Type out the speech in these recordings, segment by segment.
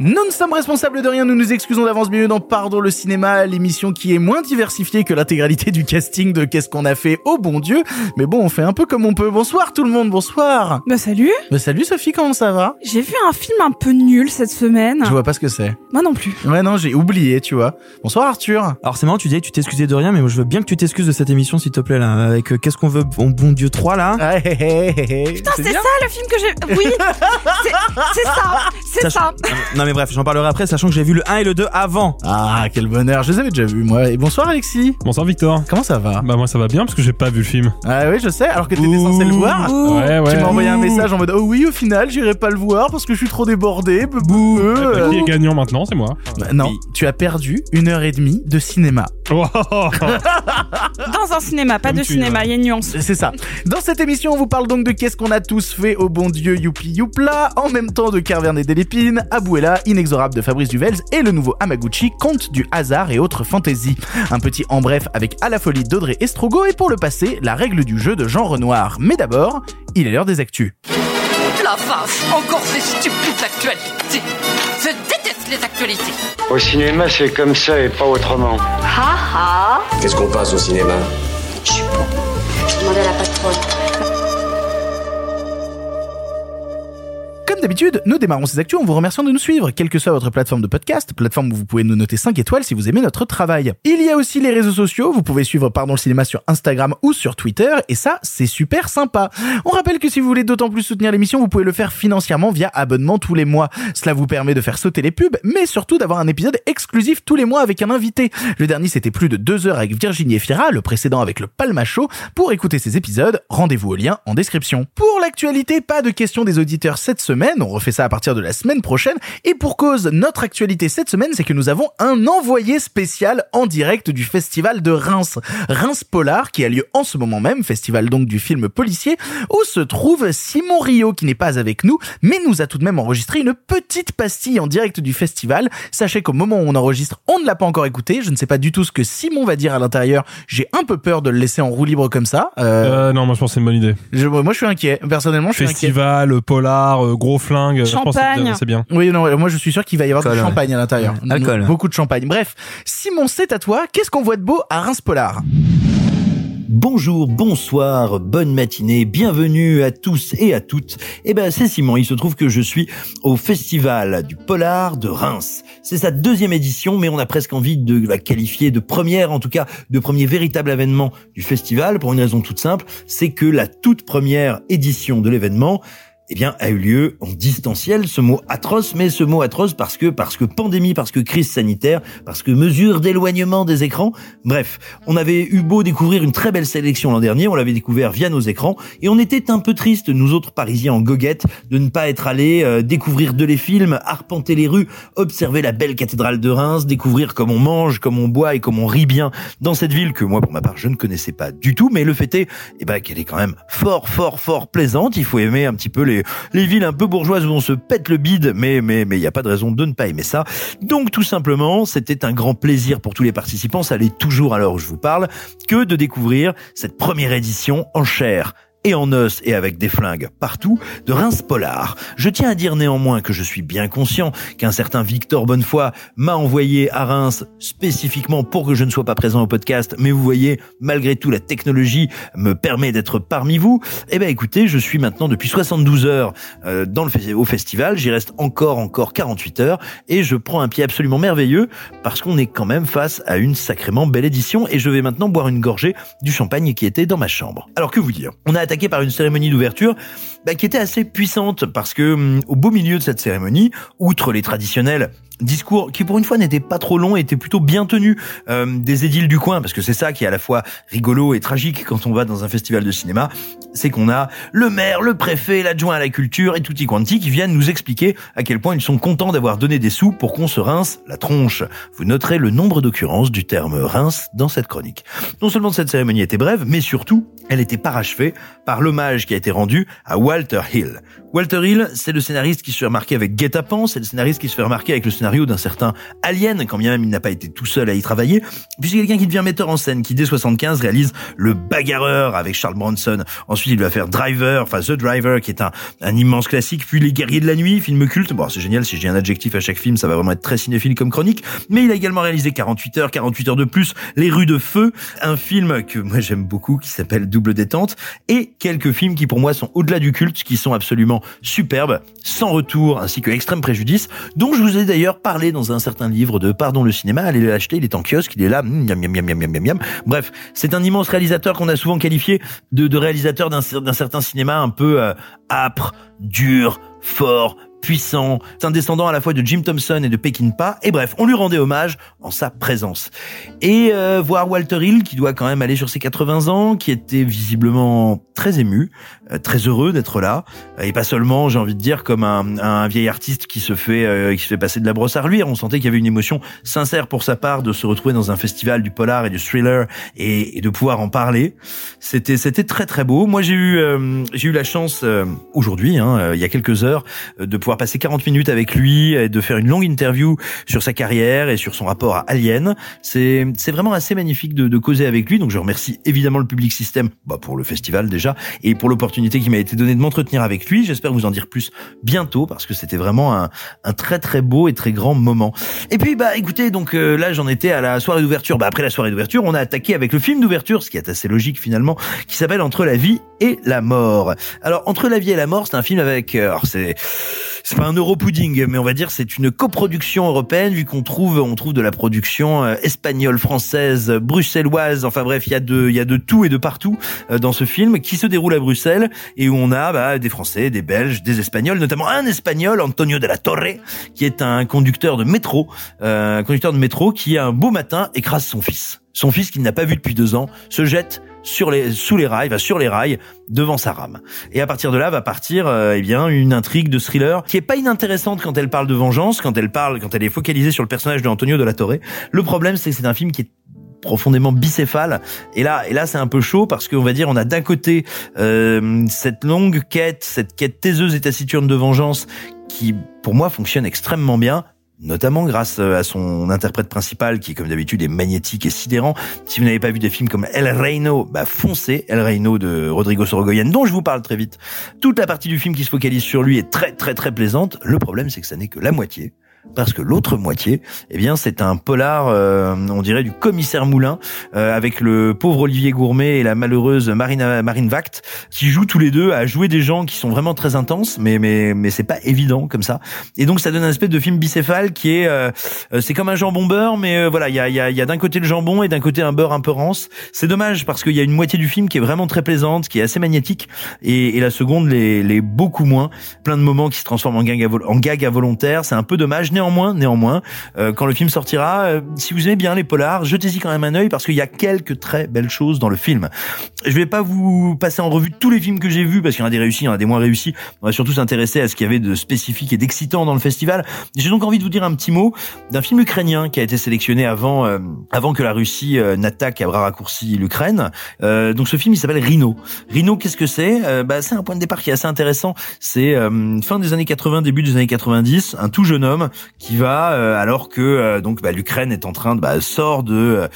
Nous ne sommes responsables de rien, nous nous excusons d'avance bienvenue dans Pardon le cinéma, l'émission qui est moins diversifiée que l'intégralité du casting de Qu'est-ce qu'on a fait Oh bon Dieu Mais bon, on fait un peu comme on peut. Bonsoir tout le monde, bonsoir Bah salut Bah salut Sophie, comment ça va? J'ai vu un film un peu nul cette semaine. Je vois pas ce que c'est. Moi non plus. Ouais non, j'ai oublié, tu vois. Bonsoir Arthur Alors c'est marrant, tu disais que tu t'excusais de rien, mais moi je veux bien que tu t'excuses de cette émission s'il te plaît là, avec euh, qu'est-ce qu'on veut, bon, bon Dieu 3 là? Ah. Putain, c'est bien ça le film que j'ai. Oui C'est ça C'est ça Non mais bref, j'en parlerai après, sachant que j'ai vu le 1 et le 2 avant. Ah, quel bonheur, je les avais déjà vus moi. Et bonsoir Alexis Bonsoir Victor. Comment ça va? Bah moi ça va bien parce que j'ai pas vu le film. Ah oui, je sais, alors que t'étais censé le voir. Ouais ouais. Tu m'as envoyé un message en mode oh oui au final j'irai pas le voir parce que je suis trop débordé. Bouh. Bah, Qui est gagnant maintenant C'est moi. Non, Oui. tu as perdu une heure et demie de cinéma. Oh, Dans un cinéma, pas Comme de tu cinéma, il y a une nuance. C'est ça. Dans cette émission, on vous parle donc de qu'est-ce qu'on a tous fait au bon Dieu youpi youpla, en même temps de Carverne et Delépine, Abuela, Inexorable de Fabrice Duvels et le nouveau Amaguchi, Conte du hasard et autres fantaisies. Un petit en bref avec à la folie d'Audrey Estrogo et pour le passé, la règle du jeu de Jean Renoir. Mais d'abord, il est l'heure des actus. La vache, encore ces stupides actualités. Je déteste les actualités. Au cinéma, c'est comme ça et pas autrement. Ha ha Qu'est-ce qu'on passe au cinéma? Je suis pas. Je demandais à la patronne. D'habitude, nous démarrons ces actus en vous remerciant de nous suivre, quelle que soit votre plateforme de podcast, plateforme où vous pouvez nous noter 5 étoiles si vous aimez notre travail. Il y a aussi les réseaux sociaux, vous pouvez suivre Pardon le cinéma sur Instagram ou sur Twitter, et ça, c'est super sympa. On rappelle que si vous voulez d'autant plus soutenir l'émission, vous pouvez le faire financièrement via abonnement tous les mois. Cela vous permet de faire sauter les pubs, mais surtout d'avoir un épisode exclusif tous les mois avec un invité. Le dernier, c'était plus de 2 heures avec Virginie Efira, le précédent avec le Palmacho. Pour écouter ces épisodes, rendez-vous au lien en description. Pour l'actualité, pas de questions des auditeurs cette semaine, on refait ça à partir de la semaine prochaine, et pour cause, notre actualité cette semaine, c'est que nous avons un envoyé spécial en direct du festival de Reims. Reims Polar, qui a lieu en ce moment même, festival donc du film policier, où se trouve Simon Rio, qui n'est pas avec nous, mais nous a tout de même enregistré une petite pastille en direct du festival. Sachez qu'au moment où on enregistre, on ne l'a pas encore écouté, je ne sais pas du tout ce que Simon va dire à l'intérieur, j'ai un peu peur de le laisser en roue libre comme ça. Euh, Euh, non moi je pense que c'est une bonne idée. je- moi je suis inquiet, personnellement je suis inquiet. Festival, polar, euh, gros flingue. Champagne. C'est bien. Oui, non, moi je suis sûr qu'il va y avoir du ouais. champagne à l'intérieur. Ouais. Alcool. Beaucoup de champagne. Bref, Simon, c'est à toi. Qu'est-ce qu'on voit de beau à Reims Polar Bonjour, bonsoir, bonne matinée, bienvenue à tous et à toutes. Eh ben, c'est Simon. Il se trouve que je suis au Festival du Polar de Reims. C'est sa deuxième édition, mais on a presque envie de la qualifier de première, en tout cas, de premier véritable événement du festival, pour une raison toute simple, c'est que la toute première édition de l'événement eh bien, a eu lieu en distanciel, ce mot atroce, mais ce mot atroce parce que, parce que pandémie, parce que crise sanitaire, parce que mesure d'éloignement des écrans. Bref, on avait eu beau découvrir une très belle sélection l'an dernier, on l'avait découvert via nos écrans, et on était un peu triste, nous autres Parisiens en goguette, de ne pas être allés euh, découvrir de les films, arpenter les rues, observer la belle cathédrale de Reims, découvrir comme on mange, comme on boit et comme on rit bien dans cette ville que moi, pour ma part, je ne connaissais pas du tout, mais le fait est, eh ben, qu'elle est quand même fort, fort, fort plaisante. Il faut aimer un petit peu les, les villes un peu bourgeoises où on se pète le bide, mais, mais, mais il n'y a pas de raison de ne pas aimer ça. Donc, tout simplement, c'était un grand plaisir pour tous les participants, ça l'est toujours à l'heure où je vous parle, que de découvrir cette première édition en chair et en os et avec des flingues partout de Reims Polar. Je tiens à dire néanmoins que je suis bien conscient qu'un certain Victor Bonnefoy m'a envoyé à Reims spécifiquement pour que je ne sois pas présent au podcast, mais vous voyez, malgré tout, la technologie me permet d'être parmi vous. Eh ben écoutez, je suis maintenant depuis 72 heures euh, dans le au festival, j'y reste encore encore 48 heures et je prends un pied absolument merveilleux parce qu'on est quand même face à une sacrément belle édition et je vais maintenant boire une gorgée du champagne qui était dans ma chambre. Alors que vous dire? On a attaqué par une cérémonie d'ouverture bah, qui était assez puissante parce que hum, au beau milieu de cette cérémonie, outre les traditionnels discours qui pour une fois n'était pas trop long et était plutôt bien tenu euh, des édiles du coin parce que c'est ça qui est à la fois rigolo et tragique quand on va dans un festival de cinéma c'est qu'on a le maire le préfet l'adjoint à la culture et tutti quanti qui viennent nous expliquer à quel point ils sont contents d'avoir donné des sous pour qu'on se rince la tronche. Vous noterez le nombre d'occurrences du terme rince dans cette chronique. Non seulement cette cérémonie était brève mais surtout elle était parachevée par l'hommage qui a été rendu à Walter Hill. Walter Hill, c'est le scénariste qui se fait remarquer avec Guet-apens, c'est le scénariste qui se fait remarquer avec le d'un certain Alien, quand bien même il n'a pas été tout seul à y travailler, puis c'est quelqu'un qui devient metteur en scène, qui dès 75 réalise Le Bagarreur avec Charles Bronson, ensuite il va faire Driver, enfin The Driver, qui est un, un immense classique, puis Les Guerriers de la Nuit, film culte, bon c'est génial, si j'ai un adjectif à chaque film, ça va vraiment être très cinéphile comme chronique, mais il a également réalisé 48 heures, 48 heures de plus, Les Rues de Feu, un film que moi j'aime beaucoup, qui s'appelle Double Détente, et quelques films qui pour moi sont au-delà du culte, qui sont absolument superbe, sans retour, ainsi que Extrême Préjudice, dont je vous ai d'ailleurs parlé dans un certain livre de Pardon le cinéma. Allez l'acheter, il est en kiosque, il est là. Miam, miam, miam, miam. Bref, c'est un immense réalisateur qu'on a souvent qualifié de, de réalisateur d'un certain cinéma un peu euh, âpre, dur, fort, puissant. C'est un descendant à la fois de Jim Thompson et de Peckinpah. Et bref, on lui rendait hommage en sa présence. Et euh, voir Walter Hill, qui doit quand même aller sur ses 80 ans, qui était visiblement très ému, euh, très heureux d'être là, et pas seulement, j'ai envie de dire, comme un, un vieil artiste qui se fait euh, qui se fait passer de la brosse à reluire. On sentait qu'il y avait une émotion sincère pour sa part de se retrouver dans un festival du polar et du thriller et, et de pouvoir en parler. C'était c'était très très beau. Moi j'ai eu j'ai eu la chance aujourd'hui, hein, il y a quelques heures, de pouvoir passer 40 minutes avec lui et de faire une longue interview sur sa carrière et sur son rapport à Alien. C'est c'est vraiment assez magnifique de, de, causer avec lui. Donc je remercie évidemment le Public System bah, pour le festival déjà et pour l'opportunité qui m'a été donnée de m'entretenir avec lui. J'espère vous en dire plus bientôt parce que c'était vraiment un, un, très très beau et très grand moment. Et puis bah écoutez donc euh, là j'en étais à la soirée d'ouverture. Bah après la soirée d'ouverture on a attaqué avec le film d'ouverture, ce qui est assez logique finalement, qui s'appelle Entre la vie et la mort. Alors Entre la vie et la mort c'est un film avec euh, alors c'est c'est pas un Europudding, mais on va dire c'est une coproduction européenne vu qu'on trouve on trouve de la production euh, espagnole, française, bruxelloise. Enfin bref, il y a de il y a de tout et de partout euh, dans ce film qui se déroule à Bruxelles et où on a bah, des Français, des Belges, des Espagnols, notamment un Espagnol, Antonio de la Torre, qui est un conducteur de métro, euh, conducteur de métro qui un beau matin écrase son fils. Son fils qu'il n'a pas vu depuis deux ans se jette sur les sous les rails, va sur les rails devant sa rame. Et à partir de là va partir euh, eh bien une intrigue de thriller qui est pas inintéressante quand elle parle de vengeance, quand elle parle quand elle est focalisée sur le personnage de Antonio de la Torre. Le problème c'est que c'est un film qui est profondément bicéphale et là et là c'est un peu chaud parce qu'on va dire on a d'un côté euh, cette longue quête cette quête taiseuse et taciturne de vengeance qui pour moi fonctionne extrêmement bien notamment grâce euh, à son interprète principal qui comme d'habitude est magnétique et sidérant. Si vous n'avez pas vu des films comme El Reino, bah foncez El Reino de Rodrigo Sorogoyen dont je vous parle très vite. Toute la partie du film qui se focalise sur lui est très très très plaisante. Le problème c'est que ça n'est que la moitié parce que l'autre moitié, eh bien, c'est un polar, euh, on dirait du commissaire Moulin, euh, avec le pauvre Olivier Gourmet et la malheureuse Marine Marine Vact, qui jouent tous les deux à jouer des gens qui sont vraiment très intenses, mais mais mais c'est pas évident comme ça. Et donc ça donne un espèce de film bicéphale qui est, euh, c'est comme un jambon beurre, mais voilà, il y a il y a, y a d'un côté le jambon et d'un côté un beurre un peu rance. C'est dommage parce qu'il y a une moitié du film qui est vraiment très plaisante, qui est assez magnétique, et, et la seconde les beaucoup moins. Plein de moments qui se transforment en gag à, en gag à volontaire. C'est un peu dommage néanmoins, néanmoins, euh, quand le film sortira, euh, si vous aimez bien les polars, jetez-y quand même un œil parce qu'il y a quelques très belles choses dans le film. Je vais pas vous passer en revue tous les films que j'ai vus parce qu'il y en a des réussis, il y en a des moins réussis. On va surtout s'intéresser à ce qu'il y avait de spécifique et d'excitant dans le festival. J'ai donc envie de vous dire un petit mot d'un film ukrainien qui a été sélectionné avant euh, avant que la Russie n'attaque à bras raccourcis l'Ukraine. donc ce film il s'appelle Rhino. Rhino qu'est-ce que c'est? Bah, c'est un point de départ qui est assez intéressant. C'est fin des années 80, début des années 90, un tout jeune homme qui va euh, alors que euh, donc bah, l'Ukraine est en train de bah, sort de euh,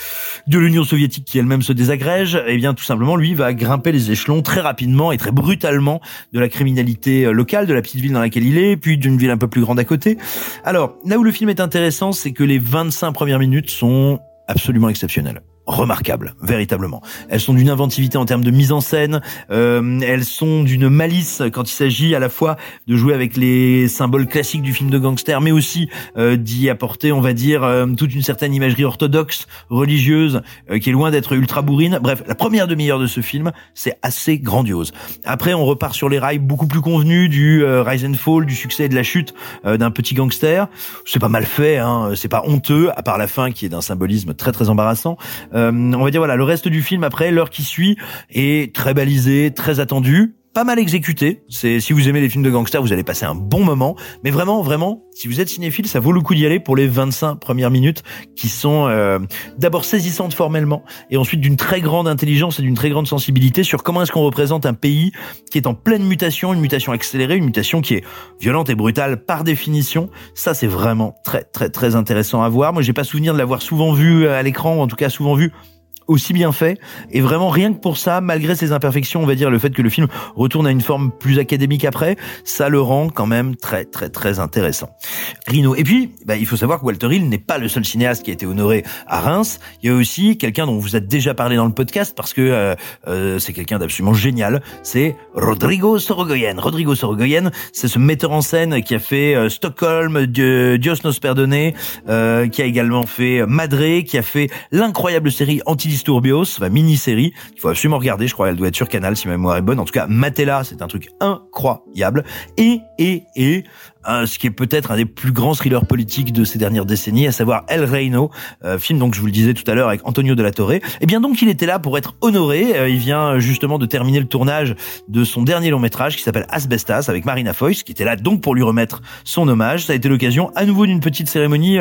de l'Union soviétique qui elle-même se désagrège, et eh bien tout simplement lui va grimper les échelons très rapidement et très brutalement de la criminalité locale de la petite ville dans laquelle il est, puis d'une ville un peu plus grande à côté. Alors là où le film est intéressant, c'est que les 25 premières minutes sont absolument exceptionnelles remarquables, véritablement. Elles sont d'une inventivité en termes de mise en scène, euh, elles sont d'une malice quand il s'agit à la fois de jouer avec les symboles classiques du film de gangster, mais aussi euh, d'y apporter, on va dire, euh, toute une certaine imagerie orthodoxe, religieuse, euh, qui est loin d'être ultra bourrine. Bref, la première demi-heure de ce film, c'est assez grandiose. Après, on repart sur les rails beaucoup plus convenus du rise and fall, du succès et de la chute d'un petit gangster. C'est pas mal fait, hein, c'est pas honteux, à part la fin qui est d'un symbolisme très très embarrassant. On va dire voilà, le reste du film après l'heure qui suit est très balisé, très attendu pas mal exécuté. C'est si vous aimez les films de gangsters, vous allez passer un bon moment. Mais vraiment, vraiment, si vous êtes cinéphile, ça vaut le coup d'y aller pour les 25 premières minutes qui sont euh, d'abord saisissantes formellement et ensuite d'une très grande intelligence et d'une très grande sensibilité sur comment est-ce qu'on représente un pays qui est en pleine mutation, une mutation accélérée, une mutation qui est violente et brutale par définition. Ça, c'est vraiment très très très intéressant à voir. Moi, j'ai pas souvenir de l'avoir souvent vu à l'écran, ou en tout cas souvent vu aussi bien fait. Et vraiment, rien que pour ça, malgré ses imperfections, on va dire le fait que le film retourne à une forme plus académique après, ça le rend quand même très très très intéressant. Rino. Et puis, bah, il faut savoir que Walter Hill n'est pas le seul cinéaste qui a été honoré à Reims. Il y a aussi quelqu'un dont vous a déjà parlé dans le podcast parce que euh, euh, c'est quelqu'un d'absolument génial. C'est Rodrigo Sorogoyen. Rodrigo Sorogoyen, c'est ce metteur en scène qui a fait euh, Stockholm, Dios nos perdone, euh, qui a également fait Madré, qui a fait l'incroyable série anti Turbios, ma mini-série, il faut absolument regarder, je crois qu'elle doit être sur Canal si ma mémoire est bonne. En tout cas, Matella, c'est un truc incroyable. Et, et, et, ce qui est peut-être un des plus grands thrillers politiques de ces dernières décennies, à savoir El Reino, euh, film donc je vous le disais tout à l'heure avec Antonio de la Torre. Et eh bien donc il était là pour être honoré. Euh, il vient justement de terminer le tournage de son dernier long métrage qui s'appelle Asbestas avec Marina Foïs, qui était là donc pour lui remettre son hommage. Ça a été l'occasion à nouveau d'une petite cérémonie.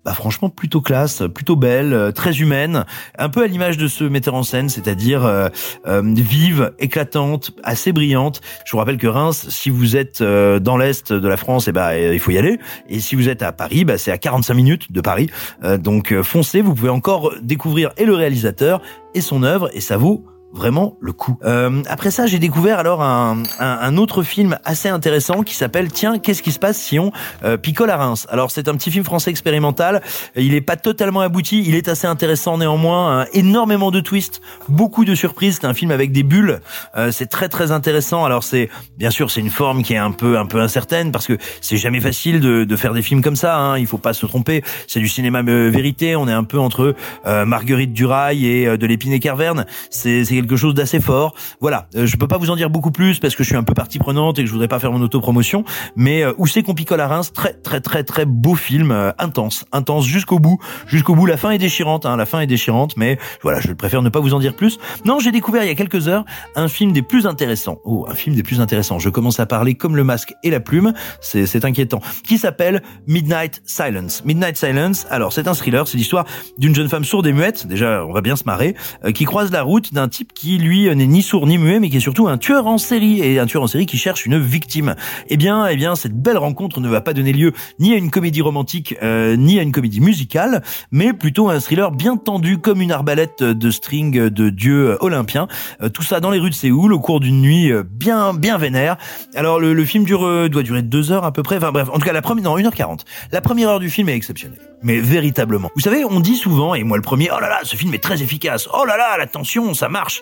Euh, bah franchement plutôt classe, plutôt belle, euh, très humaine, un peu à l'image de ce metteur en scène, c'est-à-dire euh, euh, vive, éclatante, assez brillante. Je vous rappelle que Reims, si vous êtes dans l'est de la France, et eh bah il faut y aller. Et si vous êtes à Paris, bah c'est à 45 minutes de Paris. donc foncez, vous pouvez encore découvrir et le réalisateur et son œuvre, et ça vaut vraiment le coup. Euh, après ça, j'ai découvert alors un, un, autre film assez intéressant qui s'appelle Tiens, qu'est-ce qui se passe si on euh, picole à Reims? Alors c'est un petit film français expérimental. Il est pas totalement abouti, il est assez intéressant néanmoins. énormément de twists, beaucoup de surprises. C'est un film avec des bulles. Euh, c'est très très intéressant. Alors c'est bien sûr c'est une forme qui est un peu un peu incertaine parce que c'est jamais facile de, de, faire des films comme ça. Hein. Il faut pas se tromper. C'est du cinéma vérité. On est un peu entre Marguerite Durail et de l'Épine et Carverne. C'est quelque chose d'assez fort. Voilà, euh, je peux pas vous en dire beaucoup plus parce que je suis un peu partie prenante et que je voudrais pas faire mon autopromotion, mais euh, où c'est qu'on picole à Reims, très très très très beau film, euh, intense, intense jusqu'au bout, jusqu'au bout. La fin est déchirante, hein, la fin est déchirante, mais voilà, je préfère ne pas vous en dire plus. Non, j'ai découvert il y a quelques heures un film des plus intéressants. Oh, un film des plus intéressants. Je commence à parler comme le masque et la plume, c'est inquiétant. Qui s'appelle Midnight Silence. Midnight Silence. Alors c'est un thriller, c'est l'histoire d'une jeune femme sourde et muette. Déjà, on va bien se marrer, qui croise la route d'un type qui lui n'est ni sourd ni muet, mais qui est surtout un tueur en série et un tueur en série qui cherche une victime. Eh bien, eh bien, cette belle rencontre ne va pas donner lieu ni à une comédie romantique euh, ni à une comédie musicale, mais plutôt à un thriller bien tendu comme une arbalète de string de dieu olympien. Euh, tout ça dans les rues de Séoul au cours d'une nuit euh, bien bien vénère. Alors le, le film dure doit durer deux heures à peu près. Enfin bref, en tout cas la première non 1h40. La première heure du film est exceptionnelle, mais véritablement. Vous savez, on dit souvent et moi le premier, oh là là, ce film est très efficace. Oh là là, la tension, ça marche.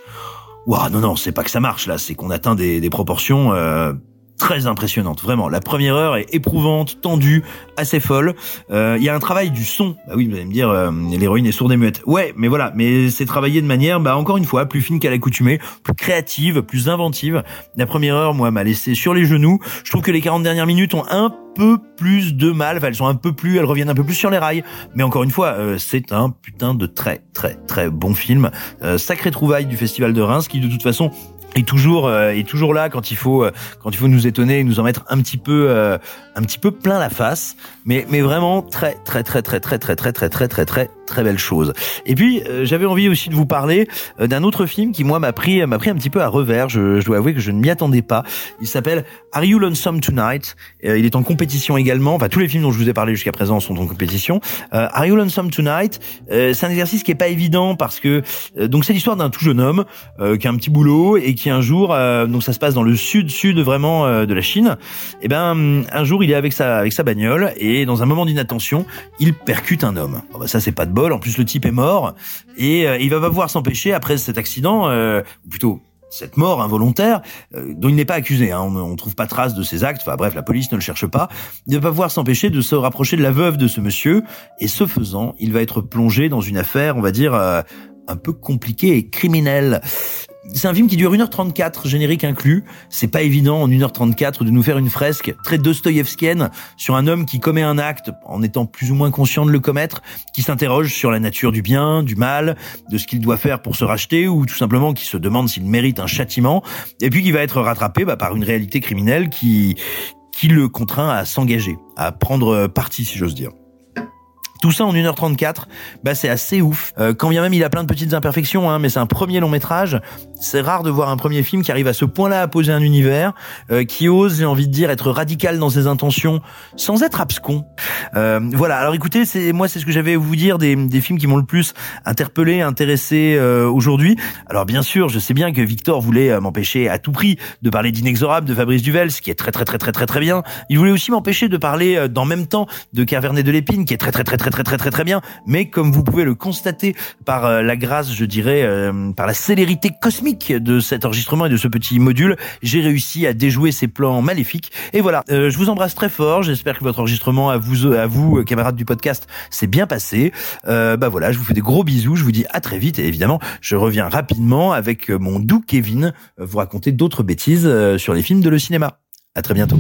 Ouah, non, non, c'est pas que ça marche là, c'est qu'on atteint des, proportions euh, très impressionnantes. Vraiment, la première heure est éprouvante, tendue, assez folle. Euh, il y a un travail du son. Bah oui, vous allez me dire, euh, l'héroïne est sourde et muette. Ouais, mais voilà, mais c'est travaillé de manière, bah encore une fois, plus fine qu'à l'accoutumée, plus créative, plus inventive. La première heure, moi, m'a laissé sur les genoux. Je trouve que les 40 dernières minutes ont un peu plus de mal. Enfin, elles sont un peu plus, elles reviennent un peu plus sur les rails. Mais encore une fois, euh, c'est un putain de très, très, très bon film. Euh, sacré trouvaille du Festival de Reims, qui de toute façon est toujours euh, est toujours là quand il faut euh, quand il faut nous étonner et nous en mettre un petit peu euh, un petit peu plein la face mais mais vraiment très très très très très très très très très très très très belle chose. Et puis j'avais envie aussi de vous parler d'un autre film qui moi m'a pris m'a pris un petit peu à revers. Je, je dois avouer que je ne m'y attendais pas. Il s'appelle Are You Lonesome Tonight? Il est en compétition également. Enfin tous les films dont je vous ai parlé jusqu'à présent sont en compétition. Are You Lonesome Tonight? C'est un exercice qui est pas évident parce que donc c'est l'histoire d'un tout jeune homme qui a un petit boulot et qui un jour, euh, donc ça se passe dans le sud-sud vraiment euh, de la Chine, et eh ben un jour il est avec sa avec sa bagnole et dans un moment d'inattention, il percute un homme. Oh, bah, ça c'est pas de En plus, le type est mort et euh, il va pas pouvoir s'empêcher après cet accident, euh, ou plutôt cette mort involontaire, euh, dont il n'est pas accusé. Hein, on ne trouve pas trace de ses actes. Enfin bref, la police ne le cherche pas. Ne va pouvoir s'empêcher de se rapprocher de la veuve de ce monsieur. Et ce faisant, il va être plongé dans une affaire, on va dire, un peu compliquée et criminelle. C'est un film qui dure 1h34, générique inclus. C'est pas évident en 1h34 de nous faire une fresque très dostoïevskienne sur un homme qui commet un acte en étant plus ou moins conscient de le commettre, qui s'interroge sur la nature du bien, du mal, de ce qu'il doit faire pour se racheter ou tout simplement qui se demande s'il mérite un châtiment et puis qui va être rattrapé bah, par une réalité criminelle qui qui le contraint à s'engager, à prendre parti si j'ose dire. Tout ça en 1h34, bah c'est assez ouf. Euh, quand bien même il a plein de petites imperfections, hein, mais c'est un premier long métrage. C'est rare de voir un premier film qui arrive à ce point-là à poser un univers, euh, qui ose, j'ai envie de dire, être radical dans ses intentions, sans être abscon. Euh, voilà. Alors écoutez, c'est moi c'est ce que j'avais à vous dire des, des films qui m'ont le plus interpellé, intéressé euh, aujourd'hui. Alors bien sûr, je sais bien que Victor voulait euh, m'empêcher à tout prix de parler d'Inexorable de Fabrice Duvel, ce qui est très très très très très très bien. Il voulait aussi m'empêcher de parler dans même temps de Cavernet de l'Épine, qui est très très très très très très très très bien, mais comme vous pouvez le constater par euh, la grâce, je dirais, euh, par la célérité cosmique de cet enregistrement et de ce petit module, j'ai réussi à déjouer ces plans maléfiques. Et voilà, euh, je vous embrasse très fort. J'espère que votre enregistrement à vous, à vous, camarades du podcast, s'est bien passé. bah voilà, je vous fais des gros bisous. Je vous dis à très vite et évidemment, je reviens rapidement avec mon doux Kevin vous raconter d'autres bêtises sur les films de le cinéma. À très bientôt.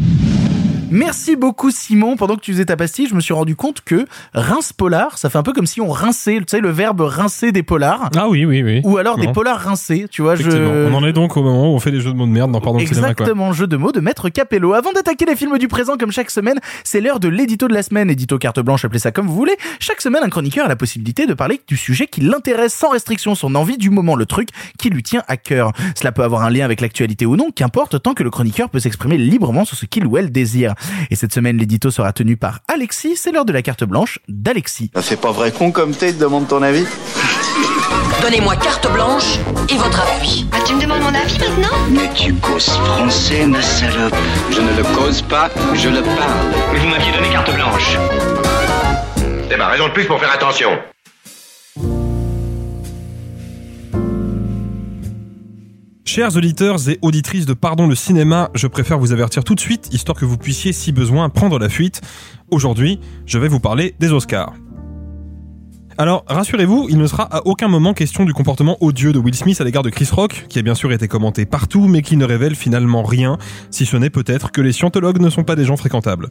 Merci beaucoup Simon. Pendant que tu faisais ta pastille, je me suis rendu compte que rince polar, ça fait un peu comme si on rinçait, tu sais, le verbe rincer des polars. Ah oui, oui, oui. Ou alors des polars rincés, tu vois. Je... On en est donc au moment où on fait des jeux de mots de merde dans Pardon Exactement, le cinéma. jeu de mots de Maître Capello. Avant d'attaquer les films du présent comme chaque semaine, c'est l'heure de l'édito de la semaine, édito carte blanche, appelez ça comme vous voulez. Chaque semaine, un chroniqueur a la possibilité de parler du sujet qui l'intéresse sans restriction, son envie du moment, le truc qui lui tient à cœur. Cela peut avoir un lien avec l'actualité ou non, qu'importe, tant que le chroniqueur peut s'exprimer librement sur ce qu'il ou elle désire. Et cette semaine, l'édito sera tenu par Alexis. C'est l'heure de la carte blanche d'Alexis. Ça fait pas vrai con comme t'es, te demande ton avis Donnez-moi carte blanche et votre avis. Ah, tu me demandes mon avis maintenant? Mais tu causes français, ma salope. Je ne le cause pas, je le parle. Mais vous m'aviez donné carte blanche. C'est ma raison de plus pour faire attention. Chers auditeurs et auditrices de Pardon le cinéma, je préfère vous avertir tout de suite, histoire que vous puissiez, si besoin, prendre la fuite. Aujourd'hui, je vais vous parler des Oscars. Alors, rassurez-vous, il ne sera à aucun moment question du comportement odieux de Will Smith à l'égard de Chris Rock, qui a bien sûr été commenté partout, mais qui ne révèle finalement rien, si ce n'est peut-être que les scientologues ne sont pas des gens fréquentables.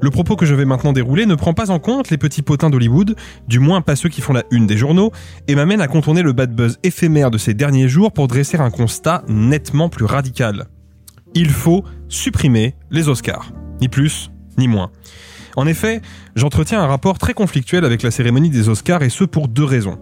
Le propos que je vais maintenant dérouler ne prend pas en compte les petits potins d'Hollywood, du moins pas ceux qui font la une des journaux, et m'amène à contourner le bad buzz éphémère de ces derniers jours pour dresser un constat nettement plus radical. Il faut supprimer les Oscars. Ni plus, ni moins. En effet, j'entretiens un rapport très conflictuel avec la cérémonie des Oscars et ce pour deux raisons.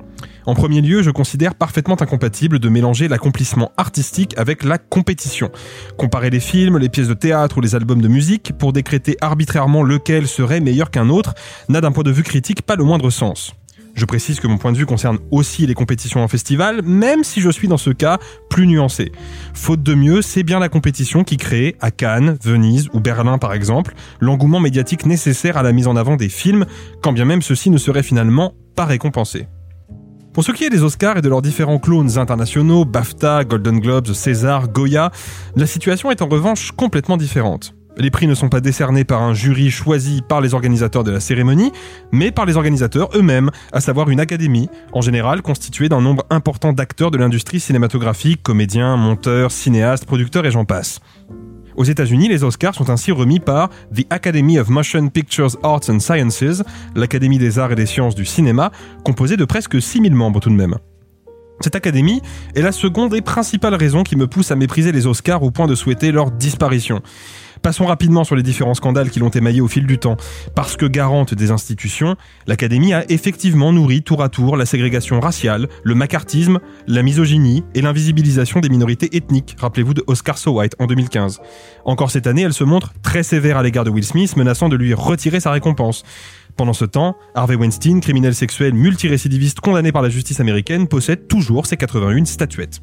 En premier lieu, je considère parfaitement incompatible de mélanger l'accomplissement artistique avec la compétition. Comparer les films, les pièces de théâtre ou les albums de musique pour décréter arbitrairement lequel serait meilleur qu'un autre n'a d'un point de vue critique pas le moindre sens. Je précise que mon point de vue concerne aussi les compétitions en festival, même si je suis dans ce cas plus nuancé. Faute de mieux, c'est bien la compétition qui crée, à Cannes, Venise ou Berlin par exemple, l'engouement médiatique nécessaire à la mise en avant des films, quand bien même ceux-ci ne seraient finalement pas récompensés. Pour ce qui est des Oscars et de leurs différents clones internationaux, BAFTA, Golden Globes, César, Goya, la situation est en revanche complètement différente. Les prix ne sont pas décernés par un jury choisi par les organisateurs de la cérémonie, mais par les organisateurs eux-mêmes, à savoir une académie, en général constituée d'un nombre important d'acteurs de l'industrie cinématographique, comédiens, monteurs, cinéastes, producteurs et j'en passe. Aux États-Unis, les Oscars sont ainsi remis par The Academy of Motion Pictures Arts and Sciences, l'Académie des arts et des sciences du cinéma, composée de presque 6000 membres tout de même. Cette académie est la seconde et principale raison qui me pousse à mépriser les Oscars au point de souhaiter leur disparition. Passons rapidement sur les différents scandales qui l'ont émaillé au fil du temps. Parce que garante des institutions, l'Académie a effectivement nourri tour à tour la ségrégation raciale, le macartisme, la misogynie et l'invisibilisation des minorités ethniques. Rappelez-vous de Oscar So White en 2015. Encore cette année, elle se montre très sévère à l'égard de Will Smith, menaçant de lui retirer sa récompense. Pendant ce temps, Harvey Weinstein, criminel sexuel multirécidiviste condamné par la justice américaine, possède toujours ses 81 statuettes.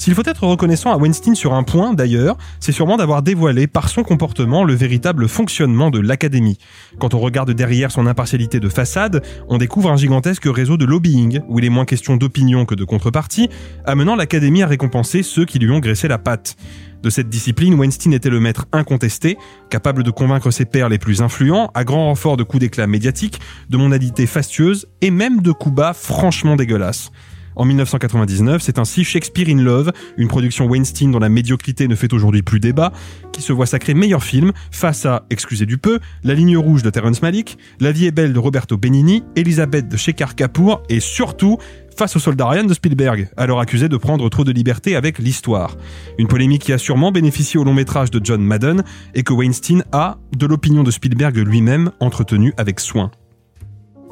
S'il faut être reconnaissant à Weinstein sur un point, d'ailleurs, c'est sûrement d'avoir dévoilé par son comportement le véritable fonctionnement de l'Académie. Quand on regarde derrière son impartialité de façade, on découvre un gigantesque réseau de lobbying, où il est moins question d'opinion que de contrepartie, amenant l'Académie à récompenser ceux qui lui ont graissé la patte. De cette discipline, Weinstein était le maître incontesté, capable de convaincre ses pairs les plus influents, à grand renfort de coups d'éclat médiatiques, de monalités fastueuses et même de coups bas franchement dégueulasses. En 1999, c'est ainsi Shakespeare in Love, une production Weinstein dont la médiocrité ne fait aujourd'hui plus débat, qui se voit sacré meilleur film face à, excusez du peu, La ligne rouge de Terrence Malick, La vie est belle de Roberto Benigni, Elisabeth de Shekhar Kapoor et surtout face au soldat Ryan de Spielberg, alors accusé de prendre trop de liberté avec l'histoire. Une polémique qui a sûrement bénéficié au long métrage de John Madden et que Weinstein a, de l'opinion de Spielberg lui-même, entretenu avec soin.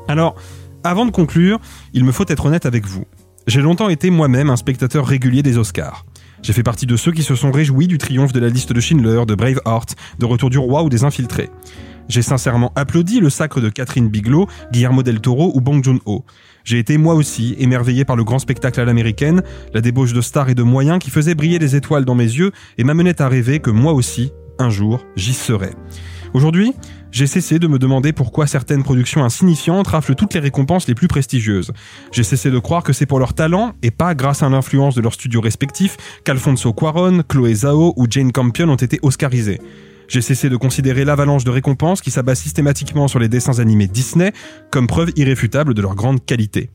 Alors, avant de conclure, il me faut être honnête avec vous. J'ai longtemps été moi-même un spectateur régulier des Oscars. J'ai fait partie de ceux qui se sont réjouis du triomphe de la liste de Schindler, de Braveheart, de Retour du Roi ou des Infiltrés. J'ai sincèrement applaudi le sacre de Catherine Bigelow, Guillermo del Toro ou Bong Joon-ho. J'ai été moi aussi émerveillé par le grand spectacle à l'américaine, la débauche de stars et de moyens qui faisait briller les étoiles dans mes yeux et m'amenait à rêver que moi aussi, un jour, j'y serais. Aujourd'hui, j'ai cessé de me demander pourquoi certaines productions insignifiantes raflent toutes les récompenses les plus prestigieuses. J'ai cessé de croire que c'est pour leur talent, et pas grâce à l'influence de leurs studios respectifs, qu'Alfonso Cuaron, Chloé Zhao ou Jane Campion ont été oscarisés. J'ai cessé de considérer l'avalanche de récompenses qui s'abat systématiquement sur les dessins animés Disney comme preuve irréfutable de leur grande qualité.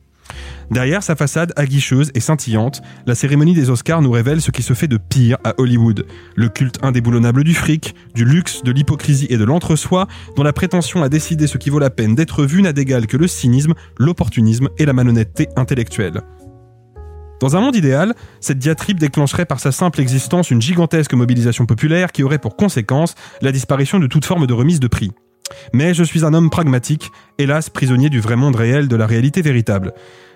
Derrière sa façade aguicheuse et scintillante, la cérémonie des Oscars nous révèle ce qui se fait de pire à Hollywood. Le culte indéboulonnable du fric, du luxe, de l'hypocrisie et de l'entre-soi, dont la prétention à décider ce qui vaut la peine d'être vu n'a d'égal que le cynisme, l'opportunisme et la malhonnêteté intellectuelle. Dans un monde idéal, cette diatribe déclencherait par sa simple existence une gigantesque mobilisation populaire qui aurait pour conséquence la disparition de toute forme de remise de prix. Mais je suis un homme pragmatique, hélas prisonnier du vrai monde réel, de la réalité véritable.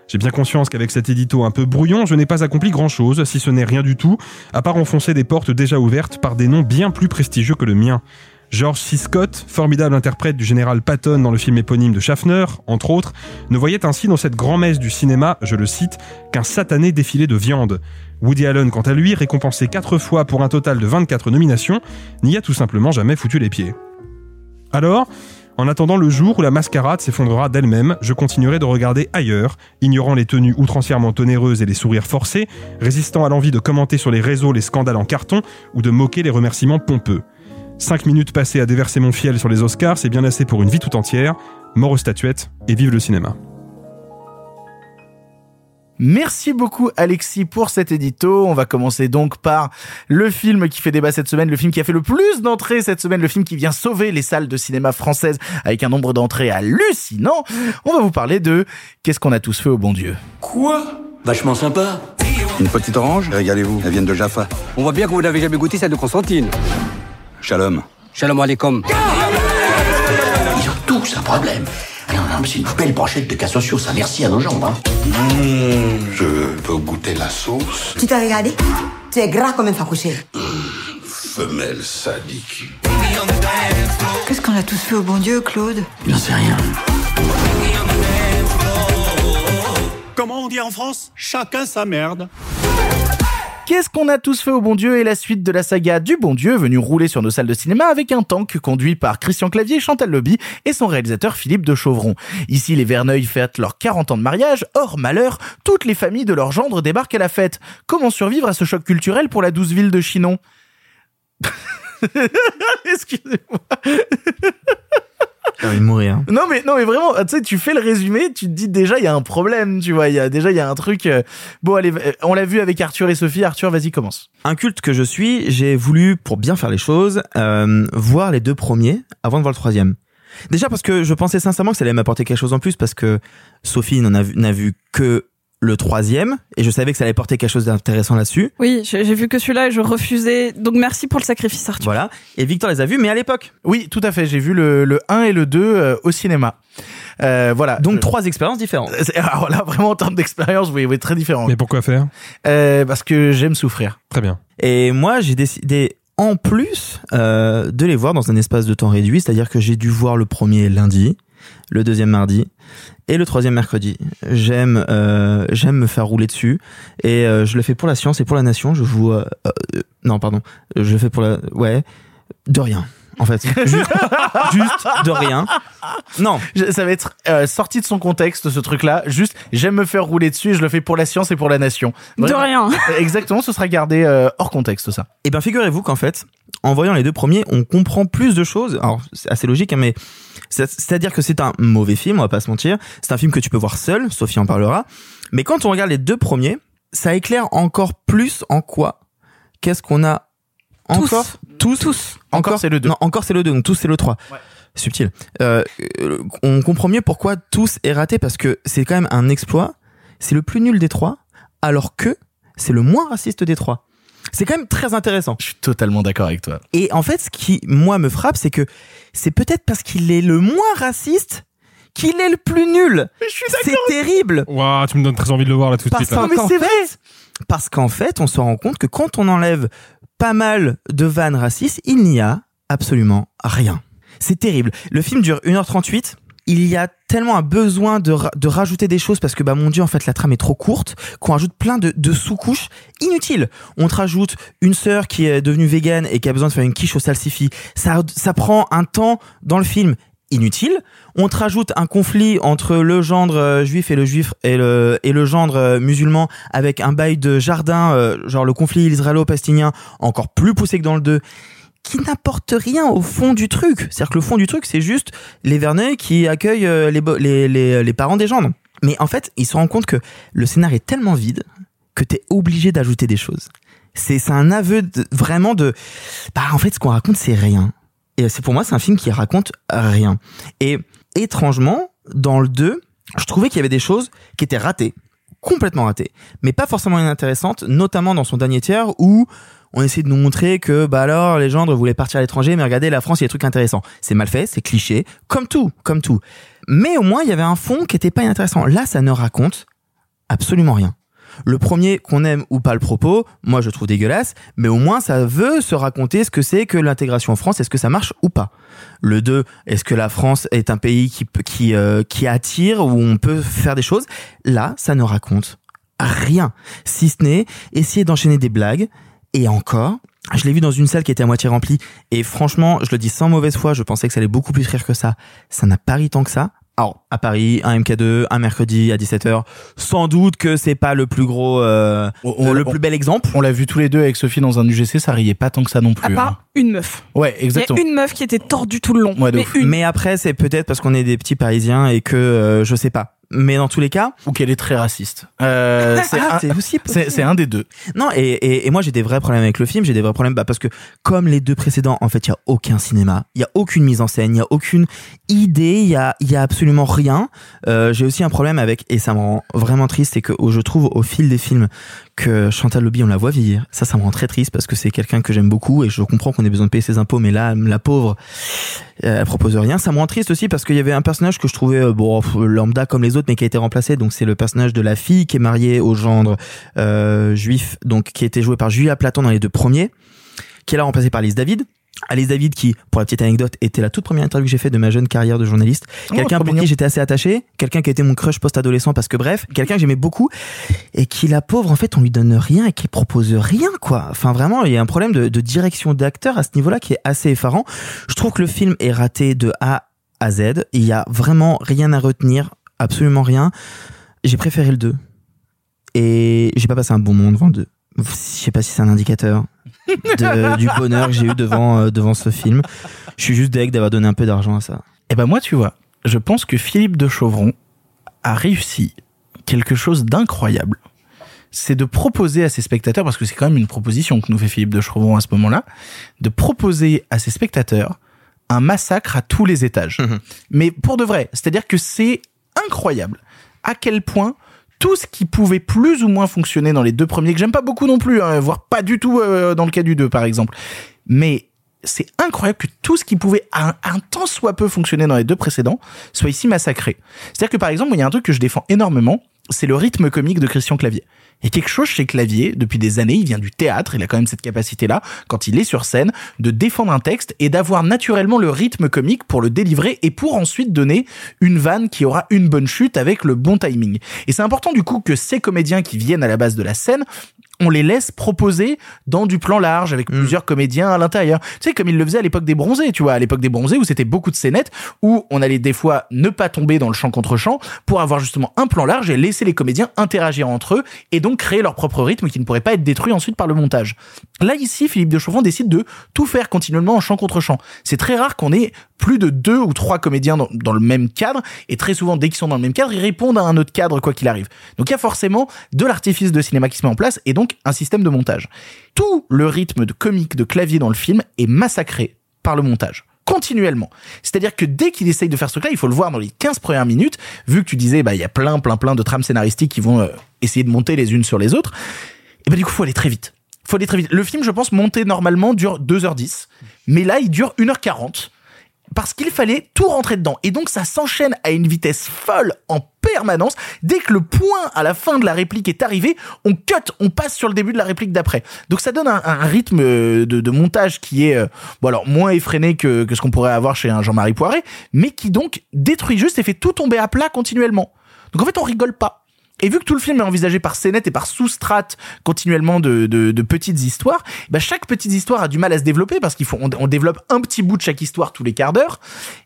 J'ai bien conscience qu'avec cet édito un peu brouillon, je n'ai pas accompli grand-chose, si ce n'est rien du tout, à part enfoncer des portes déjà ouvertes par des noms bien plus prestigieux que le mien. George C. Scott, formidable interprète du général Patton dans le film éponyme de Schaffner, entre autres, ne voyait ainsi dans cette grand-messe du cinéma, je le cite, qu'un satané défilé de viande. Woody Allen, quant à lui, récompensé quatre fois pour un total de 24 nominations, n'y a tout simplement jamais foutu les pieds. Alors, en attendant le jour où la mascarade s'effondrera d'elle-même, je continuerai de regarder ailleurs, ignorant les tenues outrancièrement onéreuses et les sourires forcés, résistant à l'envie de commenter sur les réseaux les scandales en carton ou de moquer les remerciements pompeux. Cinq minutes passées à déverser mon fiel sur les Oscars, c'est bien assez pour une vie tout entière. Mort aux statuettes et vive le cinéma. Merci beaucoup Alexis pour cet édito. On va commencer donc par le film qui fait débat cette semaine, le film qui a fait le plus d'entrées cette semaine, le film qui vient sauver les salles de cinéma françaises avec un nombre d'entrées hallucinant. On va vous parler de Qu'est-ce qu'on a tous fait au bon Dieu? Quoi? Vachement sympa. Une petite orange? Régalez-vous, elles viennent de Jaffa. On voit bien que vous n'avez jamais goûté celle de Constantine. Shalom. Shalom alaikum. Ils ont tous un problème. Non, non, mais c'est une belle brochette de cassocios, ça merci à nos jambes. Hein. Mmh, je peux goûter la sauce. Tu t'as regardé C'est gras comme un facouché. Mmh, femelle sadique. Qu'est-ce qu'on a tous fait au bon Dieu, Claude? J'en sais rien. Comment on dit en France? Chacun sa merde. Qu'est-ce qu'on a tous fait au bon Dieu et la suite de la saga du bon Dieu venu rouler sur nos salles de cinéma avec un tank conduit par Christian Clavier, Chantal Lobby et son réalisateur Philippe de Chauvron. Ici, les Verneuil fêtent leurs 40 ans de mariage. Hors malheur, toutes les familles de leur gendre débarquent à la fête. Comment survivre à ce choc culturel pour la douce ville de Chinon? Excusez-moi. J'ai envie de mourir. Non mais non mais vraiment, tu sais, tu fais le résumé, tu te dis déjà il y a un problème, tu vois, il y a déjà il y a un truc. euh, Bon allez, euh, on l'a vu avec Arthur et Sophie. Arthur, vas-y commence. Un culte que je suis, j'ai voulu, pour bien faire les choses, euh, voir les deux premiers avant de voir le troisième. Déjà parce que je pensais sincèrement que ça allait m'apporter quelque chose en plus parce que Sophie n'en a vu, n'a vu que le troisième et je savais que ça allait porter quelque chose d'intéressant là-dessus. Oui, j'ai j'ai vu que celui-là et je refusais. Donc merci pour le sacrifice, Arthur. Voilà. Et Victor les a vus, mais à l'époque. Oui, tout à fait. J'ai vu le, le 1 et le 2 euh, au cinéma. Euh, voilà. Donc trois expériences différentes. C'est- Alors là, vraiment en termes d'expérience, oui, oui, très différent. Mais pourquoi faire? Euh, parce que j'aime souffrir. Très bien. Et moi, j'ai décidé en plus euh, de les voir dans un espace de temps réduit, c'est-à-dire que j'ai dû voir le premier lundi, le deuxième mardi et le troisième mercredi. J'aime euh, j'aime me faire rouler dessus et euh, je le fais pour la science et pour la nation. Je vous euh, euh, non pardon, je le fais pour la ouais de rien en fait juste, juste de rien. Non, Ça va être euh, sorti de son contexte ce truc-là. Juste, j'aime me faire rouler dessus et je le fais pour la science et pour la nation. De rien. Exactement, ce sera gardé euh, hors contexte ça. Et bien figurez-vous qu'en fait, en voyant les deux premiers, on comprend plus de choses. Alors c'est assez logique, hein, mais c'est-à-dire que c'est un mauvais film, on va pas se mentir. C'est un film que tu peux voir seul, Sophie en parlera. Mais quand on regarde les deux premiers, ça éclaire encore plus en quoi Qu'est-ce qu'on a encore Tous. Tous. Encore, c'est le 2. Non, encore c'est le 2, donc tous c'est le 3. Subtil. Euh, euh, on comprend mieux pourquoi tous est raté parce que c'est quand même un exploit. C'est le plus nul des trois, alors que c'est le moins raciste des trois. C'est quand même très intéressant. Je suis totalement d'accord avec toi. Et en fait, ce qui, moi, me frappe, c'est que c'est peut-être parce qu'il est le moins raciste qu'il est le plus nul. C'est terrible. Waouh, tu me donnes très envie de le voir là tout de Parce suite. là. qu'en fait, parce qu'en fait, on se rend compte que quand on enlève pas mal de vannes racistes, il n'y a absolument rien. C'est terrible. Le film dure 1h38. Il y a tellement un besoin de, de rajouter des choses parce que, bah, mon dieu, en fait, la trame est trop courte qu'on rajoute plein de, de sous-couches inutiles. On te rajoute une sœur qui est devenue végane et qui a besoin de faire une quiche au salsifis. Ça, ça prend un temps dans le film inutile. On te rajoute un conflit entre le gendre euh, juif et le juif et le et le gendre euh, musulman avec un bail de jardin, euh, genre le conflit israélo-palestinien encore plus poussé que dans le 2 qui n'apporte rien au fond du truc. C'est-à-dire que le fond du truc, c'est juste les Verneuil qui accueillent euh, les, bo- les, parents des gendres. Mais en fait, ils se rendent compte que le scénario est tellement vide que t'es obligé d'ajouter des choses. C'est un aveu vraiment de... Bah en fait, ce qu'on raconte, c'est rien. Et c'est pour moi, c'est un film qui raconte rien. Et étrangement, dans le 2, je trouvais qu'il y avait des choses qui étaient ratées, complètement ratées, mais pas forcément inintéressantes, notamment dans son dernier tiers où on essaie de nous montrer que bah alors les gendres voulaient partir à l'étranger, mais regardez la France, il y a des trucs intéressants. C'est mal fait, c'est cliché, comme tout, comme tout. Mais au moins il y avait un fond qui était pas inintéressant. Là, ça ne raconte absolument rien. Le premier, qu'on aime ou pas le propos, moi je trouve dégueulasse, mais au moins ça veut se raconter ce que c'est que l'intégration en France, est-ce que ça marche ou pas. Le 2, est-ce que la France est un pays qui, euh, qui attire, où on peut faire des choses? Là, ça ne raconte rien, si ce n'est essayer d'enchaîner des blagues, et encore, je l'ai vu dans une salle qui était à moitié remplie, et franchement, je le dis sans mauvaise foi, je pensais que ça allait beaucoup plus rire que ça. Ça n'a pas ri tant que ça. Alors, à Paris, un MK2, un mercredi à 17h, sans doute que c'est pas le plus gros, euh, On- le on- plus bel exemple. On l'a vu tous les deux avec Sophie dans un UGC, ça riait pas tant que ça non À plus. hein. part une meuf. Ouais, Il y exactement. a une meuf qui était tordue tout le long. Ouais, mais une. Mais après, c'est peut-être parce qu'on est des petits Parisiens et que euh, je sais pas. Mais dans tous les cas, Ou qu'elle est très raciste. Euh, c'est Ah, un- c'est un des deux. non. Et, et, et moi, j'ai des vrais problèmes avec le film. J'ai des vrais problèmes bah, parce que comme les deux précédents, en fait, il y a aucun cinéma, il y a aucune mise en scène, il y a aucune idée, il y a, il y a absolument rien. Euh, j'ai aussi un problème avec et ça me rend vraiment triste, c'est que je trouve au fil des films que Chantal Lobby, on la voit vieillir. Ça, ça me rend très triste parce que c'est quelqu'un que j'aime beaucoup et je comprends qu'on ait besoin de payer ses impôts, mais là, la pauvre, euh, elle propose rien. Ça me rend triste aussi parce qu'il y avait un personnage que je trouvais euh, bon lambda comme les autres, mais qui a été remplacé. Donc c'est le personnage de la fille qui est mariée au gendre euh, juif, donc qui a été joué par Julia Platon dans les deux premiers, qui est là remplacée par Alice David. Alice David qui, pour la petite anecdote, était la toute première interview que j'ai fait de ma jeune carrière de journaliste. Oh, Quelqu'un pour qui j'étais assez attaché, quelqu'un qui a été mon crush post-adolescent parce que bref, quelqu'un que j'aimais beaucoup et qui la pauvre en fait on lui donne rien et qui propose rien quoi. Enfin vraiment il y a un problème de, de direction d'acteur à ce niveau-là qui est assez effarant. Je trouve que le film est raté de A à Z. Il y a vraiment rien à retenir, absolument rien. J'ai préféré le 2 et j'ai pas passé un bon moment devant le 2. Je sais pas si c'est un indicateur de- du bonheur que j'ai eu devant euh, devant ce film. Je suis juste deg d'avoir donné un peu d'argent à ça. Et ben moi, tu vois, je pense que Philippe de Chauvron a réussi quelque chose d'incroyable. C'est de proposer à ses spectateurs, parce que c'est quand même une proposition que nous fait Philippe de Chauvron à ce moment-là, de proposer à ses spectateurs un massacre à tous les étages. Mais pour de vrai, c'est-à-dire que c'est incroyable à quel point tout ce qui pouvait plus ou moins fonctionner dans les deux premiers, que j'aime pas beaucoup non plus, hein, voire pas du tout euh, dans le cas du 2 par exemple, mais c'est incroyable que tout ce qui pouvait un, un tant soit peu fonctionner dans les deux précédents soit ici massacré. C'est-à-dire que par exemple, il y a un truc que je défends énormément, c'est le rythme comique de Christian Clavier. Il y a quelque chose chez Clavier, depuis des années, il vient du théâtre, il a quand même cette capacité-là, quand il est sur scène, de défendre un texte et d'avoir naturellement le rythme comique pour le délivrer et pour ensuite donner une vanne qui aura une bonne chute avec le bon timing. Et c'est important du coup que ces comédiens qui viennent à la base de la scène on les laisse proposer dans du plan large avec plusieurs comédiens à l'intérieur. Tu sais, comme il le faisait à l'époque des bronzés, tu vois, à l'époque des bronzés où c'était beaucoup de scénettes, où on allait des fois ne pas tomber dans le champ contre champ pour avoir justement un plan large et laisser les comédiens interagir entre eux et donc créer leur propre rythme qui ne pourrait pas être détruit ensuite par le montage. Là, ici, Philippe de Chauvron décide de tout faire continuellement en champ contre champ. C'est très rare qu'on ait plus de deux ou trois comédiens dans le même cadre et très souvent, dès qu'ils sont dans le même cadre, ils répondent à un autre cadre quoi qu'il arrive. Donc il y a forcément de l'artifice de cinéma qui se met en place et donc un système de montage. Tout le rythme de comique de clavier dans le film est massacré par le montage continuellement. C'est-à-dire que dès qu'il essaye de faire ce truc-là, il faut le voir dans les 15 premières minutes, vu que tu disais, bah, il y a plein, plein, plein de trames scénaristiques qui vont euh, essayer de monter les unes sur les autres. Et bah, du coup, faut aller très vite. Faut aller très vite. Le film, je pense, monter normalement dure 2h10. Mais là, il dure 1h40 parce qu'il fallait tout rentrer dedans. Et donc ça s'enchaîne à une vitesse folle en permanence. Dès que le point à la fin de la réplique est arrivé, on cut, on passe sur le début de la réplique d'après. Donc ça donne un, rythme de, de, montage qui est, euh, bon alors moins effréné que, que ce qu'on pourrait avoir chez un Jean-Marie Poiré, mais qui donc détruit juste et fait tout tomber à plat continuellement. Donc en fait on rigole pas. Et vu que tout le film est envisagé par scénette et par sous-strate continuellement de, petites histoires, bah chaque petite histoire a du mal à se développer parce qu'il faut on, développe un petit bout de chaque histoire tous les quarts d'heure.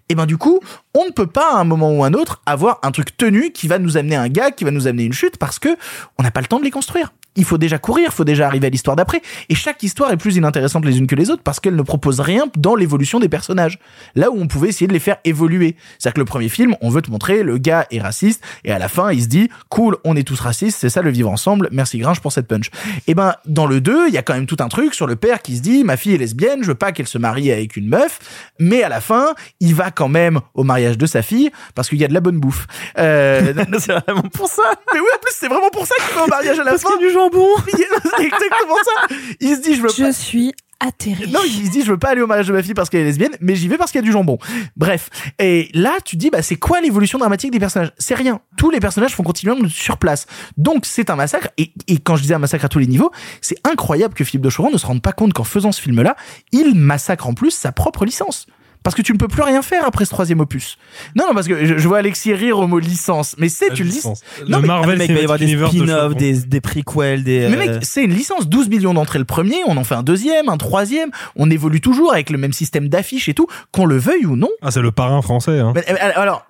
Et ben du coup, on ne peut pas à un moment ou un autre avoir un truc tenu qui va nous amener un gag, qui va nous amener une chute parce que on n'a pas le temps de les construire il faut déjà courir, il faut déjà arriver à l'histoire d'après. Et chaque histoire est plus inintéressante les unes que les autres parce qu'elle ne propose rien dans l'évolution des personnages. Là où on pouvait essayer de les faire évoluer. C'est-à-dire que le premier film, on veut te montrer le gars est raciste et à la fin, il se dit cool, on est tous racistes, c'est ça le vivre ensemble. Merci Gringe pour cette punch. Et ben dans le 2, il y a quand même tout un truc sur le père qui se dit ma fille est lesbienne, je veux pas qu'elle se marie avec une meuf, mais à la fin, il va quand même au mariage de sa fille parce qu'il y a de la bonne bouffe. Euh, c'est vraiment pour ça. Mais oui, en plus c'est vraiment pour ça qu'il va au mariage à la parce fin. Du jambon. c'est exactement ça. Il se dit, je veux je pas. suis atterri. Non, il se dit, je veux pas aller au mariage de ma fille parce qu'elle est lesbienne, mais j'y vais parce qu'il y a du jambon. Bref. Et là, tu te dis, bah, c'est quoi l'évolution dramatique des personnages? C'est rien. Tous les personnages font continuellement sur place. Donc, c'est un massacre. Et, et quand je disais un massacre à tous les niveaux, c'est incroyable que Philippe de Chauvron ne se rende pas compte qu'en faisant ce film-là, il massacre en plus sa propre licence parce que tu ne peux plus rien faire après ce troisième opus. Non, non, parce que je, je vois Alexis rire au mot licence, mais c'est une licence. Le Marvel, mec, il va y avoir des spin-offs, des, des prequels, des. Mais mec, c'est une licence, 12 millions d'entrées le premier, on en fait un deuxième, un troisième, on évolue toujours avec le même système d'affiches et tout, qu'on le veuille ou non. Ah, c'est le parrain français, hein. Mais, alors,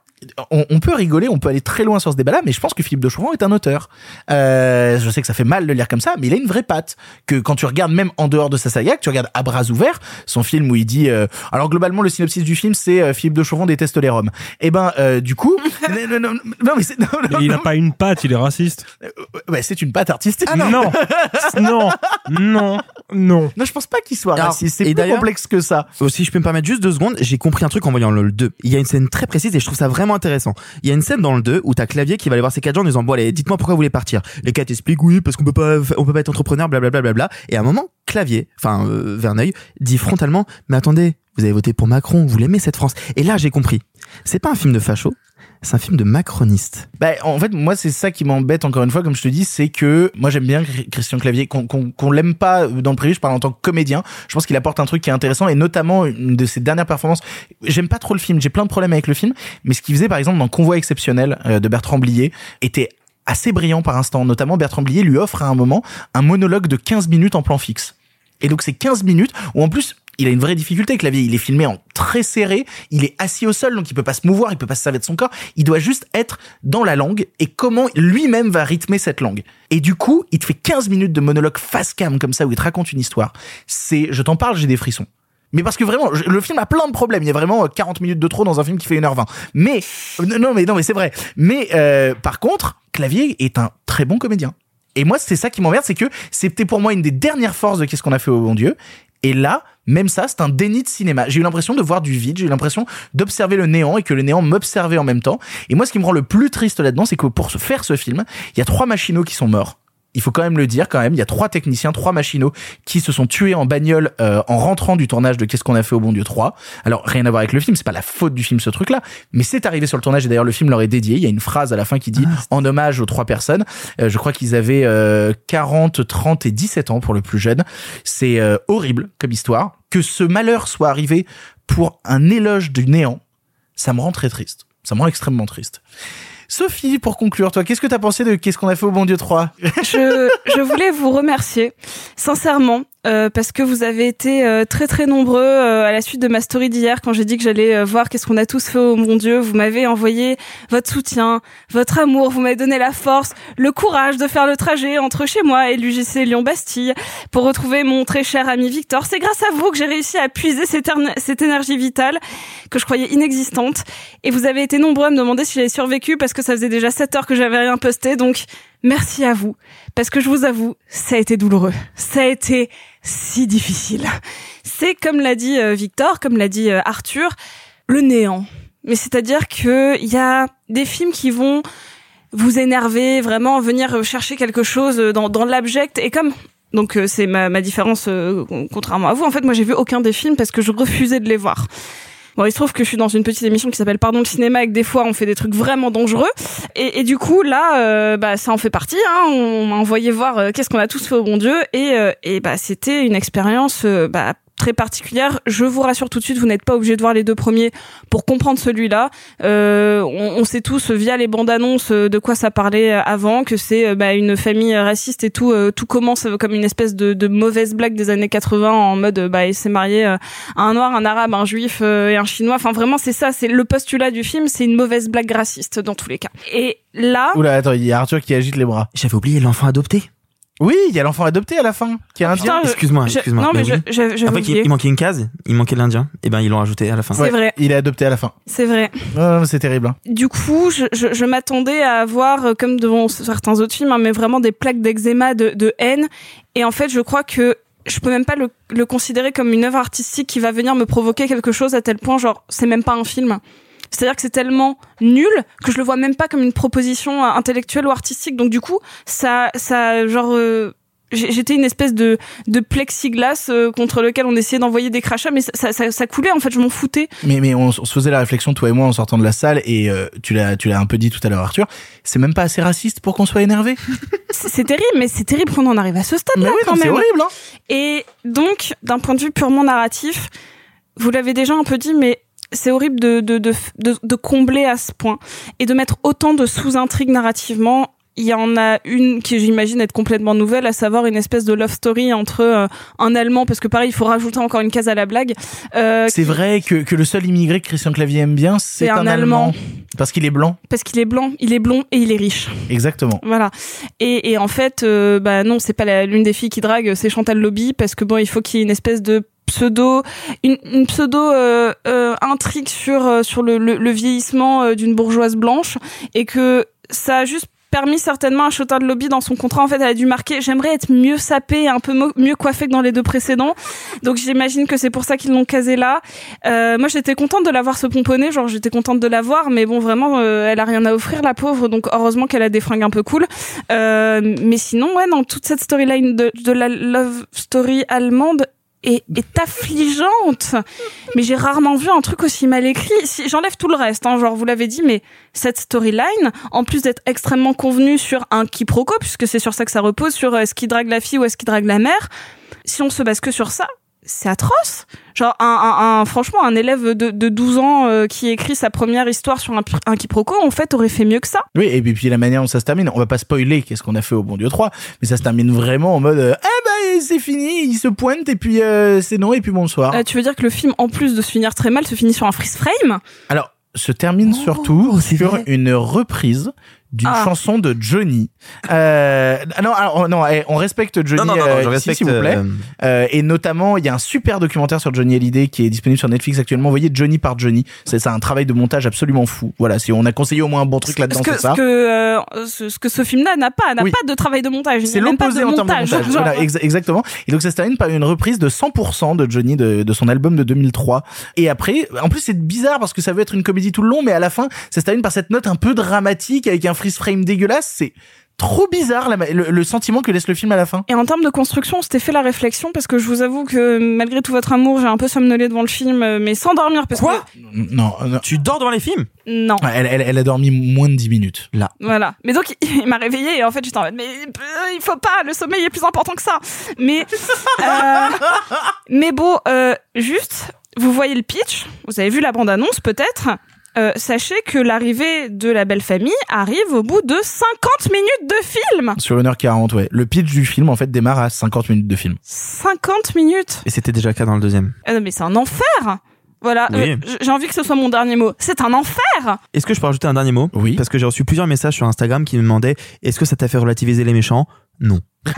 on, on, peut rigoler, on peut aller très loin sur ce débat-là, mais je pense que Philippe de Chauvron est un auteur. Euh, je sais que ça fait mal de lire comme ça, mais il a une vraie patte. Que quand tu regardes même en dehors de sa saga, que tu regardes à bras ouverts, son film où il dit, euh, alors globalement le synopsis du film c'est euh, Philippe de Chauvron déteste les Roms. Et ben euh, du coup, non, non, non, mais non, non, il n'a pas une patte, il est raciste. ouais, c'est une patte artistique. Ah non, non, non, non, non. Je pense pas qu'il soit raciste. C'est plus complexe que ça. Si je peux me permettre juste deux secondes, j'ai compris un truc en voyant le 2. Il y a une scène très précise et je trouve ça vraiment intéressant. Il y a une scène dans le 2 où t'as Clavier qui va aller voir ses quatre gens en disant bon allez dites-moi pourquoi vous voulez partir. Les quatre expliquent oui parce qu'on peut pas on peut pas être entrepreneur blablabla bla, bla, bla. et à un moment Clavier enfin euh, Verneuil dit frontalement mais attendez vous avez voté pour Macron vous l'aimez cette France et là j'ai compris c'est pas un film de facho c'est un film de macroniste. Bah, en fait, moi, c'est ça qui m'embête encore une fois, comme je te dis, c'est que moi, j'aime bien Christian Clavier, qu'on qu'on l'aime pas dans le prévu, je parle en tant que comédien. Je pense qu'il apporte un truc qui est intéressant et notamment une de ses dernières performances. J'aime pas trop le film, j'ai plein de problèmes avec le film, mais ce qu'il faisait, par exemple, dans Convoi exceptionnel euh, de Bertrand Blier était assez brillant par instant. Notamment, Bertrand Blier lui offre à un moment un monologue de 15 minutes en plan fixe. Et donc, c'est 15 minutes où en plus, il a une vraie difficulté, Clavier. Il est filmé en très serré, il est assis au sol, donc il peut pas se mouvoir, il peut pas se servir de son corps. Il doit juste être dans la langue et comment lui-même va rythmer cette langue. Et du coup, il te fait 15 minutes de monologue face cam comme ça où il te raconte une histoire. C'est, je t'en parle, j'ai des frissons. Mais parce que vraiment, le film a plein de problèmes. Il y a vraiment 40 minutes de trop dans un film qui fait 1h20. Mais, non, mais non, mais c'est vrai. Mais, euh, par contre, Clavier est un très bon comédien. Et moi, c'est ça qui m'emmerde, c'est que c'était pour moi une des dernières forces de Qu'est-ce qu'on a fait au bon Dieu. Et là, même ça, c'est un déni de cinéma. J'ai eu l'impression de voir du vide, j'ai eu l'impression d'observer le néant et que le néant m'observait en même temps. Et moi, ce qui me rend le plus triste là-dedans, c'est que pour faire ce film, il y a trois machinaux qui sont morts. Il faut quand même le dire quand même, il y a trois techniciens, trois machinaux qui se sont tués en bagnole euh, en rentrant du tournage de Qu'est-ce qu'on a fait au bon Dieu 3. Alors rien à voir avec le film, c'est pas la faute du film ce truc-là, mais c'est arrivé sur le tournage et d'ailleurs le film leur est dédié. Il y a une phrase à la fin qui dit en hommage aux trois personnes. Euh, je crois qu'ils avaient euh, 40, 30 et 17 ans pour le plus jeune. C'est euh, horrible comme histoire. Que ce malheur soit arrivé pour un éloge du néant, ça me rend très triste. Ça me rend extrêmement triste. Sophie, pour conclure, toi, qu'est-ce que t'as pensé de Qu'est-ce qu'on a fait au bon Dieu 3 je, je voulais vous remercier, sincèrement, euh, parce que vous avez été euh, très très nombreux euh, à la suite de ma story d'hier quand j'ai dit que j'allais euh, voir qu'est-ce qu'on a tous fait au bon Dieu. Vous m'avez envoyé votre soutien, votre amour, vous m'avez donné la force, le courage de faire le trajet entre chez moi et l'UGC Lyon-Bastille pour retrouver mon très cher ami Victor. C'est grâce à vous que j'ai réussi à puiser cette, cette énergie vitale que je croyais inexistante. Et vous avez été nombreux à me demander si j'avais survécu parce que ça faisait déjà 7 heures que j'avais rien posté. Donc merci à vous. Parce que je vous avoue, ça a été douloureux. Ça a été si difficile. C'est comme l'a dit euh, Victor, comme l'a dit euh, Arthur, le néant. Mais c'est-à-dire que il y a des films qui vont vous énerver, vraiment venir chercher quelque chose dans, dans l'abject. Et comme donc euh, c'est ma différence contrairement à vous. En fait, moi j'ai vu aucun des films parce que je refusais de les voir. Bon, il se trouve que je suis dans une petite émission qui s'appelle Pardon le cinéma et que des fois on fait des trucs vraiment dangereux. Et, du coup là, euh, bah ça en fait partie. Hein. On m'a envoyé voir euh, qu'est-ce qu'on a tous fait au bon Dieu et euh, et bah c'était une expérience bah très particulière. Je vous rassure tout de suite, vous n'êtes pas obligé de voir les deux premiers pour comprendre celui-là. Euh, on, on, sait tous via les bandes annonces de quoi ça parlait avant, que c'est bah, une famille raciste et tout. tout commence comme une espèce de, de, mauvaise blague des années 80 en mode bah il s'est marié à un noir, un arabe, un juif et un chinois. Enfin vraiment c'est ça, c'est le postulat du film, c'est une mauvaise blague raciste dans tous les cas. Et là. Oula attends, il y a Arthur qui agite les bras. J'avais oublié l'enfant adopté. Oui, il y a l'enfant adopté à la fin, qui est Oh, indien. Excuse-moi, excuse-moi. non, mais oui. je- il manquait une case, il manquait l'Indien. Et ben, ils l'ont rajouté à la fin. C'est vrai. Il est adopté à la fin. C'est vrai. Oh, c'est terrible. hein. Du coup, je, je, je m'attendais à avoir, euh, comme devant certains autres films, hein, mais vraiment des plaques d'eczéma, de, de haine. Et en fait, je crois que je peux même pas le, le considérer comme une œuvre artistique qui va venir me provoquer quelque chose à tel point, genre, c'est même pas un film. C'est-à-dire que c'est tellement nul que je le vois même pas comme une proposition euh, intellectuelle ou artistique. Donc du coup, ça, ça, genre, euh, j'étais une espèce de, de plexiglas euh, contre lequel on essayait d'envoyer des crachats, mais ça, ça, ça, ça coulait. En fait, je m'en foutais. Mais, mais on, se faisait la réflexion, toi et moi, en sortant de la salle, et euh, tu l'as, tu l'as un peu dit tout à l'heure, Arthur. C'est même pas assez raciste pour qu'on soit énervé. C'est terrible, mais c'est terrible qu'on en arrive à ce stade-là oui, quand non, c'est même. horrible, hein. Et donc, d'un point de vue purement narratif, vous l'avez déjà un peu dit, mais c'est horrible de, de, de, de, de combler à ce point et de mettre autant de sous-intrigues narrativement. Il y en a une qui j'imagine être complètement nouvelle, à savoir une espèce de love story entre euh, un Allemand, parce que pareil, il faut rajouter encore une case à la blague. euh, C'est vrai que, que le seul immigré que Christian Clavier aime bien, c'est un, un Allemand. Allemand. Parce qu'il est blanc. parce qu'il est blanc, il est blond et il est riche. Exactement. Voilà. Et, et en fait, euh, bah non, c'est pas l'une des filles qui drague, c'est Chantal Lobby parce que bon, il faut qu'il y ait une espèce de pseudo, une, une pseudo euh, euh, intrigue sur euh, sur le, le, le vieillissement euh, d'une bourgeoise blanche et que ça a juste permis certainement à Chantal Lobby dans son contrat. En fait elle a dû marquer j'aimerais être mieux sapée un peu mieux coiffée que dans les deux précédents. Donc j'imagine que c'est pour ça qu'ils l'ont casé là. Euh, moi j'étais contente de l'avoir ce pomponné genre j'étais contente de l'avoir mais bon vraiment euh, elle a rien à offrir la pauvre. Donc heureusement qu'elle a des fringues un peu cool. Euh, mais sinon ouais dans toute cette storyline de, de la love story allemande est, est affligeante. Mais j'ai rarement vu un truc aussi mal écrit. Si, J'enlève tout le reste, hein, genre vous l'avez dit, mais cette storyline, en plus d'être extrêmement convenue sur un quiproquo, puisque c'est sur ça que ça repose, sur euh, est-ce qui drague la fille ou est-ce qui drague la mère, si on se base que sur ça, c'est atroce. Genre, un, un, un- franchement, un élève de, de 12 ans euh, qui écrit sa première histoire sur un, un quiproquo, en fait, aurait fait mieux que ça. Oui, et puis, puis la manière dont ça se termine, on va pas spoiler qu'est-ce qu'on a fait au Bon Dieu 3, mais ça se termine vraiment en mode euh, Ah bah c'est fini, il se pointe et puis euh, c'est non et puis bonsoir. Euh, tu veux dire que le film, en plus de se finir très mal, se finit sur un freeze frame? Alors, se termine surtout sur une reprise d'une Ah. chanson de Johnny. Euh, ah non, alors, non, eh, on respecte Johnny Non, non, non, non, euh, je ici, respecte, s'il vous plaît. euh, Euh, et notamment, il y a un super documentaire sur Johnny Hallyday qui est disponible sur Netflix actuellement. Vous voyez Johnny par Johnny. C'est ça, un travail de montage absolument fou. Voilà, si on a conseillé au moins un bon truc là-dedans, c'est ça. ce que, euh, ce, ce que ce film-là n'a pas, n'a Oui. pas de travail de montage. C'est l'opposé de en termes de montage. Voilà, exactement. Et donc ça se termine par une reprise de 100% de Johnny de, de son album de 2003. Et après, en plus c'est bizarre parce que ça veut être une comédie tout le long, mais à la fin, ça se termine par cette note un peu dramatique avec un freeze frame dégueulasse. C'est trop bizarre la- le, le sentiment que laisse le film à la fin. Et en termes de construction, on s'était fait la réflexion parce que je vous avoue que malgré tout votre amour, j'ai un peu somnolé devant le film, euh, mais sans dormir parce Quoi? Non, non. Tu dors devant les films? Non. Elle, elle, elle a dormi moins de 10 minutes. Là. Voilà. Mais donc il m'a réveillé et en fait j'étais en mode mais euh, il faut pas, le sommeil est plus important que ça. Mais euh, mais bon, euh, juste vous voyez le pitch, vous avez vu la bande annonce peut-être. Euh, sachez que l'arrivée de la belle famille arrive au bout de 50 minutes de film. Sur 1h40, ouais. Le pitch du film, en fait, démarre à 50 minutes de film. 50 minutes. Et c'était déjà le cas dans le deuxième. Ah non, mais c'est un enfer. Voilà, Oui. euh, j'ai envie que ce soit mon dernier mot. C'est un enfer. Est-ce que je peux rajouter un dernier mot? Oui. Parce que j'ai reçu plusieurs messages sur Instagram qui me demandaient est-ce que ça t'a fait relativiser les méchants? Non.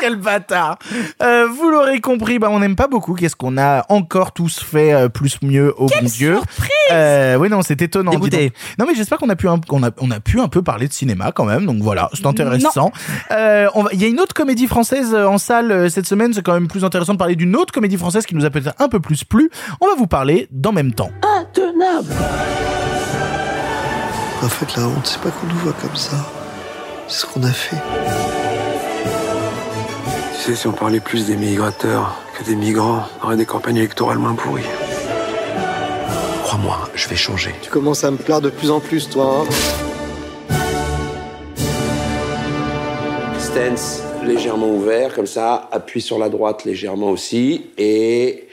Quel bâtard euh, Vous l'aurez compris, bah on n'aime pas beaucoup. Qu'est-ce qu'on a encore tous fait euh, plus mieux au bon Dieu surprise euh, Oui, non, c'est étonnant. Dégoûté. Non, mais j'espère qu'on a pu un, qu'on a, on a pu un peu parler de cinéma quand même. Donc voilà, c'est intéressant. Euh, on va- Il y a une autre comédie française en salle euh, cette semaine. C'est quand même plus intéressant de parler d'une autre comédie française qui nous a peut-être un peu plus plu. On va vous parler d'en même temps. Intenable En fait, la honte, c'est pas qu'on nous voit comme ça. C'est ce qu'on a fait. Sais, si on parlait plus des migrateurs que des migrants, on aurait des campagnes électorales moins pourries. Crois-moi, je vais changer. Tu commences à me plaire de plus en plus, toi. hein. Stance légèrement ouvert, comme ça, appuie sur la droite légèrement aussi, et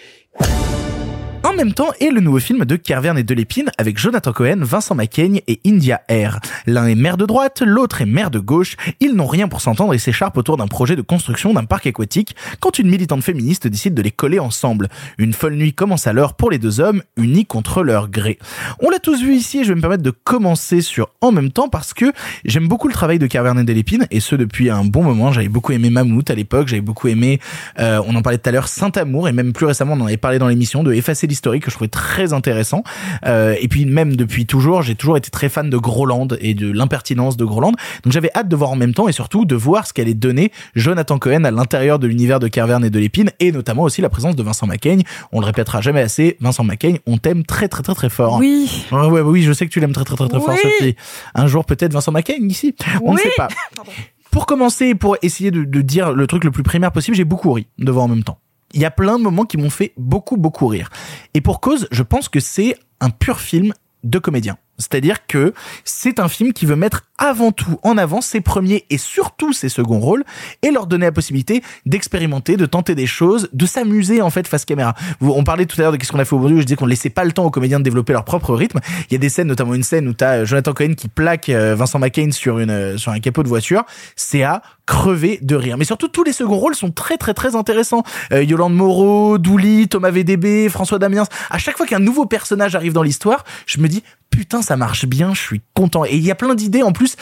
En même temps est le nouveau film de Kervern et Delépine avec Jonathan Cohen, Vincent Macaigne et India Air. L'un est maire de droite, l'autre est maire de gauche. Ils n'ont rien pour s'entendre et s'écharpent autour d'un projet de construction d'un parc aquatique quand une militante féministe décide de les coller ensemble. Une folle nuit commence alors pour les deux hommes, unis contre leur gré. On l'a tous vu ici et je vais me permettre de commencer sur en même temps parce que j'aime beaucoup le travail de Kervern et Delépine et ce depuis un bon moment. J'avais beaucoup aimé Mammouth à l'époque, j'avais beaucoup aimé, euh, on en parlait tout à l'heure, Saint-Amour et même plus récemment on en avait parlé dans l'émission de Effacer l'historique que je trouvais très intéressant. Euh, et puis même depuis toujours, j'ai toujours été très fan de Groland et de l'impertinence de Groland. Donc j'avais hâte de voir en même temps et surtout de voir ce qu'allait donner Jonathan Cohen à l'intérieur de l'univers de Carverne et de l'épine et notamment aussi la présence de Vincent Macaigne. On le répétera jamais assez, Vincent Macaigne, on t'aime très très très très fort. Oui. Ouais, ouais, oui, je sais que tu l'aimes très très très très fort, Oui. Sophie. Un jour peut-être Vincent Macaigne ici. On ne sait pas. Pour commencer, pour essayer de, de dire le truc le plus primaire possible, j'ai beaucoup ri de voir en même temps. Il y a plein de moments qui m'ont fait beaucoup beaucoup rire. Et pour cause, je pense que c'est un pur film de comédien. C'est-à-dire que c'est un film qui veut mettre avant tout en avant ses premiers et surtout ses seconds rôles et leur donner la possibilité d'expérimenter, de tenter des choses, de s'amuser en fait face caméra. On parlait tout à l'heure de qu'est-ce qu'on a fait aujourd'hui, je disais qu'on laissait pas le temps aux comédiens de développer leur propre rythme. Il y a des scènes, notamment une scène où t'as euh, Jonathan Cohen qui plaque euh, Vincent McCain sur une euh, sur un capot de voiture. C'est à crever de rire. Mais surtout tous les seconds rôles sont très très très intéressants. Yolande Moreau, Douli, Thomas VDB, François Damiens. À chaque fois qu'un nouveau personnage arrive dans l'histoire, je me dis putain ça marche bien, je suis content. Et il y a plein d'idées en plus.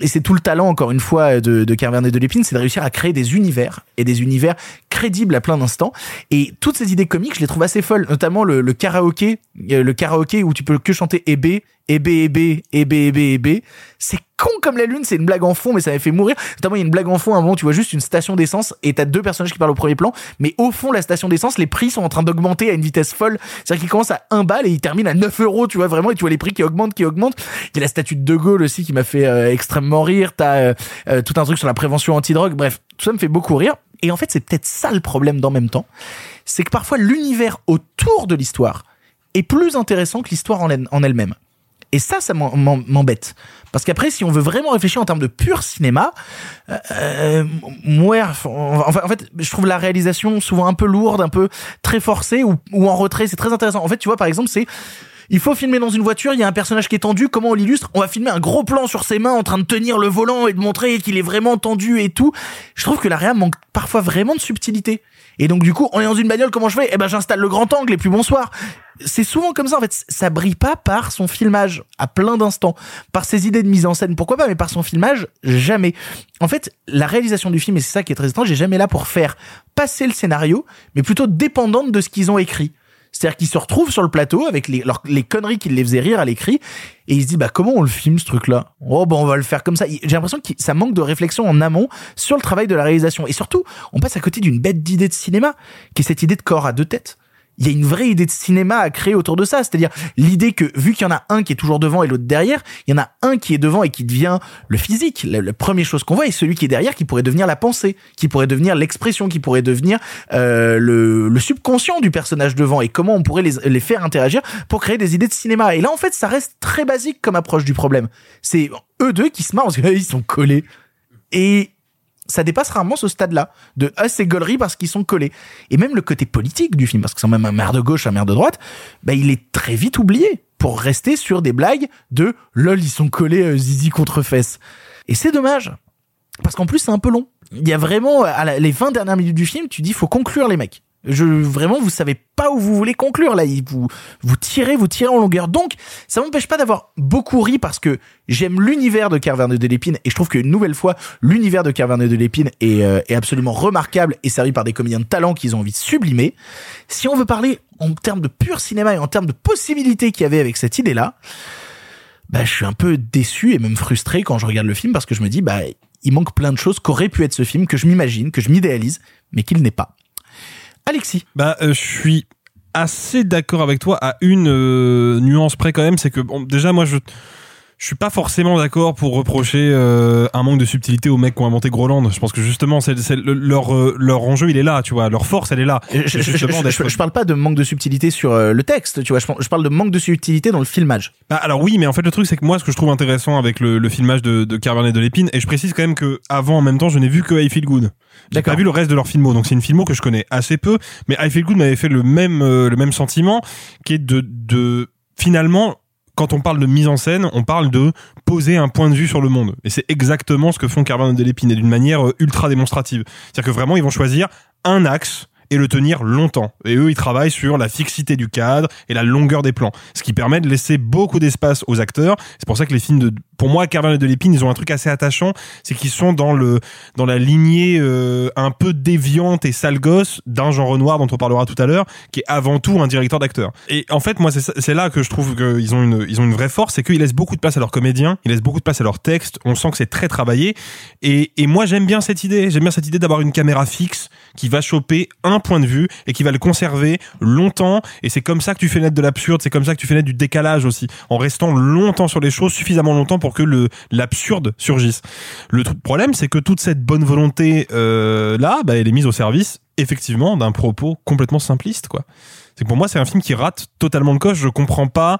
Et c'est tout le talent, encore une fois, de, de et de Lépine, c'est de réussir à créer des univers, et des univers crédibles à plein d'instants. Et toutes ces idées comiques, je les trouve assez folles, notamment le, le karaoké, euh, le karaoké où tu peux que chanter Ébé, Ébé, Ébé, Ébé, Ébé, Ébé. C'est con comme la lune, c'est une blague en fond, mais ça m'a fait mourir. Notamment, il y a une blague en fond, à un moment, tu vois juste une station d'essence, et t'as deux personnages qui parlent au premier plan, mais au fond, la station d'essence, les prix sont en train d'augmenter à une vitesse folle. C'est-à-dire qu'ils commencent à 1 balle et ils terminent à 9 euros, tu vois, vraiment, et tu vois les prix qui augmentent, qui augmentent. Il y a la statue de De Gaulle aussi qui m'a fait euh, extrêmement rire. T'as euh, euh, tout un truc sur la prévention antidrogue. Bref, tout ça me fait beaucoup rire. Et en fait, c'est peut-être ça le problème d'en même temps. C'est que parfois, l'univers autour de l'histoire est plus intéressant que l'histoire en elle- en elle-même. Et ça, ça m'embête. Parce qu'après, si on veut vraiment réfléchir en termes de pur cinéma, euh, euh, moi, enfin, en fait, je trouve la réalisation souvent un peu lourde, un peu très forcée ou en retrait. C'est très intéressant. En fait, tu vois, par exemple, c'est il faut filmer dans une voiture, il y a un personnage qui est tendu, comment on l'illustre On va filmer un gros plan sur ses mains en train de tenir le volant et de montrer qu'il est vraiment tendu et tout. Je trouve que la réa manque parfois vraiment de subtilité. Et donc du coup, on est dans une bagnole, comment je fais Eh ben j'installe le grand angle et puis bonsoir. C'est souvent comme ça en fait, ça brille pas par son filmage à plein d'instants, par ses idées de mise en scène, pourquoi pas, mais par son filmage, jamais. En fait, la réalisation du film, et c'est ça qui est très étrange, j'ai jamais là pour faire passer le scénario, mais plutôt dépendante de ce qu'ils ont écrit. C'est-à-dire qu'ils se retrouvent sur le plateau avec les, conneries qui les faisaient rire à l'écrit et ils se disent bah comment on le filme ce truc-là? Oh bah on va le faire comme ça. J'ai l'impression que ça manque de réflexion en amont sur le travail de la réalisation et surtout on passe à côté d'une bête d'idée de cinéma qui est cette idée de corps à deux têtes. Il y a une vraie idée de cinéma à créer autour de ça. C'est-à-dire l'idée que vu qu'il y en a un qui est toujours devant et l'autre derrière, il y en a un qui est devant et qui devient le physique. La, la première chose qu'on voit est celui qui est derrière qui pourrait devenir la pensée, qui pourrait devenir l'expression, qui pourrait devenir euh, le, le subconscient du personnage devant et comment on pourrait les, les faire interagir pour créer des idées de cinéma. Et là, en fait, ça reste très basique comme approche du problème. C'est eux deux qui se marrent parce qu'ils sont collés. Et ça dépasse rarement ce stade-là de ah c'est gaulerie parce qu'ils sont collés. Et même le côté politique du film parce que c'est même un maire de gauche un maire de droite bah il est très vite oublié pour rester sur des blagues de lol ils sont collés euh, zizi contre fesses et c'est dommage parce qu'en plus c'est un peu long. Il y a vraiment à la- les 20 dernières minutes du film tu dis faut conclure les mecs je vraiment vous savez pas où vous voulez conclure là. Vous vous tirez vous tirez en longueur. Donc ça m'empêche pas d'avoir beaucoup ri parce que j'aime l'univers de Carverne de Lépine et je trouve qu'une nouvelle fois l'univers de Carverne de Lépine est, euh, est absolument remarquable et servi par des comédiens de talent qu'ils ont envie de sublimer. Si on veut parler en termes de pur cinéma et en termes de possibilités qu'il y avait avec cette idée là bah je suis un peu déçu et même frustré quand je regarde le film parce que je me dis bah il manque plein de choses qu'aurait pu être ce film que je m'imagine que je m'idéalise mais qu'il n'est pas Alexis. Bah, euh, je suis assez d'accord avec toi à une euh, nuance près quand même, c'est que bon, déjà moi je je suis pas forcément d'accord pour reprocher euh, un manque de subtilité aux mecs qui ont inventé Groland. Je pense que justement c'est c'est le- leur euh, leur enjeu il est là, tu vois, leur force elle est là. je, je, je- parle pas de manque de subtilité sur euh, le texte, tu vois. Je, je parle de manque de subtilité dans le filmage. Bah, alors oui, mais en fait le truc c'est que moi ce que je trouve intéressant avec le, le filmage de, de Carvernet de l'épine, et je précise quand même que avant en même temps je n'ai vu que I Feel Good. J'ai pas vu le reste de leur filmo, donc c'est une filmo que je connais assez peu, mais I Feel Good m'avait fait le même euh, le même sentiment, qui est de de finalement quand on parle de mise en scène, on parle de poser un point de vue sur le monde. Et c'est exactement ce que font Carvernet de l'épine, et d'une manière euh, ultra démonstrative. C'est-à-dire que vraiment, ils vont choisir un axe et le tenir longtemps. Et eux, ils travaillent sur la fixité du cadre et la longueur des plans. Ce qui permet de laisser beaucoup d'espace aux acteurs. C'est pour ça que les films de, pour moi, Carvernet de l'épine, ils ont un truc assez attachant. C'est qu'ils sont dans le, dans la lignée, euh, un peu déviante et sale gosse d'un Jean Renoir dont on parlera tout à l'heure, qui est avant tout un directeur d'acteurs. Et en fait, moi, c'est là que je trouve qu'ils ont une, ils ont une vraie force, c'est qu'ils laissent beaucoup de place à leurs comédiens, ils laissent beaucoup de place à leurs textes. On sent que c'est très travaillé. Et, et moi, j'aime bien cette idée. J'aime bien cette idée d'avoir une caméra fixe qui va choper un point de vue et qui va le conserver longtemps. Et c'est comme ça que tu fais naître de l'absurde. C'est comme ça que tu fais naître du décalage aussi, en restant longtemps sur les choses, suffisamment longtemps pour que le l'absurde surgisse. Le problème, c'est que toute cette bonne volonté euh, là, bah, elle est mise au service effectivement d'un propos complètement simpliste, quoi. C'est pour moi, c'est un film qui rate totalement le coche. Je comprends pas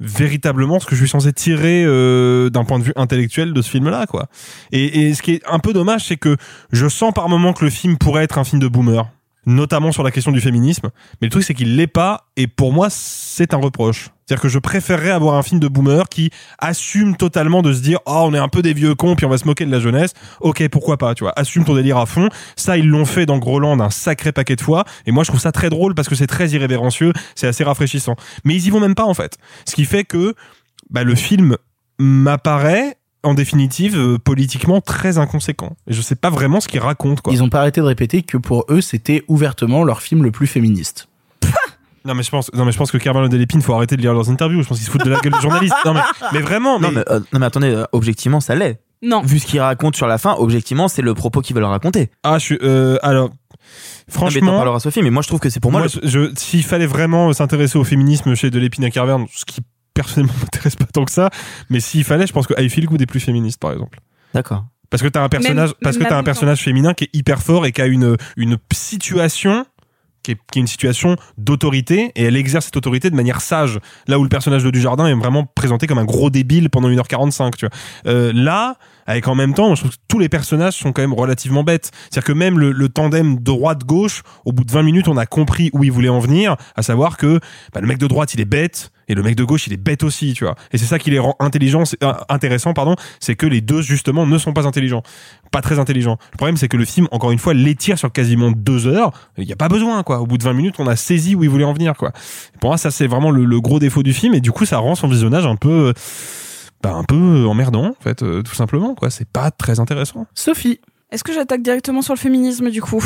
véritablement ce que je suis censé tirer euh, d'un point de vue intellectuel de ce film-là, quoi. Et, et ce qui est un peu dommage, c'est que je sens par moment que le film pourrait être un film de boomer, notamment sur la question du féminisme. Mais le truc, c'est qu'il l'est pas, et pour moi, c'est un reproche. C'est-à-dire que je préférerais avoir un film de boomer qui assume totalement de se dire oh on est un peu des vieux cons puis on va se moquer de la jeunesse. Ok pourquoi pas tu vois assume ton délire à fond. Ça ils l'ont fait dans Groland un sacré paquet de fois et moi je trouve ça très drôle parce que c'est très irrévérencieux, c'est assez rafraîchissant. Mais ils y vont même pas en fait. Ce qui fait que bah, le film m'apparaît en définitive euh, politiquement très inconséquent. Et je sais pas vraiment ce qu'il raconte quoi. Ils ont pas arrêté de répéter que pour eux, c'était ouvertement leur film le plus féministe. Non mais je pense non mais je pense que Carvalho de l'épine faut arrêter de lire leurs interviews, je pense qu'ils se foutent de la gueule des journalistes. Non mais mais vraiment Non mais, euh, non mais attendez, euh, objectivement ça l'est. Non. Vu ce qu'il raconte sur la fin, objectivement c'est le propos qu'ils veulent raconter. Ah je suis euh, alors Non, mais franchement t'en parleras Sophie, mais moi je trouve que c'est pour moi. Moi, le- je, s'il fallait vraiment s'intéresser au féminisme chez de l'épine à Carverne, ce qui personnellement m'intéresse pas tant que ça, mais s'il fallait, je pense que I Feel Good est plus féministe, par exemple. D'accord. Parce que t'as un personnage, Même- parce que t'as un personnage féminin qui est hyper fort et qui a une une situation qui est, qui est une situation d'autorité et elle exerce cette autorité de manière sage. Là où le personnage de Dujardin est vraiment présenté comme un gros débile pendant 1h45, tu vois. Euh, là, avec en même temps, je trouve que tous les personnages sont quand même relativement bêtes. C'est-à-dire que même le, le tandem droite-gauche, au bout de 20 minutes, on a compris où il voulait en venir, à savoir que bah, le mec de droite, il est bête, et le mec de gauche, il est bête aussi, tu vois. Et c'est ça qui les rend intelligents, euh, intéressants, pardon, c'est que les deux, justement, ne sont pas intelligents. Pas très intelligents. Le problème, c'est que le film, encore une fois, l'étire sur quasiment deux heures. Il n'y a pas besoin, quoi. Au bout de 20 minutes, on a saisi où il voulait en venir, quoi. Pour moi, ça, c'est vraiment le, le gros défaut du film, et du coup, ça rend son visionnage un peu, euh, bah, un peu emmerdant, en fait, euh, tout simplement, quoi. C'est pas très intéressant. Sophie, Est-ce que j'attaque directement sur le féminisme du coup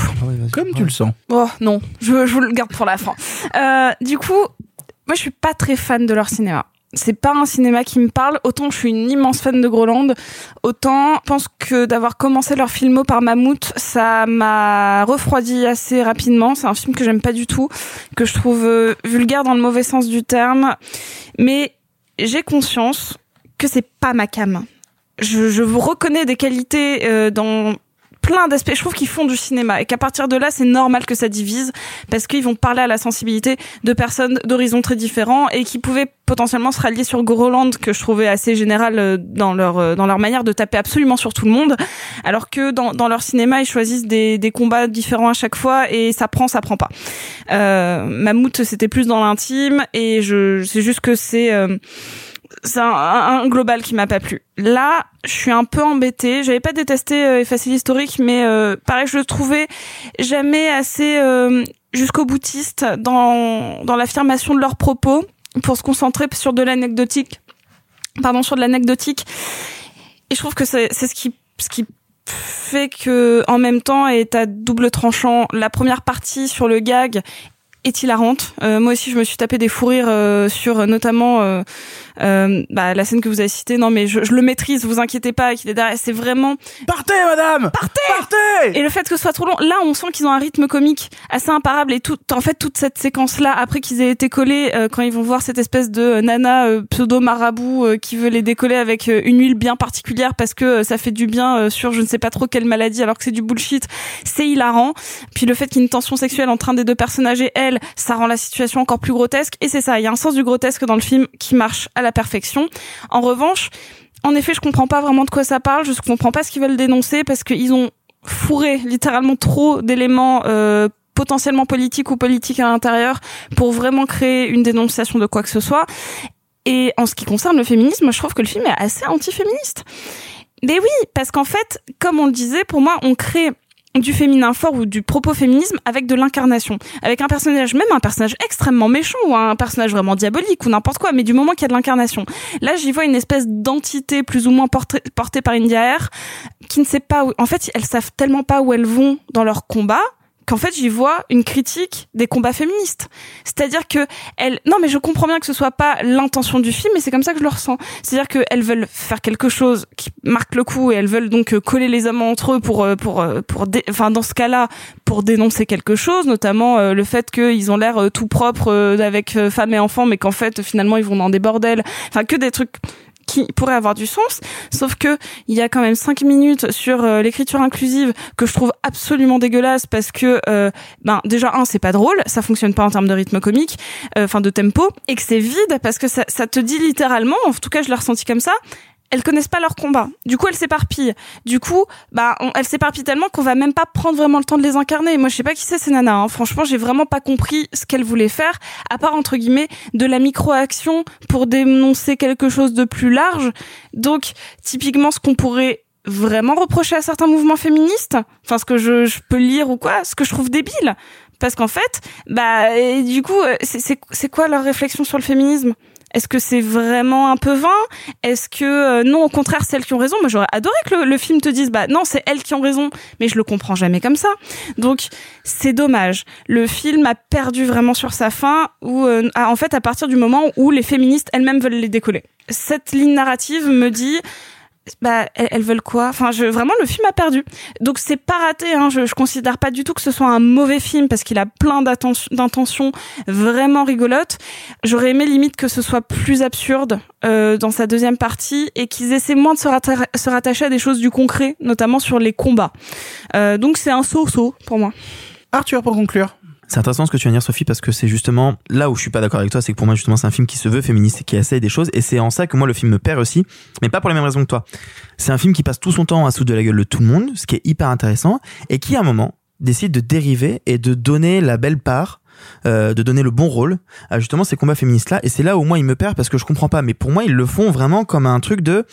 comme tu le sens. Oh non, je, je vous le garde pour la fin. Euh, du coup, moi je suis pas très fan de leur cinéma. c'est pas un cinéma qui me parle. Autant je suis une immense fan de Groland, autant je pense que d'avoir commencé leur filmo par Mammouth, ça m'a refroidi assez rapidement. C'est un film que j'aime pas du tout, que je trouve euh, vulgaire dans le mauvais sens du terme. Mais j'ai conscience que c'est pas ma cam. Je, je vous reconnais des qualités euh, dans plein d'aspects. Je trouve qu'ils font du cinéma et qu'à partir de là, c'est normal que ça divise parce qu'ils vont parler à la sensibilité de personnes d'horizons très différents et qui pouvaient potentiellement se rallier sur Groland que je trouvais assez général euh, dans leur euh, dans leur manière de taper absolument sur tout le monde alors que dans, dans leur cinéma ils choisissent des, des combats différents à chaque fois et ça prend ça prend pas euh, Mammouth c'était plus dans l'intime et je c'est juste que c'est euh, c'est un, global qui m'a pas plu. Là, je suis un peu embêtée. J'avais pas détesté euh, Facile Historique, mais euh, pareil, je le trouvais jamais assez euh, jusqu'au boutiste dans dans l'affirmation de leurs propos pour se concentrer sur de l'anecdotique. Pardon, sur de l'anecdotique. Et je trouve que c'est ce qui ce qui fait que en même temps est à double tranchant. La première partie sur le gag est hilarante. Euh, moi aussi, je me suis tapé des fous rires sur notamment euh, bah, la scène que vous avez citée. Non, mais je, je le maîtrise, vous inquiétez pas. Qu'il est derrière. C'est vraiment partez, madame, partez, partez. Et le fait que ce soit trop long, là, on sent qu'ils ont un rythme comique assez imparable. Et tout, en fait, toute cette séquence-là, après qu'ils aient été collés, euh, quand ils vont voir cette espèce de nana euh, pseudo marabout euh, qui veut les décoller avec euh, une huile bien particulière parce que euh, ça fait du bien euh, sur je ne sais pas trop quelle maladie, alors que c'est du bullshit. C'est hilarant. Puis le fait qu'il y ait une tension sexuelle entre un des deux personnages et elle ça rend la situation encore plus grotesque. Et c'est ça, il y a un sens du grotesque dans le film qui marche à la perfection. En revanche, en effet, je comprends pas vraiment de quoi ça parle. Je comprends pas ce qu'ils veulent dénoncer parce qu'ils ont fourré littéralement trop d'éléments euh, potentiellement politiques ou politiques à l'intérieur pour vraiment créer une dénonciation de quoi que ce soit. Et en ce qui concerne le féminisme, je trouve que le film est assez anti-féministe. Mais oui, parce qu'en fait, comme on le disait, pour moi, on crée du féminin fort ou du propos féminisme avec de l'incarnation, avec un personnage, même un personnage extrêmement méchant ou un personnage vraiment diabolique ou n'importe quoi, mais du moment qu'il y a de l'incarnation. Là, j'y vois une espèce d'entité plus ou moins portée, portée par India Air qui ne sait pas où, en fait, elles savent tellement pas où elles vont dans leur combat qu'en fait j'y vois une critique des combats féministes. C'est-à-dire que elles, non mais je comprends bien que ce soit pas l'intention du film, mais c'est comme ça que je le ressens. C'est-à-dire qu'elles veulent faire quelque chose qui marque le coup et elles veulent donc coller les hommes entre eux pour pour pour, enfin dans ce cas-là pour dénoncer quelque chose, notamment euh, le fait qu'ils ont l'air euh, tout propres euh, avec femmes et enfants, mais qu'en fait finalement ils vont dans des bordels. Enfin que des trucs qui pourrait avoir du sens, sauf que il y a quand même cinq minutes sur euh, l'écriture inclusive que je trouve absolument dégueulasse parce que euh, ben déjà un c'est pas drôle, ça fonctionne pas en termes de rythme comique, enfin de tempo, et que c'est vide parce que ça, ça te dit littéralement, en tout cas je l'ai ressenti comme ça, elles connaissent pas leur combat. Du coup, elles s'éparpillent. Du coup, bah, elles s'éparpillent tellement qu'on va même pas prendre vraiment le temps de les incarner. Moi, je sais pas qui c'est ces nanas. Hein. Franchement, j'ai vraiment pas compris ce qu'elles voulaient faire, à part entre guillemets de la micro-action pour dénoncer quelque chose de plus large. Donc, typiquement, ce qu'on pourrait vraiment reprocher à certains mouvements féministes, enfin ce que je, je peux lire ou quoi, ce que je trouve débile, parce qu'en fait, bah, du coup, c'est quoi leur réflexion sur le féminisme? Est-ce que c'est vraiment un peu vain? Est-ce que euh, non, au contraire, c'est elles qui ont raison? Moi, j'aurais adoré que le, film te dise, bah non, c'est elles qui ont raison, mais je le comprends jamais comme ça. Donc, c'est dommage. Le film a perdu vraiment sur sa fin, où euh, en fait, à partir du moment où les féministes elles-mêmes veulent les décoller. Cette ligne narrative me dit, bah elles, veulent quoi? Enfin, je, vraiment le film a perdu. Donc c'est pas raté. Hein. Je, je considère pas du tout que ce soit un mauvais film parce qu'il a plein d'intentions vraiment rigolotes. J'aurais aimé limite que ce soit plus absurde euh, dans sa deuxième partie et qu'ils essaient moins de se, ratta se, rattacher à des choses du concret, notamment sur les combats. Euh, donc c'est un saut-saut pour moi. Arthur pour conclure. C'est intéressant ce que tu viens de dire, Sophie, parce que c'est justement là où je suis pas d'accord avec toi, c'est que pour moi, justement, c'est un film qui se veut féministe et qui essaye des choses, et c'est en ça que moi, le film me perd aussi, mais pas pour les mêmes raisons que toi. C'est un film qui passe tout son temps à sous de la gueule de tout le monde, ce qui est hyper intéressant, et qui, à un moment, décide de dériver et de donner la belle part euh, de donner le bon rôle à justement ces combats féministes là et c'est là où moi il me perd parce que je comprends pas mais pour moi ils le font vraiment comme un truc de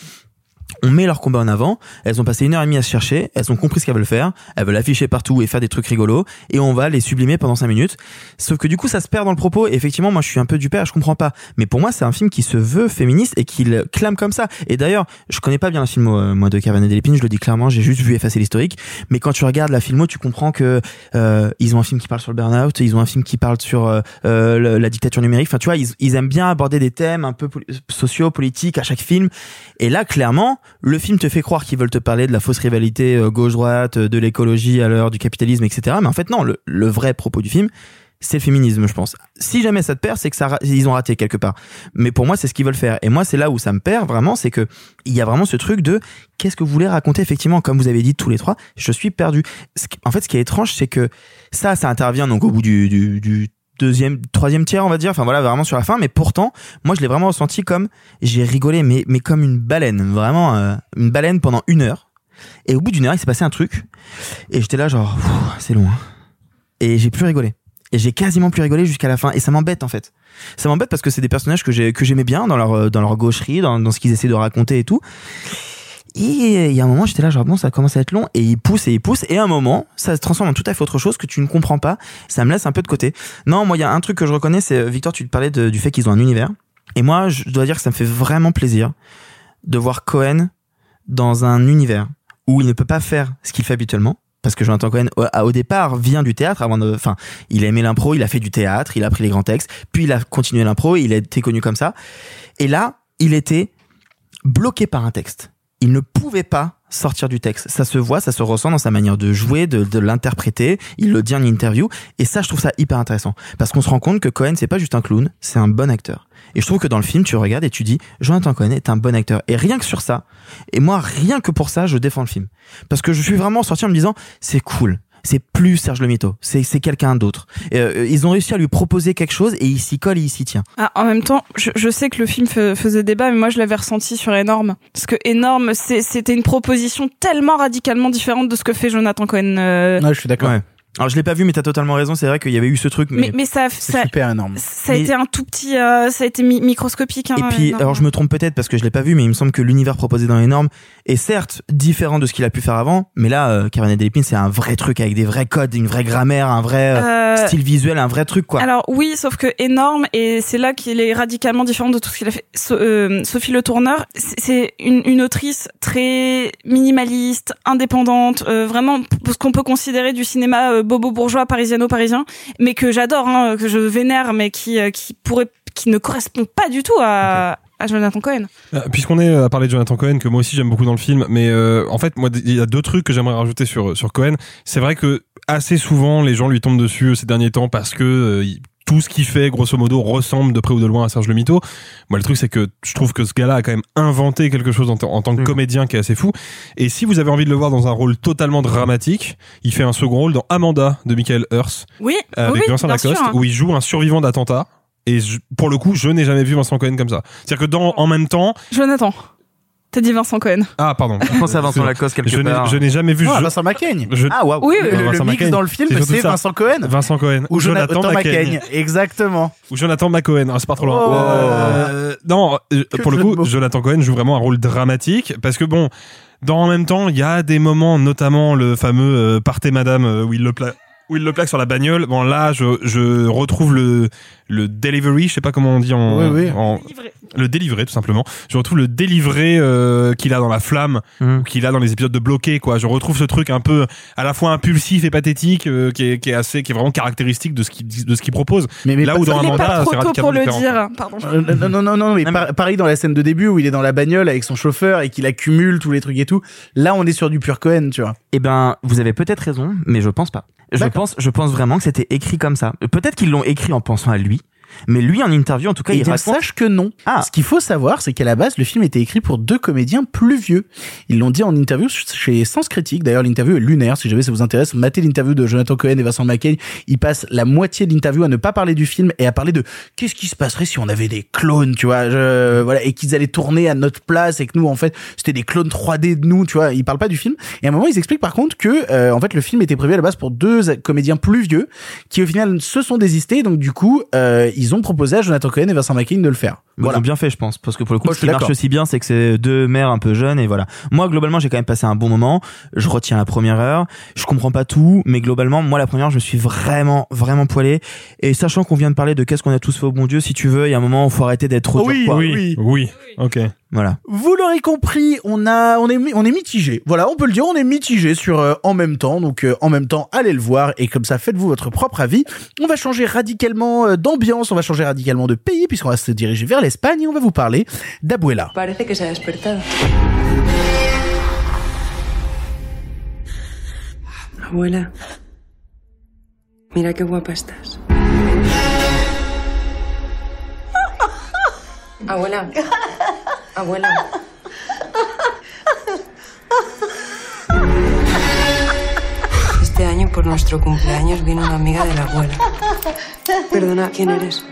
on met leur combat en avant, elles ont passé une heure et demie à se chercher, elles ont compris ce qu'elles veulent faire, elles veulent afficher partout et faire des trucs rigolos, et on va les sublimer pendant cinq minutes. Sauf que du coup, ça se perd dans le propos, et effectivement, moi je suis un peu du père, je comprends pas. Mais pour moi, c'est un film qui se veut féministe et qui le clame comme ça. Et d'ailleurs, je connais pas bien la filmo, euh, moi, de Carvan et Delépine, je le dis clairement, j'ai juste vu effacer l'historique, mais quand tu regardes la filmo, tu comprends que euh, ils ont un film qui parle sur le burn-out, ils ont un film qui parle sur euh, euh, le- la dictature numérique, enfin tu vois, ils, aiment bien aborder des thèmes un peu sociaux, politiques à chaque film. Et là, clairement, le film te fait croire qu'ils veulent te parler de la fausse rivalité euh, gauche-droite, euh, de l'écologie à l'heure du capitalisme, etc. Mais en fait, non, le, le vrai propos du film, c'est le féminisme, je pense. Si jamais ça te perd, c'est que ça, ils ont raté quelque part. Mais pour moi, c'est ce qu'ils veulent faire. Et moi, c'est là où ça me perd vraiment, c'est que il y a vraiment ce truc de qu'est-ce que vous voulez raconter effectivement, comme vous avez dit tous les trois, je suis perdu. En fait, ce qui est étrange, c'est que ça, ça intervient donc au bout du, du, du deuxième, troisième tiers, on va dire. Enfin voilà, vraiment sur la fin. Mais pourtant, moi, je l'ai vraiment ressenti comme j'ai rigolé, mais mais comme une baleine, vraiment euh, une baleine pendant une heure. Et au bout d'une heure, il s'est passé un truc. Et j'étais là, genre, c'est loin. Et j'ai plus rigolé. Et j'ai quasiment plus rigolé jusqu'à la fin. Et ça m'embête, en fait. Ça m'embête parce que c'est des personnages que que j'aimais bien dans leur, euh, dans leur gaucherie, dans, dans ce qu'ils essaient de raconter et tout. Et il y a un moment, j'étais là, genre, bon, ça commence à être long. Et il pousse et il pousse. Et à un moment, ça se transforme en tout à fait autre chose que tu ne comprends pas. Ça me laisse un peu de côté. Non, moi, il y a un truc que je reconnais, c'est, euh, Victor, tu te parlais du fait qu'ils ont un univers. Et moi, je dois dire que ça me fait vraiment plaisir de voir Cohen dans un univers où il ne peut pas faire ce qu'il fait habituellement. Parce que Jonathan Cohen, au, départ, vient du théâtre avant de, enfin, il a aimé l'impro, il a fait du théâtre, il a appris les grands textes, puis il a continué l'impro, il a été connu comme ça. Et là, il était bloqué par un texte. Il ne pouvait pas sortir du texte. Ça se voit, ça se ressent dans sa manière de jouer, de, l'interpréter. Il le dit en interview. Et ça, je trouve ça hyper intéressant. Parce qu'on se rend compte que Cohen, c'est pas juste un clown, c'est un bon acteur. Et je trouve que dans le film, tu regardes et tu dis, Jonathan Cohen est un bon acteur. Et rien que sur ça, et moi, rien que pour ça, je défends le film. Parce que je suis vraiment sorti en me disant, c'est cool. C'est plus Serge Le Mito, c'est c'est quelqu'un d'autre. Euh, ils ont réussi à lui proposer quelque chose et il s'y colle et il s'y tient. Ah, en même temps, je, je sais que le film faisait débat, mais moi je l'avais ressenti sur Énorme. Parce que Énorme, c'est- c'était une proposition tellement radicalement différente de ce que fait Jonathan Cohen. euh, Ouais, je suis d'accord. Ouais. Alors je l'ai pas vu, mais t'as totalement raison. C'est vrai qu'il y avait eu ce truc, mais, mais, mais ça, super énorme. ça a Mais- été un tout petit, euh, ça a été mi- microscopique. Hein, Et puis, Énorme. alors je me trompe peut-être parce que je l'ai pas vu, mais il me semble que l'univers proposé dans les normes est certes différent de ce qu'il a pu faire avant, mais là, euh, Cabernet Delépine, c'est un vrai truc avec des vrais codes, une vraie grammaire, un vrai euh, Euh, style visuel, un vrai truc quoi. Alors oui, sauf que énorme et c'est là qu'il est radicalement différent de tout ce qu'il a fait. So- euh, Sophie Le Tourneur, c'est- une, une autrice très minimaliste, indépendante, euh, vraiment ce qu'on peut considérer du cinéma euh, bobo bourgeois parisiano-parisien, mais que j'adore, hein, que je vénère, mais qui euh, qui pourrait, qui ne correspond pas du tout à, à Jonathan Cohen. Euh, Puisqu'on est à parler de Jonathan Cohen, que moi aussi j'aime beaucoup dans le film, mais euh, en fait, moi, il y a deux trucs que j'aimerais rajouter sur sur Cohen. C'est vrai que assez souvent, les gens lui tombent dessus euh, ces derniers temps parce que euh, tout ce qu'il fait, grosso modo, ressemble de près ou de loin à Serge Le Mito. Moi, le truc, c'est que je trouve que ce gars-là a quand même inventé quelque chose en, tant que comédien qui est assez fou. Et si vous avez envie de le voir dans un rôle totalement dramatique, il fait un second rôle dans Amanda de Michael Hurst Oui, euh, avec oui, oui, Vincent Lacoste, sûr, hein. où il joue un survivant d'attentat. Et je- pour le coup, je n'ai jamais vu Vincent Cohen comme ça. C'est-à-dire que dans, en même temps, Jonathan, t'as dit Vincent Cohen. ah pardon, Je pense à Vincent Lacoste quelque je n'ai- part. je n'ai jamais vu. Je- Vincent Macaigne. je- Ah waouh. Oui, Le, oui. le Vincent mix dans le film, C'est. Vincent Cohen Vincent Cohen ou Jonathan, Macaigne. Macaigne. Exactement. ou Jonathan McCohen, ah, c'est pas trop loin. Oh. Euh, non, euh, Que pour le coup. Jonathan Cohen joue vraiment un rôle dramatique parce que bon, dans en même temps, il y a des moments, notamment le fameux euh, Partez Madame où il le plaque. Où il le plaque sur la bagnole. Bon là, je, je retrouve le le delivery, je sais pas comment on dit en, Oui, oui. en- le délivré tout simplement. Je retrouve le délivré euh, qu'il a dans la flamme, Mm. ou qu'il a dans les épisodes de bloqué quoi. Je retrouve ce truc un peu à la fois impulsif et pathétique euh, qui, est, qui est assez, qui est vraiment caractéristique de ce qu'il de ce qu'il propose. Mais, mais là où dans Amanda, pas c'est radicalement pour le différent, dire. Pardon. Euh, non, non, non, non, mais Non, par- pareil dans la scène de début où il est dans la bagnole avec son chauffeur et qu'il accumule tous les trucs et tout. Là, on est sur du pur Cohen, tu vois. Eh ben, vous avez peut-être raison, mais je pense pas. Je pense, je pense vraiment que c'était écrit comme ça. Peut-être qu'ils l'ont écrit en pensant à lui, mais lui en interview, en tout cas, Et il bien, raconte. sache que non. Ah. Ce qu'il faut savoir, c'est qu'à la base, le film était écrit pour deux comédiens plus vieux. Ils l'ont dit en interview chez Sens Critique. D'ailleurs, l'interview est lunaire. Si jamais ça vous intéresse, matez l'interview de Jonathan Cohen et Vincent McCain. Ils passent la moitié de l'interview à ne pas parler du film et à parler de qu'est-ce qui se passerait si on avait des clones, tu vois, je- voilà, et qu'ils allaient tourner à notre place et que nous, en fait, c'était des clones 3D de nous, tu vois. Ils parlent pas du film. Et à un moment, ils expliquent par contre que, euh, en fait, le film était prévu à la base pour deux comédiens plus vieux qui, au final, se sont désistés. Donc, du coup, euh, ils ont proposé à Jonathan Cohen et Vincent McCain de le faire. Ils Voilà. ont bien fait, je pense, parce que pour le coup, Moi, ce qui marche aussi bien, c'est que c'est deux mères un peu jeunes et voilà. Moi, globalement, j'ai quand même passé un bon moment. Je retiens la première heure. Je comprends pas tout, mais globalement, moi, la première, heure, je suis vraiment, vraiment poilé. Et sachant qu'on vient de parler de qu'est-ce qu'on a tous fait au bon Dieu, si tu veux, il y a un moment où faut arrêter d'être trop Oui, dur, quoi. oui. Oui, ok. Voilà. Vous l'aurez compris, on a, on est, on est mitigé. Voilà, on peut le dire, on est mitigé sur euh, en même temps. Donc euh, en même temps, allez le voir et comme ça, faites-vous votre propre avis. On va changer radicalement euh, d'ambiance, on va changer radicalement de pays puisqu'on va se diriger vers l'Espagne et on va vous parler d'Abuela. Parece que se ha despertado. Abuela, mira qué guapa estás. Abuela, abuela. Este año por nuestro cumpleaños vino una amiga de la abuela. Perdona, ¿quién eres?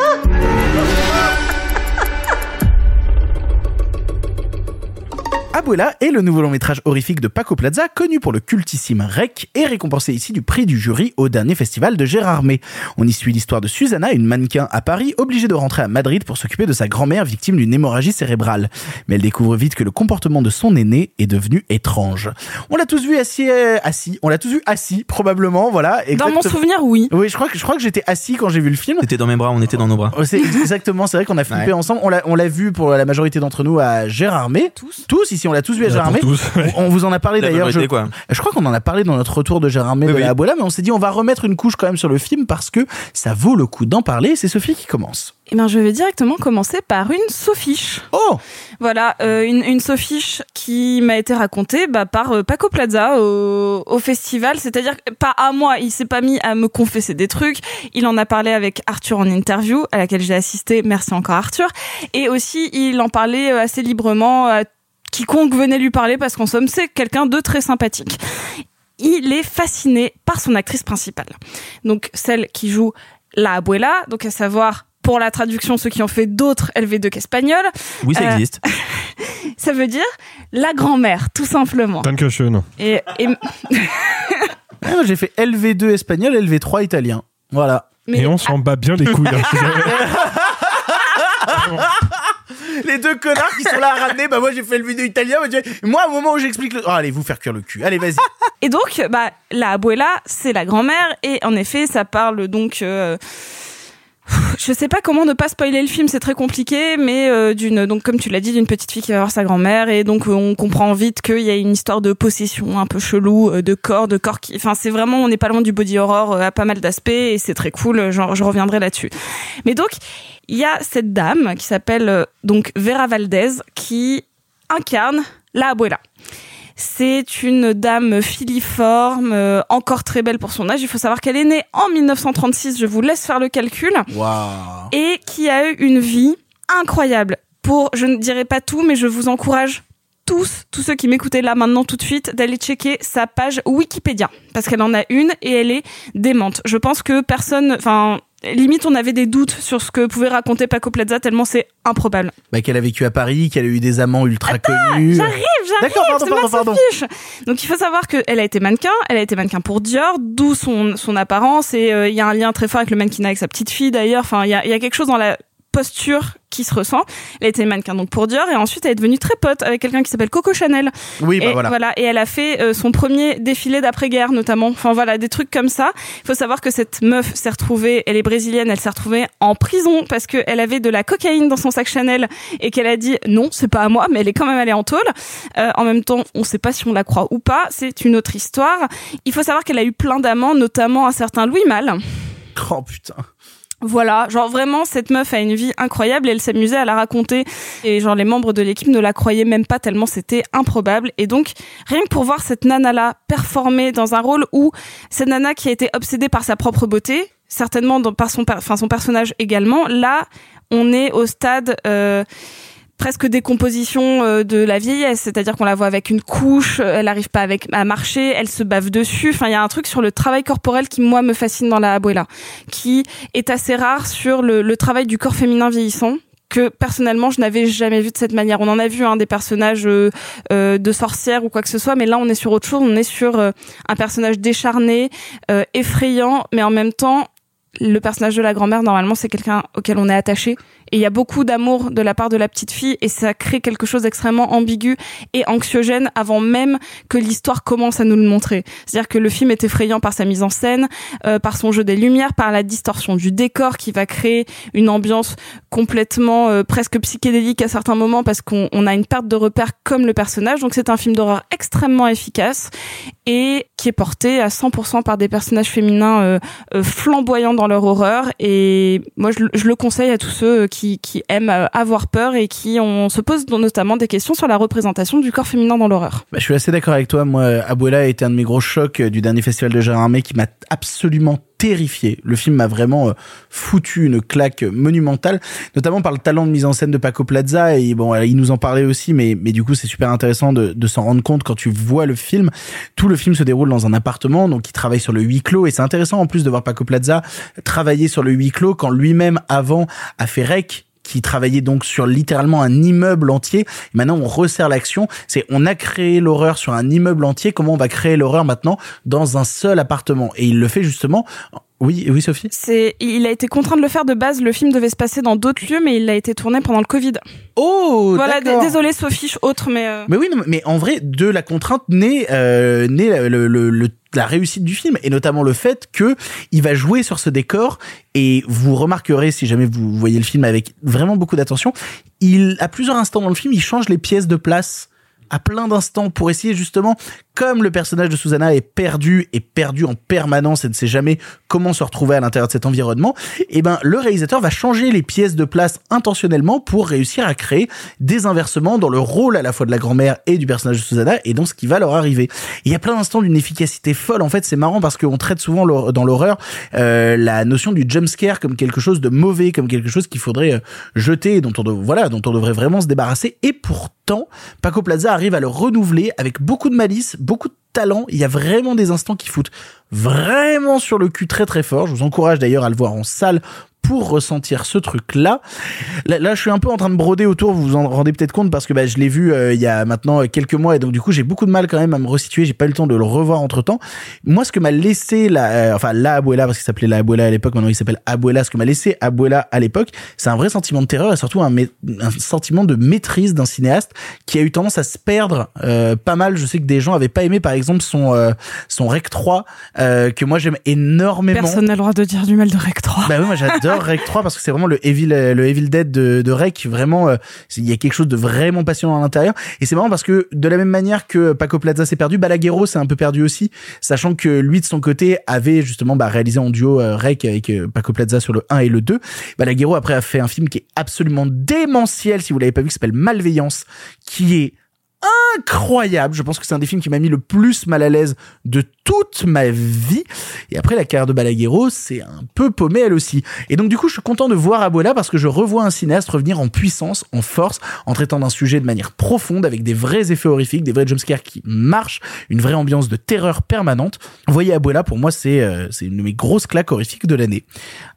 Abuela est le nouveau long métrage horrifique de Paco Plaza, connu pour le cultissime Rec et récompensé ici du prix du jury au dernier festival de Gérardmer. On y suit l'histoire de Susanna, une mannequin à Paris, obligée de rentrer à Madrid pour s'occuper de sa grand-mère victime d'une hémorragie cérébrale. Mais elle découvre vite que le comportement de son aîné est devenu étrange. On l'a tous vu assis, euh, assis. On l'a tous vu assis, probablement, voilà. Dans mon souvenir, oui. Oui, je crois que je crois que j'étais assis quand j'ai vu le film. T'étais dans mes bras, on était dans nos bras. Oh, C'est exactement, c'est vrai qu'on a flippé Ouais. ensemble. On l'a, on l'a vu pour la majorité d'entre nous à Gérardmer. Tous. Tous, ici, on l'a tous vu à ouais. On on vous en a parlé d'ailleurs. Je, je crois qu'on en a parlé dans notre retour de Gérardmer Oui, de oui. la Abuela, mais on s'est dit on va remettre une couche quand même sur le film parce que ça vaut le coup d'en parler. C'est Sophie qui commence. Eh ben, je vais directement commencer par une sophiche. Oh Voilà, euh, une, une sophiche qui m'a été racontée bah, par euh, Paco Plaza au, au festival. C'est-à-dire pas à moi, il s'est pas mis à me confesser des trucs. Il en a parlé avec Arthur en interview, à laquelle j'ai assisté. Merci encore Arthur. Et aussi, il en parlait euh, assez librement à quiconque venait lui parler parce qu'en somme, c'est quelqu'un de très sympathique. Il est fasciné par son actrice principale. Donc celle qui joue la abuela, donc à savoir pour la traduction ceux qui ont fait d'autres LV2 qu'espagnol. Oui, ça Euh, existe. Ça veut dire la grand-mère, tout simplement. Dankeschön. Et, et Ah, J'ai fait LV2 espagnol, LV3 italien. Voilà. Mais- Et on s'en bat bien les couilles. hein. Les deux connards qui sont là à ramener, bah moi j'ai fait LV2 italien. moi, j'ai- Moi, au moment où j'explique le. Oh, allez, vous faire cuire le cul. Allez, vas-y. Et donc, bah, la abuela, c'est la grand-mère, et en effet, ça parle donc. euh, je sais pas comment ne pas spoiler le film, c'est très compliqué, mais euh, d'une donc comme tu l'as dit, d'une petite fille qui va voir sa grand-mère, et donc euh, on comprend vite qu'il y a une histoire de possession un peu chelou, euh, de corps, de corps qui, enfin c'est vraiment, on n'est pas loin du body horror à pas mal d'aspects, et c'est très cool. je reviendrai là-dessus. Mais donc, il y a cette dame qui s'appelle donc Vera Valdez qui incarne la abuela. C'est une dame filiforme, euh, encore très belle pour son âge. Il faut savoir qu'elle est née en 1936, je vous laisse faire le calcul, Waouh. et qui a eu une vie incroyable. Pour, je ne dirai pas tout, mais je vous encourage tous, tous ceux qui m'écoutaient là maintenant tout de suite, d'aller checker sa page Wikipédia. Parce qu'elle en a une et elle est démente. Je pense que personne, enfin, limite on avait des doutes sur ce que pouvait raconter Paco Plaza tellement c'est improbable. Bah, qu'elle a vécu à Paris, qu'elle a eu des amants ultra connus. J'arrive, j'arrive. D'accord, pardon, c'est pardon, pardon. Donc il faut savoir qu'elle a été mannequin, elle a été mannequin pour Dior, d'où son, son apparence et euh, il y a un lien très fort avec le mannequinat avec sa petite fille d'ailleurs. Enfin, il y a, il y a quelque chose dans la posture qui se ressent. Elle a été mannequin donc pour Dior et ensuite elle est devenue très pote avec quelqu'un qui s'appelle Coco Chanel. Oui, bah et voilà. et elle a fait euh, son premier défilé d'après-guerre notamment. Enfin voilà, des trucs comme ça. Il faut savoir que cette meuf s'est retrouvée, elle est brésilienne, elle s'est retrouvée en prison parce qu'elle avait de la cocaïne dans son sac Chanel et qu'elle a dit non, c'est pas à moi, mais elle est quand même allée en tôle. Euh, en même temps, on sait pas si on la croit ou pas, c'est une autre histoire. Il faut savoir qu'elle a eu plein d'amants, notamment un certain Louis Malle. Oh putain. Voilà, genre vraiment cette meuf a une vie incroyable elle s'amusait à la raconter. Et genre les membres de l'équipe ne la croyaient même pas tellement c'était improbable. Et donc rien que pour voir cette nana là performer dans un rôle où cette nana qui a été obsédée par sa propre beauté, certainement par son enfin son personnage également, là on est au stade euh, presque décomposition euh, de la vieillesse, c'est-à-dire qu'on la voit avec une couche, euh, elle n'arrive pas avec à marcher, elle se bave dessus. Enfin, il y a un truc sur le travail corporel qui moi me fascine dans la abuela, qui est assez rare sur le, le travail du corps féminin vieillissant que personnellement je n'avais jamais vu de cette manière. On en a vu hein, des personnages euh, euh, de sorcières ou quoi que ce soit, mais là on est sur autre chose. On est sur euh, un personnage décharné, euh, effrayant, mais en même temps le personnage de la grand-mère, normalement, c'est quelqu'un auquel on est attaché. Et il y a beaucoup d'amour de la part de la petite fille et ça crée quelque chose d'extrêmement ambigu et anxiogène avant même que l'histoire commence à nous le montrer. C'est-à-dire que le film est effrayant par sa mise en scène, euh, par son jeu des lumières, par la distorsion du décor qui va créer une ambiance complètement euh, presque psychédélique à certains moments parce qu'on on a une perte de repère comme le personnage. Donc c'est un film d'horreur extrêmement efficace et qui est porté à 100% par des personnages féminins euh, euh, flamboyants dans leur horreur. Et moi, je, je le conseille à tous ceux qui, qui aiment euh, avoir peur et qui se pose notamment des questions sur la représentation du corps féminin dans l'horreur. Bah, je suis assez d'accord avec toi. Moi, Abuela a été un de mes gros chocs euh, du dernier festival de Gérard Armé qui m'a absolument terrifié. Le film m'a vraiment euh, foutu une claque monumentale, notamment par le talent de mise en scène de Paco Plaza. Et bon, il nous en parlait aussi, mais, mais du coup, c'est super intéressant de, de s'en rendre compte quand tu vois le film. Tout le film se déroule dans un appartement, donc il travaille sur le huis clos. Et c'est intéressant en plus de voir Paco Plaza travailler sur le huis clos quand lui-même avant a fait Rec qui travaillait donc sur littéralement un immeuble entier. Maintenant, on resserre l'action. C'est on a créé l'horreur sur un immeuble entier. Comment on va créer l'horreur maintenant dans un seul appartement? Et il le fait justement. Oui, oui, Sophie? C'est, il a été contraint de le faire de base. Le film devait se passer dans d'autres lieux, mais il a été tourné pendant le Covid. Oh, voilà. Désolé, Sophie, autre, mais. euh, Mais oui, non, mais en vrai, de la contrainte naît, euh, naît le, le, le- la réussite du film et notamment le fait que il va jouer sur ce décor et vous remarquerez si jamais vous voyez le film avec vraiment beaucoup d'attention, il à plusieurs instants dans le film, il change les pièces de place à plein d'instants pour essayer justement comme le personnage de Susanna est perdu et perdu en permanence et ne sait jamais comment se retrouver à l'intérieur de cet environnement, et ben le réalisateur va changer les pièces de place intentionnellement pour réussir à créer des inversements dans le rôle à la fois de la grand-mère et du personnage de Susanna et dans ce qui va leur arriver. Il y a plein d'instants d'une efficacité folle. En fait, c'est marrant parce qu'on traite souvent dans l'horreur euh, la notion du jump scare comme quelque chose de mauvais, comme quelque chose qu'il faudrait euh, jeter, voilà, dont on devrait vraiment se débarrasser. Et pourtant, Paco Plaza arrive à le renouveler avec beaucoup de malice, beaucoup de talent. Il y a vraiment des instants qui foutent vraiment sur le cul très très fort. Je vous encourage d'ailleurs à le voir en salle pour ressentir ce truc-là. Là, là, je suis un peu en train de broder autour, vous vous en rendez peut-être compte parce que bah, je l'ai vu euh, il y a maintenant quelques mois et donc du coup j'ai beaucoup de mal quand même à me resituer, j'ai pas eu le temps de le revoir entre temps. Moi ce que m'a laissé la, euh, enfin la Abuela parce qu'il s'appelait la Abuela à l'époque, maintenant il s'appelle Abuela, ce que m'a laissé Abuela à l'époque, c'est un vrai sentiment de terreur et surtout un, un sentiment de maîtrise d'un cinéaste qui a eu tendance à se perdre euh, pas mal. Je sais que des gens avaient pas aimé par exemple son euh, son Rec 3 euh, que moi j'aime énormément. Personne n'a le droit de dire du mal de Rec 3. Bah oui, moi j'adore Rec 3 parce que c'est vraiment le Evil, le Evil Dead de, de Rec. Vraiment, euh, il y a quelque chose de vraiment passionnant à l'intérieur. Et c'est marrant parce que de la même manière que Paco Plaza s'est perdu, Balaguerro s'est un peu perdu aussi, sachant que lui de son côté avait justement bah, réalisé en duo euh, avec euh, Paco Plaza sur le 1 et le 2. Balaguerro après a fait un film qui est absolument démentiel si vous l'avez pas vu, qui s'appelle Malveillance, qui est incroyable. Je pense que c'est un des films qui m'a mis le plus mal à l'aise de toute ma vie. Et après, la carrière de Balaguerro, c'est un peu paumé elle aussi. Et donc, du coup, je suis content de voir Abuela parce que je revois un cinéaste revenir en puissance, en force, en traitant d'un sujet de manière profonde, avec des vrais effets horrifiques, des vrais jumpscares qui marchent, une vraie ambiance de terreur permanente. Voyez Abuela, pour moi, c'est euh, une de mes grosses claques horrifiques de l'année.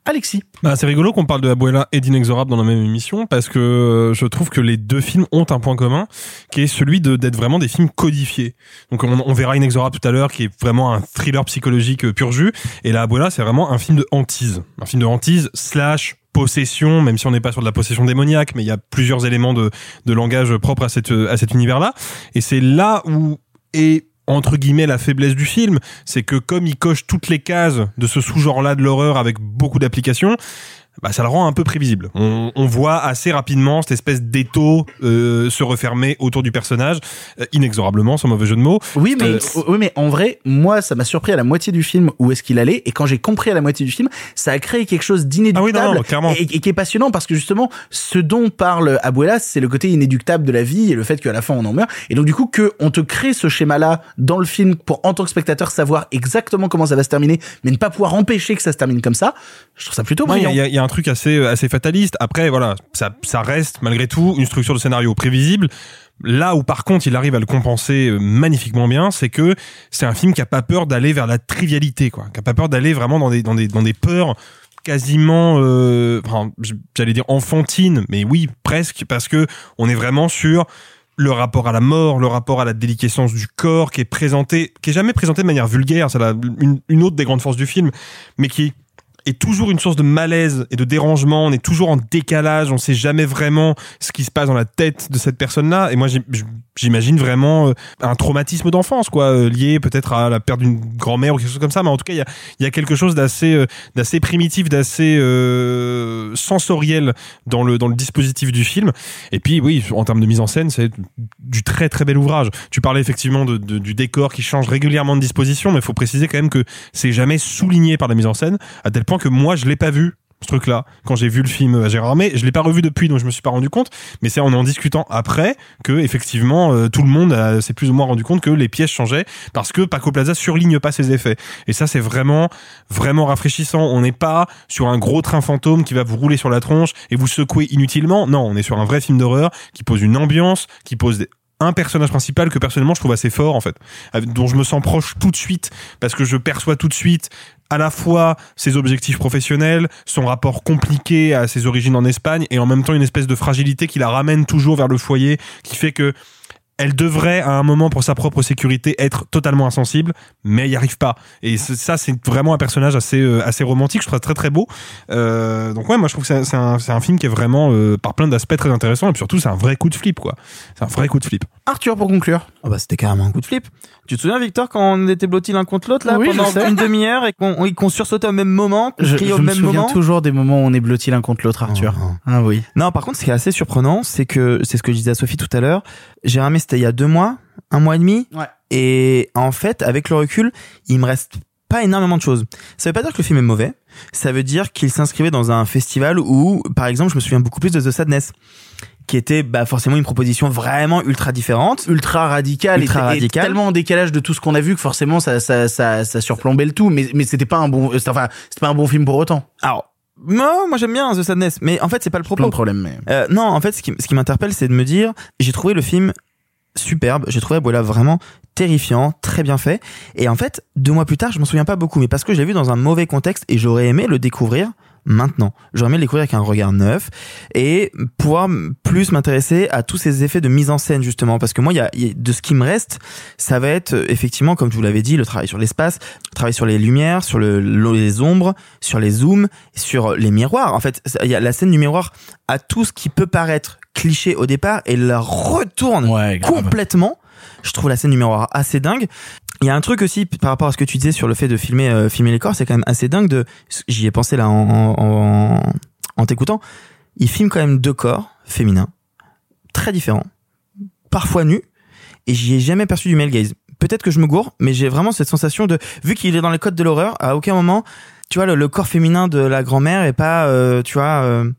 Alexis. Bah, c'est rigolo qu'on parle de Abuela et d'Inexorable dans la même émission parce que euh, je trouve que les deux films ont un point commun qui est celui d'être vraiment des films codifiés. Donc on, on verra Inexorable tout à l'heure qui est vraiment un thriller psychologique euh, pur jus. Et là Abuela c'est vraiment un film de hantise, un film de hantise slash possession, même si on n'est pas sur de la possession démoniaque, mais il y a plusieurs éléments de, de langage propres à, cette, à cet univers-là. Et c'est là où est entre guillemets la faiblesse du film, c'est que comme il coche toutes les cases de ce sous-genre-là de l'horreur avec beaucoup d'applications, bah, ça le rend un peu prévisible. On, on voit assez rapidement cette espèce d'étau euh, se refermer autour du personnage, euh, inexorablement, sans mauvais jeu de mots. Oui, mais, Euh, oui, mais en vrai, moi, ça m'a surpris à la moitié du film où est-ce qu'il allait. Et quand j'ai compris à la moitié du film, ça a créé quelque chose d'inéductable Ah oui, non, non, et qui est passionnant parce que justement, ce dont parle Abuela, c'est le côté inéductable de la vie et le fait qu'à la fin on en meurt. Et donc du coup, que on te crée ce schéma-là dans le film pour en tant que spectateur savoir exactement comment ça va se terminer, mais ne pas pouvoir empêcher que ça se termine comme ça, je trouve ça plutôt Il brillant. y, a- il y a un truc assez assez fataliste. Après, voilà, ça, ça reste malgré tout une structure de scénario prévisible. Là où par contre il arrive à le compenser euh, magnifiquement bien, c'est que c'est un film qui a pas peur d'aller vers la trivialité, quoi, qui a pas peur d'aller vraiment dans des dans des dans des peurs quasiment, euh, enfin, j'allais dire enfantines, mais oui presque, parce que on est vraiment sur le rapport à la mort, le rapport à la déliquescence du corps qui est présenté, qui est jamais présenté de manière vulgaire, c'est une, une autre des grandes forces du film, mais qui est toujours une source de malaise et de dérangement. On est toujours en décalage. On sait jamais vraiment ce qui se passe dans la tête de cette personne-là. Et moi, j'imagine vraiment euh, un traumatisme d'enfance, quoi, euh, lié peut-être à la perte d'une grand-mère ou quelque chose comme ça. Mais en tout cas, il y a, quelque chose d'assez, euh, primitif, d'assez sensoriel dans le dispositif du film. Et puis, oui, en termes de mise en scène, c'est du très très bel ouvrage. Tu parlais effectivement du décor qui change régulièrement de disposition, mais il faut préciser quand même que c'est jamais souligné par la mise en scène, à tel que moi je l'ai pas vu ce truc-là quand j'ai vu le film à Gérard. Armé je l'ai pas revu depuis donc je me suis pas rendu compte. Mais c'est en en discutant après que effectivement euh, tout le monde euh, s'est plus ou moins rendu compte que les pièces changeaient parce que Paco Plaza surligne pas ses effets. Et ça c'est vraiment vraiment rafraîchissant. On n'est pas sur un gros train fantôme qui va vous rouler sur la tronche et vous secouer inutilement. Non on est sur un vrai film d'horreur qui pose une ambiance qui pose un personnage principal que personnellement je trouve assez fort en fait, dont je me sens proche tout de suite parce que je perçois tout de suite à la fois ses objectifs professionnels, son rapport compliqué à ses origines en Espagne et en même temps une espèce de fragilité qui la ramène toujours vers le foyer qui fait que elle devrait à un moment pour sa propre sécurité être totalement insensible, mais elle n'y arrive pas. Et ça, c'est vraiment un personnage assez euh, assez romantique. Je trouve ça très très beau. Euh, donc ouais, moi je trouve que c'est c'est un, c'est un film qui est vraiment euh, par plein d'aspects très intéressant et puis surtout c'est un vrai coup de flip quoi. C'est un vrai coup de flip. Arthur pour conclure. Ah bah c'était carrément un coup de flip. Tu te souviens Victor quand on était blottis l'un contre l'autre là Oui, pendant une demi-heure et qu'on sursautait au même moment, qu'on Je, au me même souviens moment? toujours des moments où on est blotti l'un contre l'autre, Arthur. Ah oui. Non, par contre, ce qui est assez surprenant, c'est que c'est ce que je disais à Sophie tout à l'heure. J'ai ramé c'était il y a deux mois, un mois et demi. Ouais. Et en fait, avec le recul, il me reste pas énormément de choses. Ça veut pas dire que le film est mauvais. Ça veut dire qu'il s'inscrivait dans un festival où, par exemple, je me souviens beaucoup plus de The Sadness qui était bah forcément une proposition vraiment ultra différente, ultra radicale, ultra et, et radicale. tellement en décalage de tout ce qu'on a vu que forcément ça ça ça, ça surplombait le tout. Mais mais c'était pas un bon, c'était- enfin c'était pas un bon film pour autant. Alors moi, moi j'aime bien The Sadness, mais en fait c'est pas le propos. De. Mais... Euh, non, en fait, ce qui, ce qui m'interpelle, c'est de me dire, j'ai trouvé le film superbe, j'ai trouvé Abuela vraiment terrifiant, très bien fait. Et en fait, deux mois plus tard, je m'en souviens pas beaucoup, mais parce que je l'ai vu dans un mauvais contexte et j'aurais aimé le découvrir maintenant. J'aurais aimé le découvrir avec un regard neuf et pouvoir plus m'intéresser à tous ces effets de mise en scène justement parce que moi de ce qui me reste ça va être euh, effectivement comme je vous l'avais dit le travail sur l'espace le travail sur les lumières sur le, le- les ombres sur les zooms sur les miroirs en fait y a la scène du miroir à tout ce qui peut paraître cliché au départ et la retourne complètement je trouve la scène du miroir assez dingue il y a un truc aussi par rapport à ce que tu disais sur le fait de filmer euh, filmer les corps, c'est quand même assez dingue de j'y ai pensé là en en, en, en t'écoutant. Il filme quand même deux corps féminins très différents, parfois nus et j'y ai jamais perçu du male gaze. Peut-être que je me gourre, mais j'ai vraiment cette sensation de vu qu'il est dans les codes de l'horreur, à aucun moment tu vois le, le corps féminin de la grand-mère est pas euh, tu vois euh,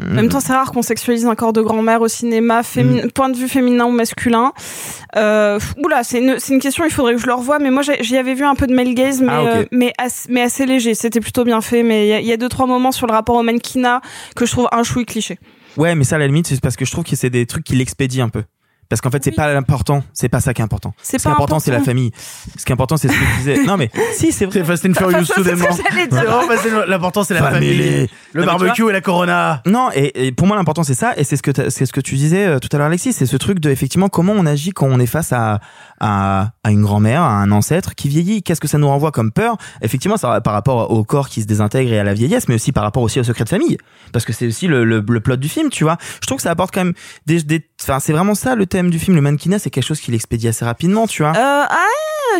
En même temps, c'est rare qu'on sexualise un corps de grand-mère au cinéma, fémi- point de vue féminin ou masculin. Euh, oula, c'est une, une question, il faudrait que je le revoie, mais moi j'y avais vu un peu de male gaze, mais, Ah, euh, mais, assez, mais assez léger, c'était plutôt bien fait, mais il y a- il y, a deux, trois moments sur le rapport au mannequinat que je trouve un chouï cliché. Ouais, mais ça, à la limite, c'est parce que je trouve que c'est des trucs qui l'expédient un peu. Parce qu'en fait, c'est pas l'important, c'est pas ça qui est important. C'est Ce qui est important, c'est la famille. Ce qui est important, c'est ce que tu disais. Non, mais si, c'est vrai. C'est Fast and Furious soudainement. L'important c'est la Family. famille, le barbecue et la Corona. Non, et, et pour moi l'important c'est ça, et c'est ce que c'est ce que tu disais euh, tout à l'heure Alexis, c'est ce truc de effectivement comment on agit quand on est face à à, à une grand-mère, à un ancêtre qui vieillit. Qu'est-ce que ça nous renvoie comme peur? Effectivement, ça par rapport au corps qui se désintègre et à la vieillesse, mais aussi par rapport aussi au secret de famille, parce que c'est aussi le, le, le plot du film, tu vois. Je trouve que ça apporte quand même des, enfin c'est vraiment ça le thème du film. Le mannequinat, c'est quelque chose qui l'expédie assez rapidement, tu vois. Euh, ah,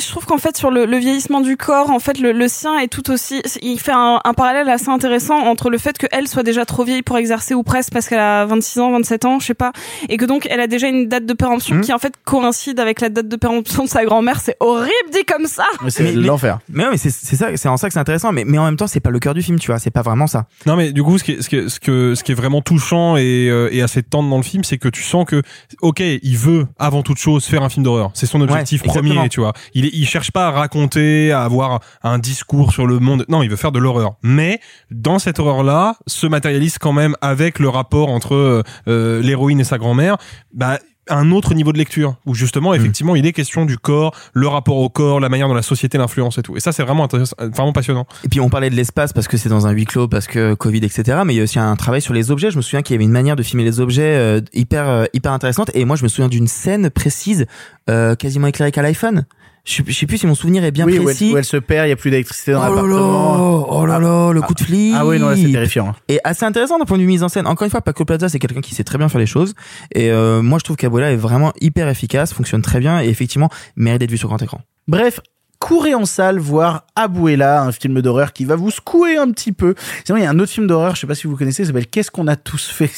je trouve qu'en fait sur le, le vieillissement du corps, en fait le, le sien est tout aussi, il fait un, un parallèle assez intéressant entre le fait qu'elle soit déjà trop vieille pour exercer ou presque parce qu'elle a 26 ans, 27 ans, je sais pas, et que donc elle a déjà une date de péremption Mhm. qui en fait coïncide avec la date de péremption de sa grand-mère. C'est horrible dit comme ça. Mais c'est l'enfer. Mais, ouais, mais c'est c'est ça, c'est en ça que c'est intéressant. Mais mais en même temps, c'est pas le cœur du film, tu vois. C'est pas vraiment ça. Non mais du coup ce qui est, ce qui est, ce que ce qui est vraiment touchant et, euh, et assez tendre dans le film c'est que tu sens que ok il veut avant toute chose faire un film d'horreur c'est son objectif Ouais, premier tu vois il est, il cherche pas à raconter à avoir un discours sur le monde non il veut faire de l'horreur mais dans cette horreur là se matérialise quand même avec le rapport entre euh, euh, l'héroïne et sa grand-mère bah un autre niveau de lecture où justement effectivement il est question du corps le rapport au corps la manière dont la société l'influence et tout et ça c'est vraiment intéressant vraiment passionnant Et puis on parlait de l'espace parce que c'est dans un huis clos, parce que Covid, etc. Mais il y a aussi un travail sur les objets. Je me souviens qu'il y avait une manière de filmer les objets euh, hyper euh, hyper intéressante. Et moi, je me souviens d'une scène précise, euh, quasiment éclairée qu'à l'iPhone. Je sais- plus si mon souvenir est bien oui, où elle, précis. où elle se perd, il y a plus d'électricité dans Oh l'appartement. oh là là, le coup de flip. Ah oui, non, là, c'est terrifiant. hein. Et assez intéressant d'un point de vue mise en scène. Encore une fois, Paco Plaza, c'est quelqu'un qui sait très bien faire les choses. Et euh, moi, je trouve qu'Abuela est vraiment hyper efficace, fonctionne très bien et effectivement mérite d'être vu sur grand écran. Bref, courez en salle voir Abuela, un film d'horreur qui va vous secouer un petit peu. Sinon, il y a un autre film d'horreur, je sais pas si vous connaissez, ça s'appelle Qu'est-ce qu'on a tous fait?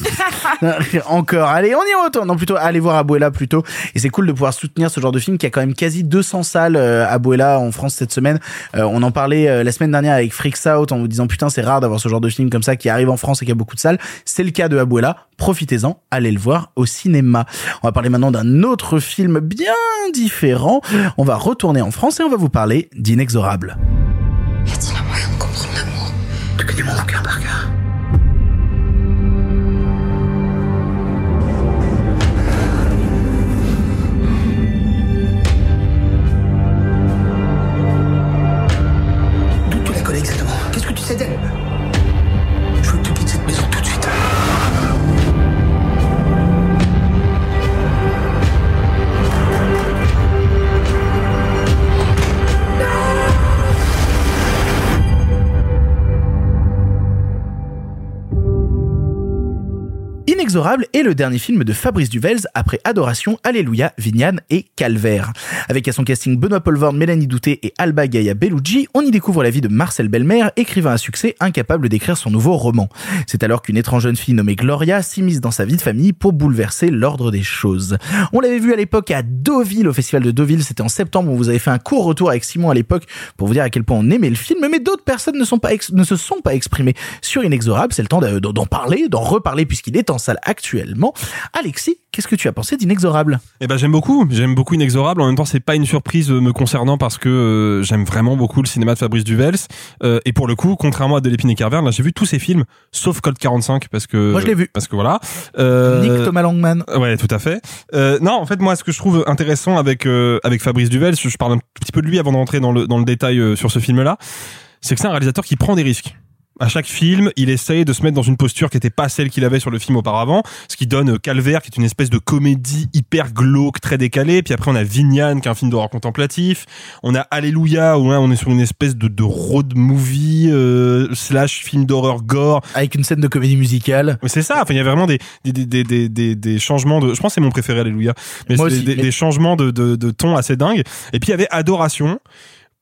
Encore. Allez, on y retourne. Non, plutôt, allez voir Abuela plutôt. Et c'est cool de pouvoir soutenir ce genre de film qui a quand même quasi 200 salles euh, Abuela en France cette semaine. Euh, on en parlait euh, la semaine dernière avec Freaks Out en vous disant putain, c'est rare d'avoir ce genre de film comme ça qui arrive en France et qui a beaucoup de salles. C'est le cas de Abuela. Profitez-en, allez le voir au cinéma. On va parler maintenant d'un autre film bien différent. On va retourner en France et on va vous parler d'Inexorable. Y a-t-il un moyen de comprendre l'amour? Tu connais mon bouquin par cœur. Inexorable est le dernier film de Fabrice Duvels après Adoration, Alléluia, Vignane et Calvaire. Avec à son casting Benoît Poelvoorde, Mélanie Douté et Alba Gaia Bellucci, on y découvre la vie de Marcel Belmer, écrivain à succès incapable d'écrire son nouveau roman. C'est alors qu'une étrange jeune fille nommée Gloria s'immisce dans sa vie de famille pour bouleverser l'ordre des choses. On l'avait vu à l'époque à Deauville, au festival de Deauville, c'était en septembre, on vous avait fait un court retour avec Simon à l'époque pour vous dire à quel point on aimait le film, mais d'autres personnes ne, ne se sont pas exprimées sur Inexorable, c'est le temps de- d'en parler, d'en reparler puisqu'il est en salle actuellement. Alexis, qu'est-ce que tu as pensé d'Inexorable? Eh ben j'aime beaucoup, j'aime beaucoup Inexorable. En même temps, c'est pas une surprise euh, me concernant parce que euh, j'aime vraiment beaucoup le cinéma de Fabrice Duvels. Euh, et pour le coup, contrairement à Delépine et Carver, là j'ai vu tous ces films, sauf Code 45 parce que Moi, je l'ai vu. parce que voilà. Euh, Nick Thomas Langman. Ouais, tout à fait. Euh, non, en fait, moi, ce que je trouve intéressant avec euh, avec Fabrice Duvels, je parle un petit peu de lui avant d'entrer dans le dans le détail sur ce film-là, c'est que c'est un réalisateur qui prend des risques. À chaque film, il essaye de se mettre dans une posture qui n'était pas celle qu'il avait sur le film auparavant, ce qui donne euh, Calvaire, qui est une espèce de comédie hyper glauque, très décalée. Puis après, on a Vignane, qui est un film d'horreur contemplatif. On a Alléluia, où là, on est sur une espèce de, de road movie euh, slash film d'horreur gore. Avec une scène de comédie musicale. C'est ça. Enfin, il y a vraiment des des, des, des, des, changements de. Je pense que c'est mon préféré, Alléluia. Mais Moi aussi, des, mais- des changements de, de, de ton assez dingues. Et puis il y avait Adoration,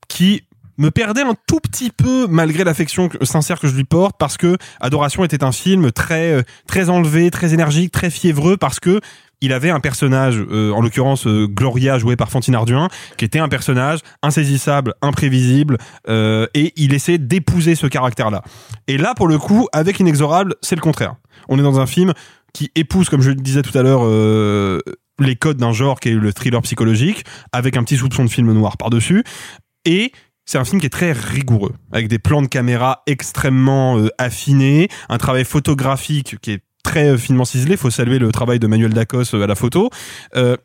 qui me perdait un tout petit peu malgré l'affection sincère que je lui porte parce que Adoration était un film très euh, très enlevé, très énergique, très fiévreux parce que il avait un personnage, euh, en l'occurrence euh, Gloria joué par Fantine Arduin, qui était un personnage insaisissable, imprévisible, et il essayait d'épouser ce caractère-là. Et là, pour le coup, avec Inexorable, c'est le contraire. On est dans un film qui épouse, comme je le disais tout à l'heure, les codes d'un genre qui est le thriller psychologique, avec un petit soupçon de film noir par-dessus, et c'est un film qui est très rigoureux, avec des plans de caméra extrêmement euh, affinés, un travail photographique qui est très euh, finement ciselé. Faut saluer le travail de Manuel Dacos euh, à la photo.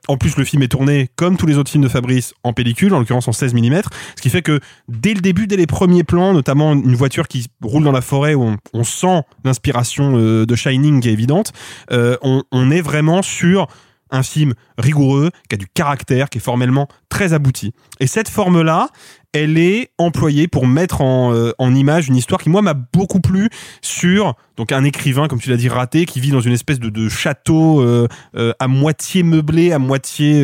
En plus, le film est tourné comme tous les autres films de Fabrice en pellicule, en l'occurrence en 16 mm, ce qui fait que dès le début, dès les premiers plans, notamment une voiture qui roule dans la forêt où on, sent l'inspiration de Shining qui est évidente, on, on est vraiment sur un film rigoureux, qui a du caractère, qui est formellement très abouti. Et cette forme-là, elle est employée pour mettre en, euh, en image une histoire qui, moi, m'a beaucoup plu sur donc un écrivain, comme tu l'as dit, raté, qui vit dans une espèce de, château euh, euh, à moitié meublé, à moitié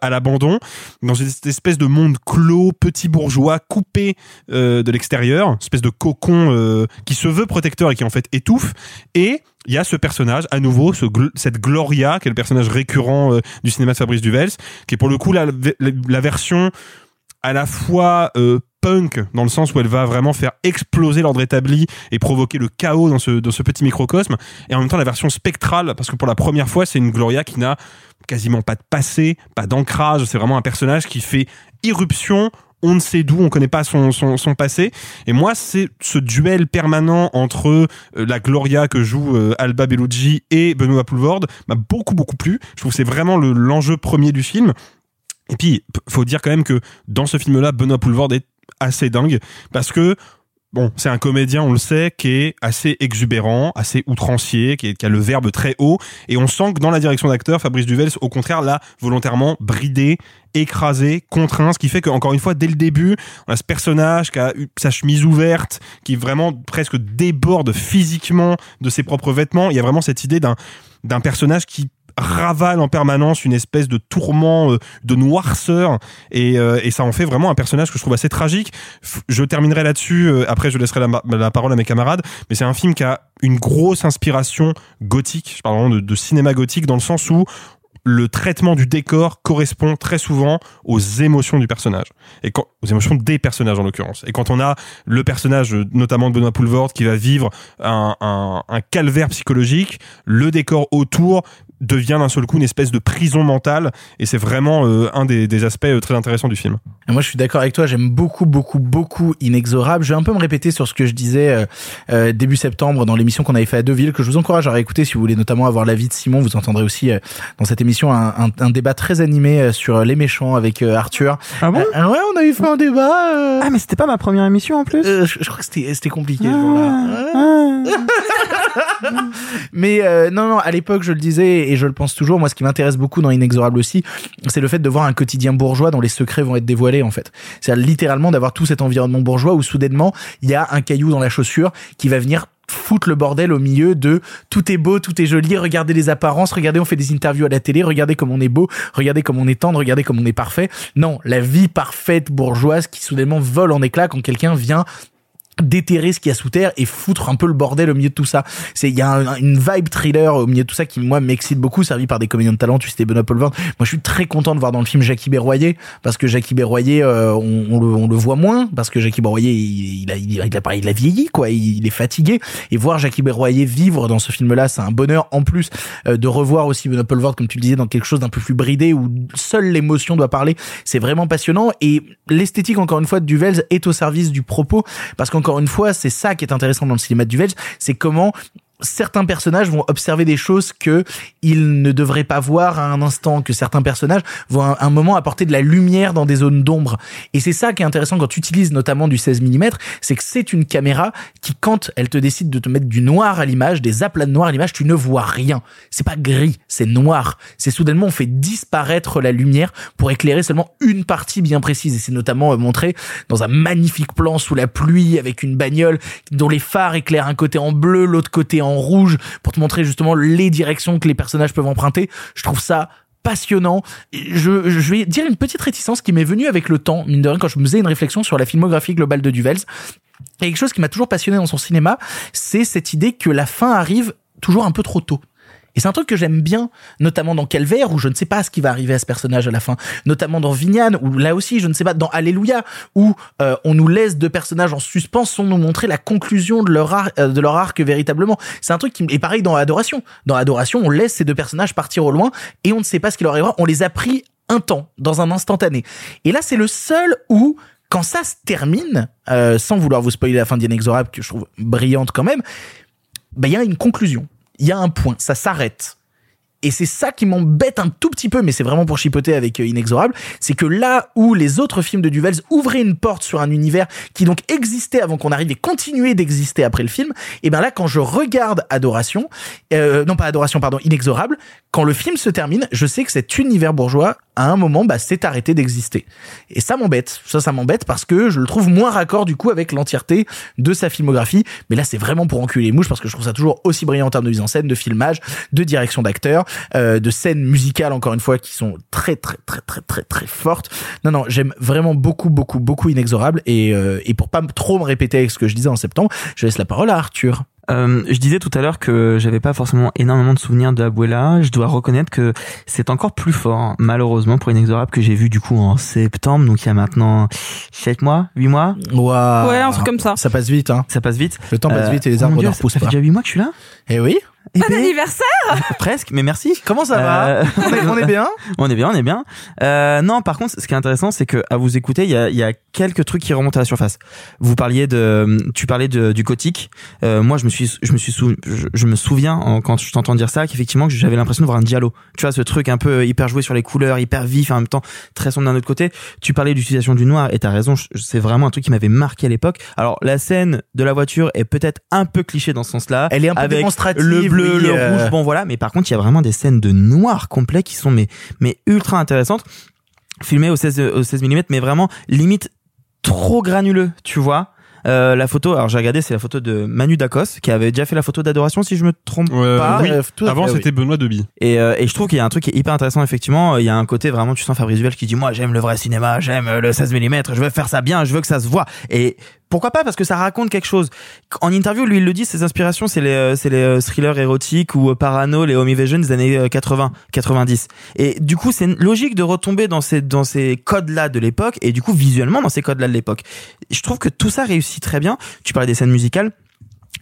à l'abandon, dans une espèce de monde clos, petit bourgeois, coupé de l'extérieur, espèce de cocon qui se veut protecteur et qui en fait étouffe. Et il y a ce personnage, à nouveau, cette Gloria, qui est le personnage récurrent du cinéma de Fabrice Duvels, qui est pour le coup la, la, version à la fois euh, punk dans le sens où elle va vraiment faire exploser l'ordre établi et provoquer le chaos dans ce dans ce petit microcosme et en même temps la version spectrale parce que pour la première fois c'est une Gloria qui n'a quasiment pas de passé, pas d'ancrage, c'est vraiment un personnage qui fait irruption on ne sait d'où, on connaît pas son, son, passé. Et moi, c'est ce duel permanent entre euh, la Gloria que joue euh, Alba Bellucci et Benoît Poulvorde m'a beaucoup beaucoup plu. Je trouve que c'est vraiment le- l'enjeu premier du film. Et puis, faut dire quand même que dans ce film-là, Benoît Poulvorde est assez dingue parce que Bon, c'est un comédien, on le sait, qui est assez exubérant, assez outrancier, qui, a le verbe très haut, et on sent que dans la direction d'acteur, Fabrice Duvels, au contraire, l'a volontairement bridé écrasé, contraint, ce qui fait qu'encore une fois, dès le début, on a ce personnage qui a sa chemise ouverte, qui vraiment presque déborde physiquement de ses propres vêtements. Il y a vraiment cette idée d'un d'un personnage qui ravale en permanence une espèce de tourment euh, de noirceur. Et, euh, et ça en fait vraiment un personnage que je trouve assez tragique. Je terminerai là-dessus euh, après je laisserai la, la parole à mes camarades mais c'est un film qui a une grosse inspiration gothique je parle vraiment de, cinéma gothique dans le sens où le traitement du décor correspond très souvent aux émotions du personnage. Et quand, aux émotions des personnages en l'occurrence. Et quand on a le personnage notamment de Benoît Poulvord qui va vivre un, un calvaire psychologique le décor autour devient d'un seul coup une espèce de prison mentale et c'est vraiment euh, un des, des aspects euh, très intéressants du film. Et moi, je suis d'accord avec toi. J'aime beaucoup, beaucoup, beaucoup Inexorable. Je vais un peu me répéter sur ce que je disais euh, euh, début septembre dans l'émission qu'on avait fait à Deauville, que je vous encourage à réécouter si vous voulez notamment avoir l'avis de Simon. Vous entendrez aussi euh, dans cette émission un, un, un débat très animé euh, sur les méchants avec euh, Arthur. Ah bon? Euh, Ouais, on a eu fait un débat. Ah, mais c'était pas ma première émission en plus? Euh, je, je crois que c'était c'était compliqué. ce jour-là. Mais euh, non, non, à l'époque, je le disais et je le pense toujours. Moi, ce qui m'intéresse beaucoup dans Inexorable aussi, c'est le fait de voir un quotidien bourgeois dont les secrets vont être dévoilés, en fait. C'est littéralement d'avoir tout cet environnement bourgeois où soudainement, il y a un caillou dans la chaussure qui va venir foutre le bordel au milieu de tout est beau, tout est joli, regardez les apparences, regardez on fait des interviews à la télé, regardez comme on est beau, regardez comme on est tendre, regardez comme on est parfait. Non, la vie parfaite bourgeoise qui soudainement vole en éclats quand quelqu'un vient déterrer ce qu'il y a sous terre et foutre un peu le bordel au milieu de tout ça. C'est il y a un- une vibe thriller au milieu de tout ça qui moi m'excite beaucoup, servi par des comédiens de talent. Tu citais Benoît Poulvord. Moi, je suis très content de voir dans le film Jackie Berroyer parce que Jackie Berroyer, euh, on, le, on le voit moins parce que Jackie Berroyer, il, il a, il, a, il a il a vieilli quoi. Il, est fatigué et voir Jackie Berroyer vivre dans ce film-là, c'est un bonheur. En plus euh, de revoir aussi Benoît Poulvord, comme tu le disais, dans quelque chose d'un peu plus bridé où seule l'émotion doit parler. C'est vraiment passionnant et l'esthétique encore une fois de Duvels est au service du propos parce qu'encore une fois, c'est ça qui est intéressant dans le cinéma de Duvels, c'est comment certains personnages vont observer des choses que ils ne devraient pas voir à un instant, que certains personnages vont à un moment apporter de la lumière dans des zones d'ombre. Et c'est ça qui est intéressant quand tu utilises notamment du 16 mm, c'est que c'est une caméra qui, quand elle te décide de te mettre du noir à l'image, des aplats de noir à l'image, tu ne vois rien. C'est pas gris, c'est noir. C'est soudainement on fait disparaître la lumière pour éclairer seulement une partie bien précise. Et c'est notamment euh, montré dans un magnifique plan sous la pluie avec une bagnole dont les phares éclairent un côté en bleu, l'autre côté en rouge pour te montrer justement les directions que les personnages peuvent emprunter. Je trouve ça passionnant. Je, je vais dire une petite réticence qui m'est venue avec le temps, mine de rien, quand je me faisais une réflexion sur la filmographie globale de Duvels. Et quelque chose qui m'a toujours passionné dans son cinéma, c'est cette idée que la fin arrive toujours un peu trop tôt. Et c'est un truc que j'aime bien, notamment dans Calvaire, où je ne sais pas ce qui va arriver à ce personnage à la fin. Notamment dans Vignane, où là aussi, je ne sais pas, dans Alléluia, où euh, on nous laisse deux personnages en suspens sans nous montrer la conclusion de leur, ar- euh, de leur arc véritablement. C'est un truc qui... Et pareil dans Adoration. Dans Adoration, on laisse ces deux personnages partir au loin, et on ne sait pas ce qui leur arrivera. On les a pris un temps, dans un instantané. Et là, c'est le seul où quand ça se termine, euh, sans vouloir vous spoiler la fin d'Inexorable, que je trouve brillante quand même, bah, il y a une conclusion. Il y a un point. Ça s'arrête. Et c'est ça qui m'embête un tout petit peu, mais c'est vraiment pour chipoter avec euh, Inexorable, c'est que là où les autres films de Duvels ouvraient une porte sur un univers qui donc existait avant qu'on arrive et continuait d'exister après le film, et ben là quand je regarde Adoration, euh, non pas Adoration, pardon, Inexorable, quand le film se termine, je sais que cet univers bourgeois, à un moment, bah, s'est arrêté d'exister. Et ça m'embête. Ça, ça m'embête parce que je le trouve moins raccord du coup avec l'entièreté de sa filmographie. Mais là, c'est vraiment pour enculer les mouches parce que je trouve ça toujours aussi brillant en termes de mise en scène, de filmage, de direction d'acteurs, euh, de scènes musicales encore une fois qui sont très très très très très très fortes. Non non, j'aime vraiment beaucoup beaucoup beaucoup Inexorable et euh, et pour pas trop me répéter avec ce que je disais en septembre, je laisse la parole à Arthur. Euh, je disais tout à l'heure que j'avais pas forcément énormément de souvenirs de Abuela. Je dois reconnaître que c'est encore plus fort, malheureusement, pour Inexorable que j'ai vu du coup en septembre, donc il y a maintenant 7 mois, 8 mois. Waouh. Ouais, un truc comme ça. Ça passe vite hein. Ça passe vite. Le temps passe Euh, vite et les oh arbres Dieu, ne ça- fait pas. déjà 8 mois que je suis là? Eh oui. Eh Bon ben, anniversaire Presque, mais merci. Comment ça va? Euh, on, est, on est bien? On est bien, on est bien. Euh, non, par contre, ce qui est intéressant, c'est que à vous écouter, il y a, il y a quelques trucs qui remontent à la surface. Vous parliez de, tu parlais de, du gothique. Euh, moi, je me suis, je me suis, sou- je, je me souviens en- quand je t'entends dire ça, qu'effectivement, que j'avais l'impression de voir un dialogue. Tu vois, ce truc un peu hyper joué sur les couleurs, hyper vif, en même temps très sombre d'un autre côté. Tu parlais d'utilisation du noir, et t'as raison. je- C'est vraiment un truc qui m'avait marqué à l'époque. Alors, la scène de la voiture est peut-être un peu cliché dans ce sens-là. Elle est un peu avec démonstrative, le bleu, oui, le euh, rouge. Bon, voilà. Mais par contre, il y a vraiment des scènes de noir complet qui sont mais mais ultra intéressantes. filmé au 16 au 16 mm mais vraiment limite trop granuleux tu vois euh, la photo, alors j'ai regardé, c'est la photo de Manu Dacos qui avait déjà fait la photo d'adoration si je me trompe Euh, pas. oui. Tout Avant, oui. c'était Benoît Deby. Et, euh, et je trouve qu'il y a un truc qui est hyper intéressant effectivement. Il y a un côté vraiment, tu sens Fabrice Duel qui dit moi j'aime le vrai cinéma, j'aime le 16 mm, je veux faire ça bien, je veux que ça se voit. Et pourquoi pas Parce que ça raconte quelque chose. En interview, lui il le dit, ses inspirations c'est les euh, c'est les euh, thrillers érotiques ou euh, parano, les home invasion des années euh, 80, 90. Et du coup c'est logique de retomber dans ces dans ces codes là de l'époque et du coup visuellement dans ces codes là de l'époque. Je trouve que tout ça réussit très bien. Tu parlais des scènes musicales.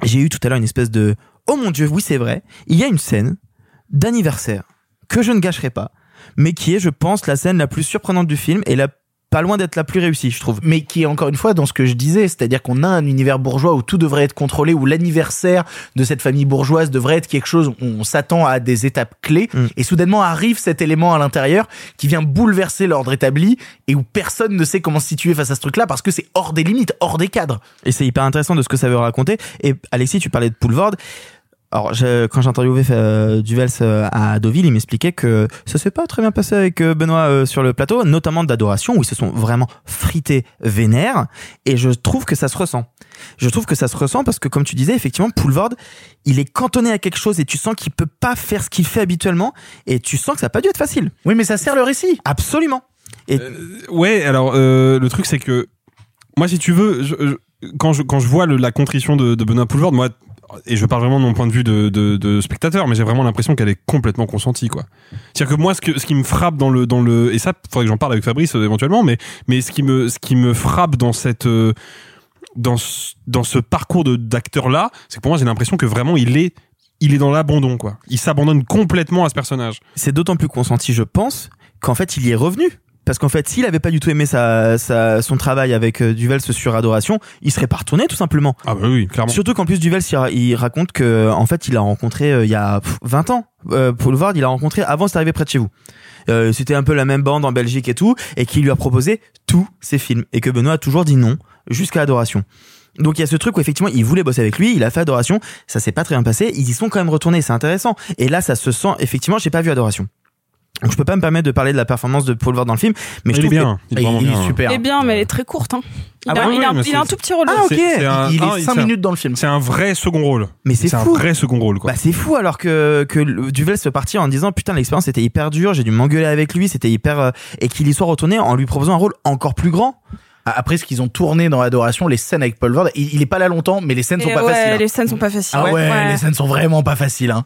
J'ai eu tout à l'heure une espèce de oh mon dieu, oui c'est vrai. Il y a une scène d'anniversaire que je ne gâcherai pas, mais qui est, je pense, la scène la plus surprenante du film et la pas loin d'être la plus réussie, je trouve. mais qui est encore une fois dans ce que je disais, c'est-à-dire qu'on a un univers bourgeois où tout devrait être contrôlé, où l'anniversaire de cette famille bourgeoise devrait être quelque chose où on s'attend à des étapes clés, Mm. et soudainement arrive cet élément à l'intérieur qui vient bouleverser l'ordre établi et où personne ne sait comment se situer face à ce truc-là parce que c'est hors des limites, hors des cadres. Et c'est hyper intéressant de ce que ça veut raconter. Et Alexis, tu parlais de Poulvord. Alors, je- quand j'ai interviewé euh, Duvels euh, à Deauville, il m'expliquait que ça s'est pas très bien passé avec euh, Benoît euh, sur le plateau, notamment d'adoration, où ils se sont vraiment frités vénères. Et je trouve que ça se ressent. Je trouve que ça se ressent parce que, comme tu disais, effectivement, Poulvord, il est cantonné à quelque chose et tu sens qu'il peut pas faire ce qu'il fait habituellement. Et tu sens que ça a pas dû être facile. Oui, mais ça sert le récit. Absolument. Et Ouais, alors euh, le truc c'est que moi, si tu veux, je- je- quand je quand je vois le- la contrition de, de Benoît Poulvord, moi, et je parle vraiment de mon point de vue de, spectateur, mais j'ai vraiment l'impression qu'elle est complètement consentie, quoi. C'est-à-dire que moi, ce qui me frappe dans le dans le et ça, faudrait que j'en parle avec Fabrice euh, éventuellement, mais mais ce qui me ce qui me frappe dans cette euh, dans ce, dans ce parcours de d'acteur là, c'est que pour moi, j'ai l'impression que vraiment il est il est dans l'abandon, quoi. Il s'abandonne complètement à ce personnage. c'est d'autant plus consenti, je pense, qu'en fait, il y est revenu. Parce qu'en fait, s'il avait pas du tout aimé sa, sa- son travail avec euh, Duvels sur Adoration, il serait pas retourné tout simplement. Ah bah oui, clairement. Surtout qu'en plus Duvels, il, ra- il raconte que en fait, il a rencontré euh, il y a pff, 20 ans. Euh, Paul Vard, il a rencontré avant c'est arrivé près de chez vous. Euh, C'était un peu la même bande en Belgique et tout, et qui lui a proposé tous ses films, et que Benoît a toujours dit non jusqu'à Adoration. Donc il y a ce truc où effectivement il voulait bosser avec lui, il a fait Adoration, ça s'est pas très bien passé, ils y sont quand même retournés, c'est intéressant. Et là ça se sent effectivement, j'ai pas vu Adoration. Donc je peux pas me permettre de parler de la performance de Paul Vard dans le film, mais je Il est trouve bien, que il est vraiment bien. Eh bien, mais elle est très courte. Hein. Il, Ah a, oui, il, a, oui, mais il a un tout petit rôle. Ah, ok. Un- Il est ah, cinq c'est un- minutes dans le film. C'est un vrai second rôle. Mais c'est C'est un fou. vrai second rôle, quoi. Bah c'est fou alors que que Duvel se partit en disant putain l'expérience était hyper dure, j'ai dû m'engueuler avec lui, c'était hyper euh, et qu'il y soit retourné en lui proposant un rôle encore plus grand. Après ce qu'ils ont tourné dans Adoration, les scènes avec Paul Vord, il, il est pas là longtemps, mais les scènes sont Et pas ouais, faciles. hein. les scènes sont pas faciles. Ah ouais, les scènes sont vraiment pas faciles. Hein.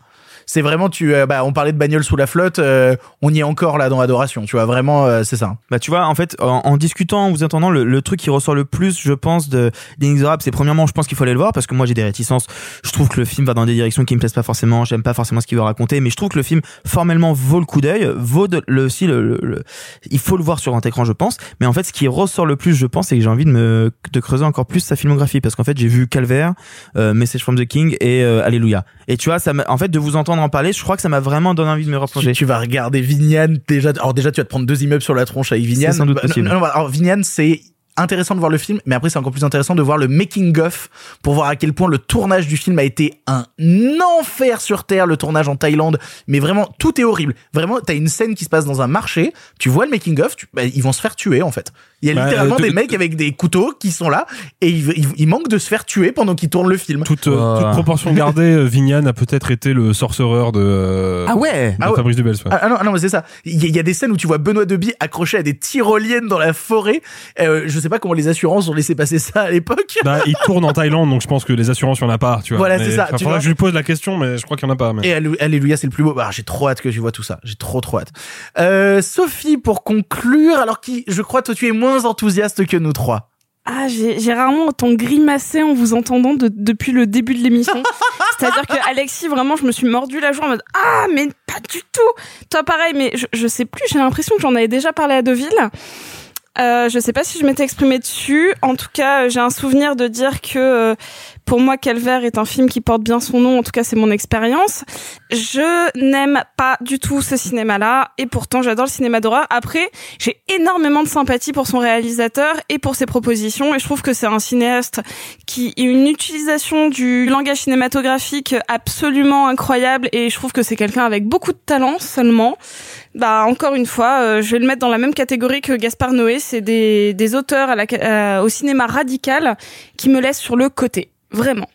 C'est vraiment tu, euh, bah, on parlait de bagnole sous la flotte, euh, on y est encore là dans Adoration. Tu vois vraiment, euh, c'est ça. Bah tu vois en fait en, discutant, en vous entendant le, truc qui ressort le plus, je pense de d'Inexorable, c'est premièrement je pense qu'il faut aller le voir parce que moi j'ai des réticences. Je trouve que le film va dans des directions qui me plaisent pas forcément, j'aime pas forcément ce qu'il veut raconter, mais je trouve que le film formellement vaut le coup d'œil, vaut le aussi le, il faut le voir sur grand écran je pense, mais en fait ce qui ressort le plus je pense c'est que j'ai envie de me de creuser encore plus sa filmographie parce qu'en fait j'ai vu Calvaire, Message from the King et Alléluia. Et tu vois ça en fait de vous entendre en parler, je crois que ça m'a vraiment donné envie de me replonger. Tu, tu vas regarder Vignan déjà. Alors déjà, tu vas te prendre deux immeubles sur la tronche avec Vignan. C'est sans doute Bah, possible. non, non, alors Vignan, c'est intéressant de voir le film, mais après c'est encore plus intéressant de voir le making of pour voir à quel point le tournage du film a été un enfer sur terre, le tournage en Thaïlande. Mais vraiment, tout est horrible. Vraiment, t'as une scène qui se passe dans un marché, tu vois le making of, tu- bah, ils vont se faire tuer en fait. Il y a Bah, littéralement euh, des de- mecs avec des couteaux qui sont là et ils, ils, ils manquent de se faire tuer pendant qu'ils tournent le film. Toute, euh, toute proportion gardée, euh, Vignan a peut-être été le sorcereur de, euh, Ah ouais de Ah ouais. Fabrice Dubels. ouais. Ah, ah non, ah non, mais c'est ça. Il y, a- il y a des scènes où tu vois Benoît Deby accroché à des tyroliennes dans la forêt. Euh, je sais pas comment les assurances ont laissé passer ça à l'époque. Bah, il tourne en Thaïlande, donc je pense que les assurances, il y en a pas, tu vois. Voilà, c'est ça, tu vois. que je lui pose la question, mais je crois qu'il y en a pas. Mais... Et Allé- Alléluia, c'est le plus beau. Ah, j'ai trop hâte que je vois tout ça. J'ai trop trop hâte. Euh, Sophie, pour conclure, alors qui, je crois, toi, tu es moins enthousiaste que nous trois. Ah, j'ai j'ai rarement autant grimacé en vous entendant de- depuis le début de l'émission. C'est-à-dire que Alexis, vraiment, je me suis mordu la joue en mode Ah, mais pas du tout Toi, pareil, mais je, je sais plus, j'ai l'impression que j'en avais déjà parlé à Deauville. Euh, je sais pas si je m'étais exprimée dessus. En tout cas, j'ai un souvenir de dire que euh, pour moi, Calvaire est un film qui porte bien son nom. En tout cas, c'est mon expérience. Je n'aime pas du tout ce cinéma-là, et pourtant, j'adore le cinéma d'horreur. Après, j'ai énormément de sympathie pour son réalisateur et pour ses propositions, et je trouve que c'est un cinéaste qui a une utilisation du langage cinématographique absolument incroyable, et je trouve que c'est quelqu'un avec beaucoup de talent seulement. Bah encore une fois, euh, je vais le mettre dans la même catégorie que Gaspard Noé. C'est des, auteurs euh, au cinéma radical qui me laissent sur le côté, vraiment.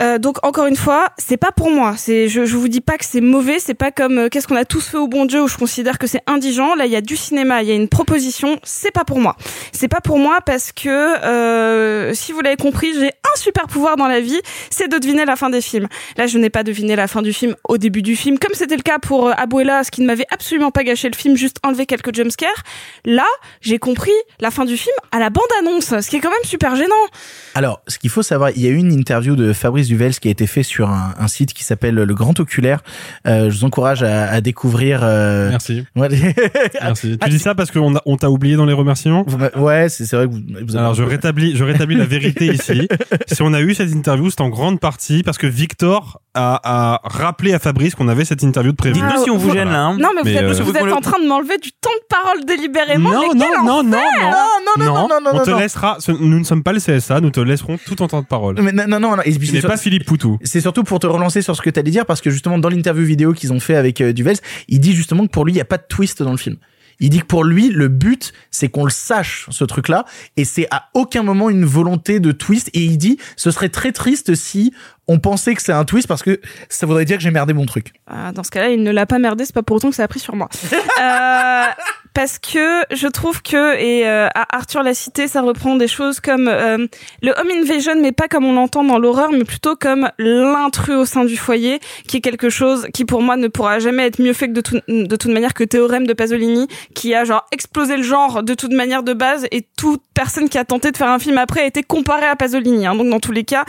Euh, donc encore une fois, c'est pas pour moi. Je, je vous dis pas que c'est mauvais. C'est pas comme euh, qu'est-ce qu'on a tous fait au bon Dieu où je considère que c'est indigent. Là, il y a du cinéma, il y a une proposition. C'est pas pour moi. C'est pas pour moi parce que euh, si vous l'avez compris, j'ai un super pouvoir dans la vie, c'est de deviner la fin des films. Là, je n'ai pas deviné la fin du film au début du film, comme c'était le cas pour Abuela, ce qui ne m'avait absolument pas gâché le film, juste enlevé quelques jumpscares. Là, j'ai compris la fin du film à la bande-annonce, ce qui est quand même super gênant. Alors, ce qu'il faut savoir, il y a eu une interview de Fabrice Duvels qui a été fait sur un, un site qui s'appelle Le Grand Oculaire. Euh, je vous encourage à, à découvrir. euh, Merci. Ouais, Merci. Tu dis ça parce qu'on on t'a oublié dans les remerciements? Ouais, c'est vrai que vous, vous avez Alors je rétablis, je rétablis la vérité ici. Si on a eu cette interview, c'est en grande partie parce que Victor a, a rappelé à Fabrice qu'on avait cette interview de prévu. Dites-nous si on vous gêne là. hein. Non, mais vous, êtes, euh, vous êtes en train de m'enlever du temps de parole délibérément. Non, mais non, quel non, non, non, non, non, non, non, on te non. laissera. ce- Nous ne sommes pas le CSA, nous te laisserons tout en temps de parole. Mais non, non, non, Tu n'es pas Philippe Poutou. C'est surtout pour te relancer sur ce que tu allais dire parce que justement dans l'interview vidéo qu'ils ont fait avec euh, Duvels, il dit justement que pour lui il y a pas de twist dans le film. Il dit que pour lui le but c'est qu'on le sache ce truc là et c'est à aucun moment une volonté de twist et il dit ce serait très triste si on pensait que c'est un twist parce que ça voudrait dire que j'ai merdé mon truc. Ah, Dans ce cas-là, il ne l'a pas merdé, c'est pas pour autant que ça a pris sur moi. Euh, parce que je trouve que, et euh, Arthur l'a cité, ça reprend des choses comme euh, le home invasion, mais pas comme on l'entend dans l'horreur, mais plutôt comme l'intrus au sein du foyer, qui est quelque chose qui pour moi ne pourra jamais être mieux fait que de, tout- de toute manière que Théorème de Pasolini, qui a genre explosé le genre de toute manière de base, et toute personne qui a tenté de faire un film après a été comparée à Pasolini. hein. donc dans tous les cas,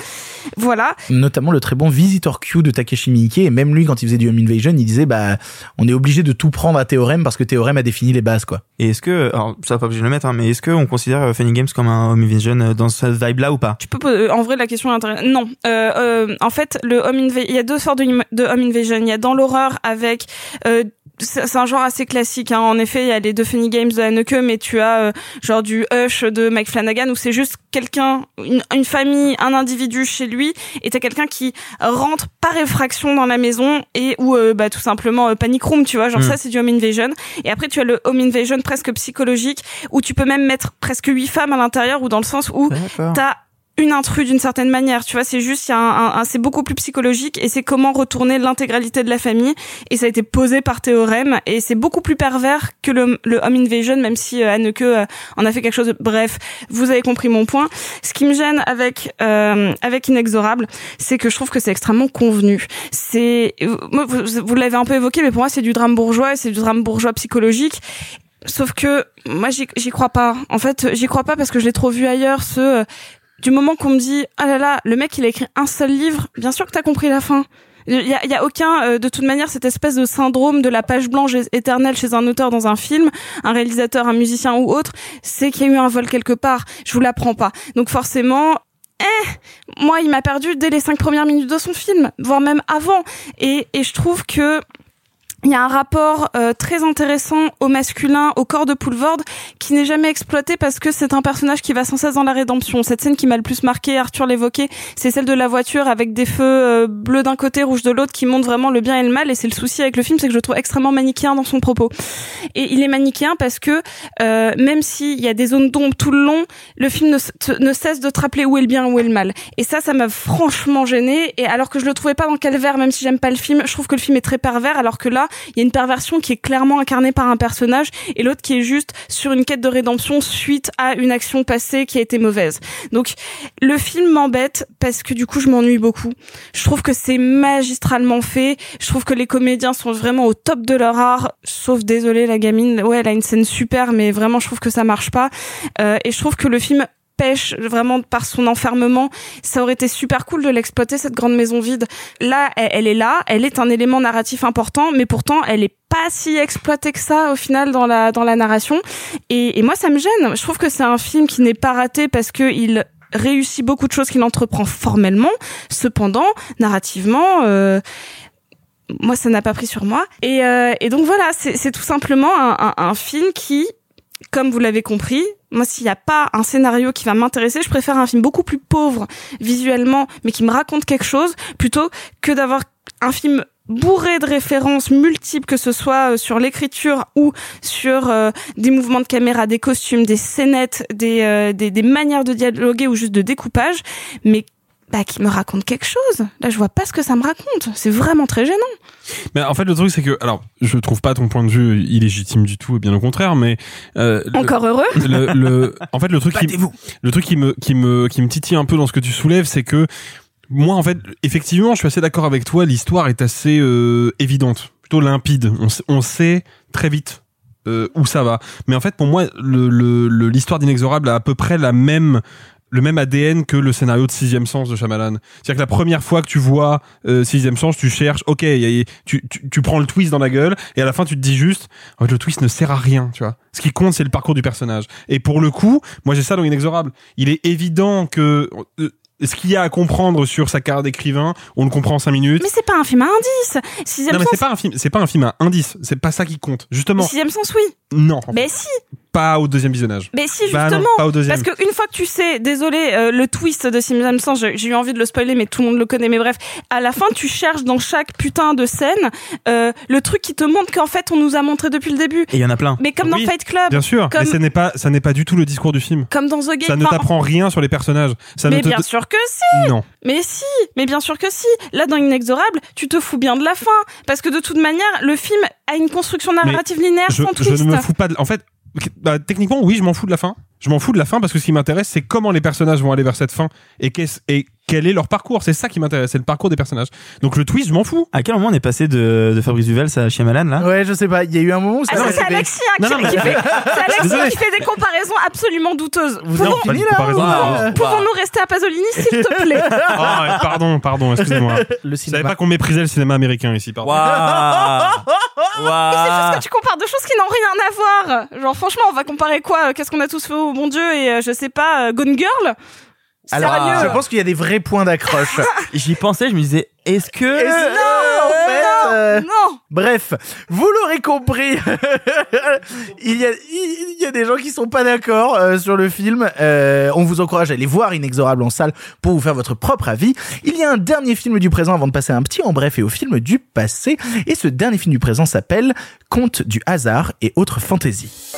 voilà. Notamment le très bon Visitor Q de Takeshi Miike et même lui quand il faisait du Home Invasion il disait bah on est obligé de tout prendre à Théorème parce que Théorème a défini les bases quoi. Et est-ce que, alors ça va pas obligé de le mettre, hein, mais est-ce qu'on considère euh, Funny Games comme un home vision euh, dans cette vibe-là ou pas? Tu peux poser- en vrai la question est intéressante. Non, euh, euh, en fait le home invasion, il y a deux sortes de, de home invasion. Il y a dans l'horreur avec euh, c'est un genre assez classique. Hein. En effet, il y a les deux Funny Games de Haneke, mais tu as euh, genre du Hush de Mike Flanagan où c'est juste quelqu'un, une, une famille, un individu chez lui, et t'as quelqu'un qui rentre par effraction dans la maison et ou euh, bah tout simplement euh, panic room, tu vois. Genre Mm. ça c'est du home invasion. Et après tu as le home invasion presque psychologique où tu peux même mettre presque huit femmes à l'intérieur ou dans le sens où t'as une intrus d'une certaine manière, tu vois, c'est juste, il y a un, c'est beaucoup plus psychologique et c'est comment retourner l'intégralité de la famille et ça a été posé par théorème et c'est beaucoup plus pervers que le, le home invasion, même si euh, Anneke euh, en a fait quelque chose. de- Bref, vous avez compris mon point. Ce qui me gêne avec euh, avec inexorable, c'est que je trouve que c'est extrêmement convenu. C'est, vous, vous l'avez un peu évoqué, mais pour moi c'est du drame bourgeois, et c'est du drame bourgeois psychologique. Sauf que moi j'y crois pas. En fait, j'y crois pas parce que je l'ai trop vu ailleurs. Ce du moment qu'on me dit ah là là, le mec il a écrit un seul livre, bien sûr que t'as compris la fin. Il y a, y a aucun, euh, de toute manière, cette espèce de syndrome de la page blanche éternelle chez un auteur dans un film, un réalisateur, un musicien ou autre, c'est qu'il y a eu un vol quelque part. Je vous l'apprends pas. Donc forcément, eh, moi, il m'a perdu dès les cinq premières minutes de son film, voire même avant. Et, et je trouve que il y a un rapport euh, très intéressant au masculin, au corps de Poulvord, qui n'est jamais exploité parce que c'est un personnage qui va sans cesse dans la rédemption. Cette scène qui m'a le plus marqué, Arthur l'évoquait, c'est celle de la voiture avec des feux euh, bleus d'un côté, rouges de l'autre, qui montrent vraiment le bien et le mal. Et c'est le souci avec le film, c'est que je le trouve extrêmement manichéen dans son propos. Et il est manichéen parce que euh, même s'il y a des zones d'ombre tout le long, le film ne, cesse de te rappeler où est le bien, où est le mal. Et ça, ça m'a franchement gêné. Et alors que je le trouvais pas dans Calvaire, même si j'aime pas le film, je trouve que le film est très pervers, alors que là, il y a une perversion qui est clairement incarnée par un personnage et l'autre qui est juste sur une quête de rédemption suite à une action passée qui a été mauvaise. Donc le film m'embête parce que du coup je m'ennuie beaucoup. Je trouve que c'est magistralement fait. Je trouve que les comédiens sont vraiment au top de leur art. Sauf désolé la gamine, ouais elle a une scène super mais vraiment je trouve que ça marche pas. Euh, et je trouve que le film pêche vraiment par son enfermement. Ça aurait été super cool de l'exploiter cette grande maison vide. Là, elle, elle est là, elle est un élément narratif important, mais pourtant elle est pas si exploitée que ça au final dans la dans la narration. Et, et moi, ça me gêne. Je trouve que c'est un film qui n'est pas raté parce que il réussit beaucoup de choses qu'il entreprend formellement. Cependant, narrativement. Euh, moi, ça n'a pas pris sur moi. Et, euh, et donc voilà, c'est c'est tout simplement un, un, un film qui, comme vous l'avez compris, moi, s'il n'y a pas un scénario qui va m'intéresser, je préfère un film beaucoup plus pauvre visuellement, mais qui me raconte quelque chose, plutôt que d'avoir un film bourré de références multiples, que ce soit euh, sur l'écriture ou sur euh, des mouvements de caméra, des costumes, des scénettes, des, euh, des, des manières de dialoguer ou juste de découpage, mais bah, qui me raconte quelque chose. Là, je vois pas ce que ça me raconte. C'est vraiment très gênant. Mais en fait, le truc, c'est que, alors, je trouve pas ton point de vue illégitime du tout, bien au contraire, mais euh, le- Encore heureux. le, le- en fait, le truc, qui, le truc qui me, qui me, qui me titille un peu dans ce que tu soulèves, c'est que moi, en fait, effectivement, je suis assez d'accord avec toi. L'histoire est assez euh, évidente, plutôt limpide. On, sait- on sait très vite euh, où ça va. Mais en fait, pour moi, le, le, le- l'histoire d'inexorable a à peu près la même le même ADN que le scénario de Sixième Sens de Shyamalan. C'est-à-dire que la première fois que tu vois euh, Sixième Sens, tu cherches, ok, y a- y- tu, tu, tu prends le twist dans la gueule, et à la fin tu te dis juste, en fait, le twist ne sert à rien, tu vois. Ce qui compte, c'est le parcours du personnage. Et pour le coup, moi j'ai ça dans Inexorable. Il est évident que euh, ce qu'il y a à comprendre sur sa carrière d'écrivain, on le comprend en cinq minutes. Mais c'est pas un film à indice. Sixième Non mais sens. c'est pas un film, c'est pas un film à indice. C'est pas ça qui compte. Justement, Sixième sens, oui. non, Mais si. Pas au deuxième visionnage. Mais si, Bah non, justement. pas au deuxième. parce qu'une fois que tu sais, désolé, euh, le twist de Sixième Sens, j'ai j'ai eu envie de le spoiler, mais tout le monde le connaît. Mais bref, à la fin, tu cherches dans chaque putain de scène euh, le truc qui te montre qu'en fait, on nous a montré depuis le début. Et il y en a plein. Mais comme Oui, dans Fight Club. Bien sûr, Comme, mais ce n'est pas, ça n'est pas du tout le discours du film. comme dans The Game. Ça ne t'apprend rien sur les personnages. Ça mais ne te... bien sûr que si Non. Mais si Mais bien sûr que si Là, dans Inexorable, tu te fous bien de la fin. Parce que de toute manière, le film a une construction Mais narrative linéaire je, sans je twist. ne me fous pas de... En fait, bah, techniquement, oui, je m'en fous de la fin. Je m'en fous de la fin parce que ce qui m'intéresse, c'est comment les personnages vont aller vers cette fin et, qu'est-ce- et quel est leur parcours. C'est ça qui m'intéresse, c'est le parcours des personnages. Donc le twist, je m'en fous. À quel moment on est passé de, de Fabrice Duvel à Shyamalan là? Ouais, je sais pas. Il y a eu un moment où ça Ah, c'est. Alexis, hein, Non, qui, non, mais- qui fait, Alexis qui fait des comparaisons absolument douteuses. Vous Pouvons- de comparaison. ou- Wow. Pouvons-nous rester à Pasolini, s'il te plaît? Ah, ouais, pardon, pardon, excusez-moi. Je savais pas qu'on méprisait le cinéma américain ici, pardon. Waouh C'est juste que tu compares deux choses qui n'ont rien à voir. Genre, franchement, on va comparer quoi? Qu'est-ce qu'on a tous fait au bon Dieu et euh, je sais pas, euh, Gone Girl? Alors, Sérieux? je pense qu'il y a des vrais points d'accroche. J'y pensais, je me disais, est-ce que. Non, en fait, euh, Non Bref, vous l'aurez compris, il, y a, il y a des gens qui sont pas d'accord euh, sur le film. Euh, on vous encourage à aller voir Inexorable en salle pour vous faire votre propre avis. Il y a un dernier film du présent avant de passer à un petit en bref et au film du passé. Et ce dernier film du présent s'appelle Conte du hasard et autres fantaisies.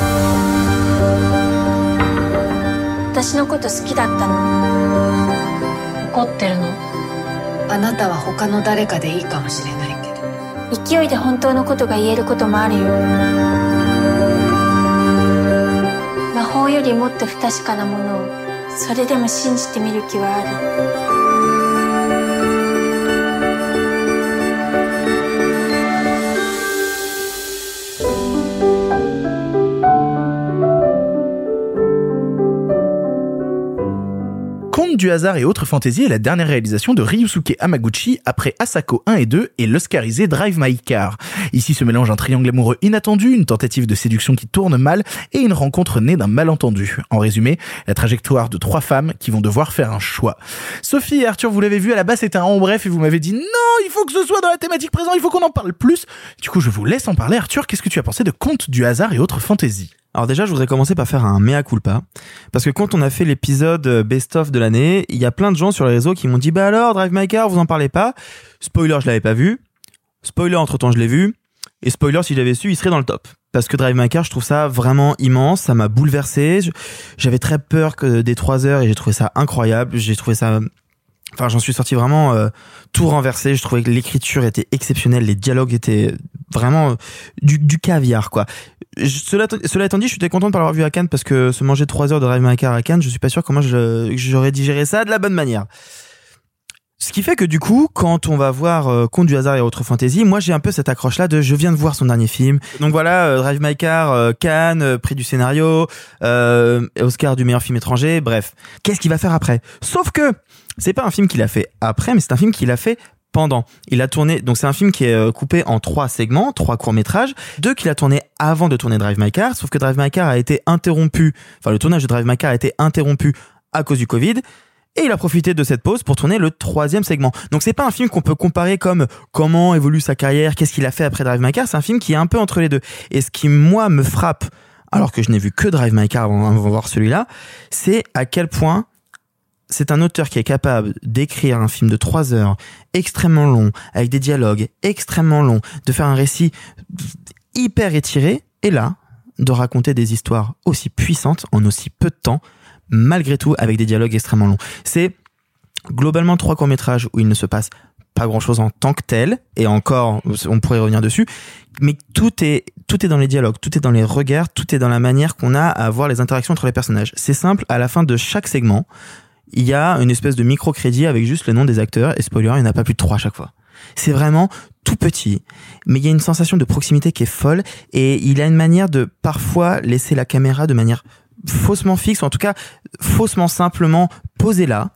私のこと好きだったの。怒ってるの？あなたは他の誰かでいいかもしれないけど。勢いで本当のことが言えることもあるよ。魔法よりもっと不確かなものをそれでも信じてみる気はある Conte du hasard et autres fantaisies est la dernière réalisation de Ryusuke Hamaguchi après Asako 1 et 2 et l'oscarisé Drive My Car. Ici se mélange un triangle amoureux inattendu, une tentative de séduction qui tourne mal et une rencontre née d'un malentendu. En résumé, la trajectoire de trois femmes qui vont devoir faire un choix. Sophie et Arthur, vous l'avez vu, à la base c'était un en bref et vous m'avez dit non, il faut que ce soit dans la thématique présente, il faut qu'on en parle plus. Du coup, je vous laisse en parler. Arthur, qu'est-ce que tu as pensé de Conte du hasard et autres fantaisies? Alors déjà, je voudrais commencer par faire un mea culpa. Parce que quand on a fait l'épisode euh, best-of de l'année, il y a plein de gens sur les réseaux qui m'ont dit, bah alors, Drive My Car, vous en parlez pas. Spoiler, je l'avais pas vu. Spoiler, entre temps, je l'ai vu. Et spoiler, si je l'avais su, il serait dans le top. Parce que Drive My Car, je trouve ça vraiment immense, ça m'a bouleversé. J'avais très peur que des trois heures et j'ai trouvé ça incroyable. J'ai trouvé ça Enfin, j'en suis sorti vraiment euh, tout renversé. Je trouvais que l'écriture était exceptionnelle, les dialogues étaient vraiment euh, du, du caviar, quoi. Cela, cela étant dit, je suis content de l'avoir vu à Cannes parce que se manger trois heures de Drive My Car à Cannes, je suis pas sûr comment j'aurais digéré ça de la bonne manière. Ce qui fait que du coup, quand on va voir euh, Conte du hasard et autres fantaisies, moi j'ai un peu cette accroche-là de je viens de voir son dernier film. Donc voilà, euh, Drive My Car, euh, Cannes, euh, prix du scénario, euh, Oscar du meilleur film étranger, bref. Qu'est-ce qu'il va faire après? Sauf que c'est pas un film qu'il a fait après, mais c'est un film qu'il a fait pendant. Il a tourné, donc c'est un film qui est euh, coupé en trois segments, trois courts métrages, deux qu'il a tourné avant de tourner Drive My Car, sauf que Drive My Car a été interrompu, enfin le tournage de Drive My Car a été interrompu à cause du Covid. Et il a profité de cette pause pour tourner le troisième segment. Donc c'est pas un film qu'on peut comparer comme comment évolue sa carrière, qu'est-ce qu'il a fait après Drive My Car. C'est un film qui est un peu entre les deux. Et ce qui moi me frappe, alors que je n'ai vu que Drive My Car avant, de voir celui-là, c'est à quel point c'est un auteur qui est capable d'écrire un film de trois heures extrêmement long, avec des dialogues extrêmement longs, de faire un récit hyper étiré, et là, de raconter des histoires aussi puissantes en aussi peu de temps, malgré tout avec des dialogues extrêmement longs. C'est globalement trois courts-métrages où il ne se passe pas grand-chose en tant que tel, et encore, on pourrait revenir dessus, mais tout est tout est dans les dialogues, tout est dans les regards, tout est dans la manière qu'on a à voir les interactions entre les personnages. C'est simple, à la fin de chaque segment, il y a une espèce de micro-crédit avec juste le nom des acteurs, et spoiler, il n'y en a pas plus de trois à chaque fois. C'est vraiment tout petit, mais il y a une sensation de proximité qui est folle, et il a une manière de parfois laisser la caméra de manière faussement fixe, ou en tout cas faussement simplement posée là,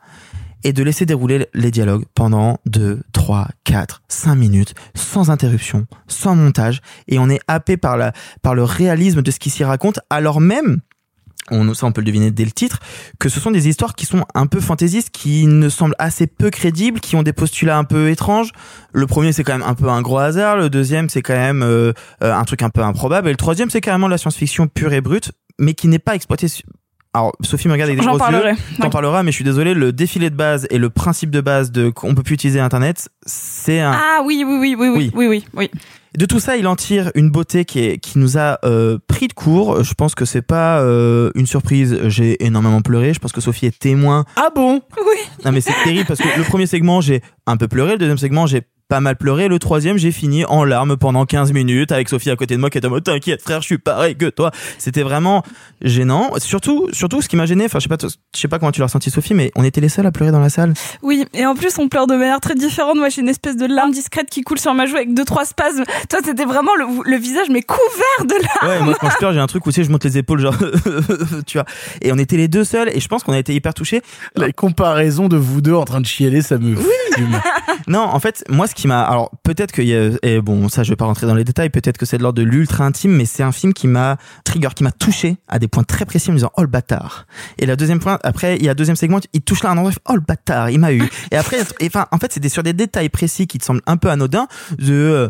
et de laisser dérouler les dialogues pendant 2, 3, 4, 5 minutes, sans interruption, sans montage, et on est happé par, la, par le réalisme de ce qui s'y raconte, alors même on, ça on peut le deviner dès le titre, que ce sont des histoires qui sont un peu fantaisistes, qui ne semblent assez peu crédibles, qui ont des postulats un peu étranges. Le premier c'est quand même un peu un gros hasard, le deuxième c'est quand même euh, euh, un truc un peu improbable, et le troisième c'est carrément la science-fiction pure et brute, mais qui n'est pas exploité alors Sophie me regarde avec des gros parlerai. yeux. T'en parleras, mais je suis désolé. Le défilé de base et le principe de base de qu'on peut plus utiliser Internet, c'est un. Ah oui, oui, oui, oui, oui, oui, oui, oui. De tout ça, il en tire une beauté qui est qui nous a euh, pris de court. Je pense que c'est pas euh, une surprise. J'ai énormément pleuré. Je pense que Sophie est témoin. Ah bon? Oui. Non mais c'est terrible parce que le premier segment j'ai un peu pleuré. Le deuxième segment j'ai pas mal pleuré. Le troisième j'ai fini en larmes pendant 15 minutes avec Sophie à côté de moi qui était en mode t'inquiète frère, je suis pareil que toi. C'était vraiment gênant. Surtout, surtout ce qui m'a gêné. Enfin je sais pas, je sais pas comment tu l'as ressenti Sophie, mais on était les seuls à pleurer dans la salle. Oui, et en plus on pleure de manière très différente. Moi j'ai une espèce de larme discrète qui coule sur ma joue avec deux trois spasmes. Toi c'était vraiment le, le visage mais couvert de larmes. Ouais, moi quand je pleure, j'ai un truc où tu sais, je monte les épaules, genre, tu vois. Et on était les deux seuls, et je pense qu'on a été hyper touchés. La comparaison de vous deux en train de chialer, ça me fume. Non, en fait, moi, ce qui m'a, alors peut-être et bon, ça, je vais pas rentrer dans les détails, peut-être que c'est de l'ordre de l'ultra intime, mais c'est un film qui m'a trigger, qui m'a touché à des points très précis en me disant, oh le bâtard. Et la deuxième point, après, il y a deuxième segment, il touche là un endroit, oh le bâtard, il m'a eu. Et après, enfin, en fait, c'est sur des détails précis qui te semblent un peu anodins, de, euh,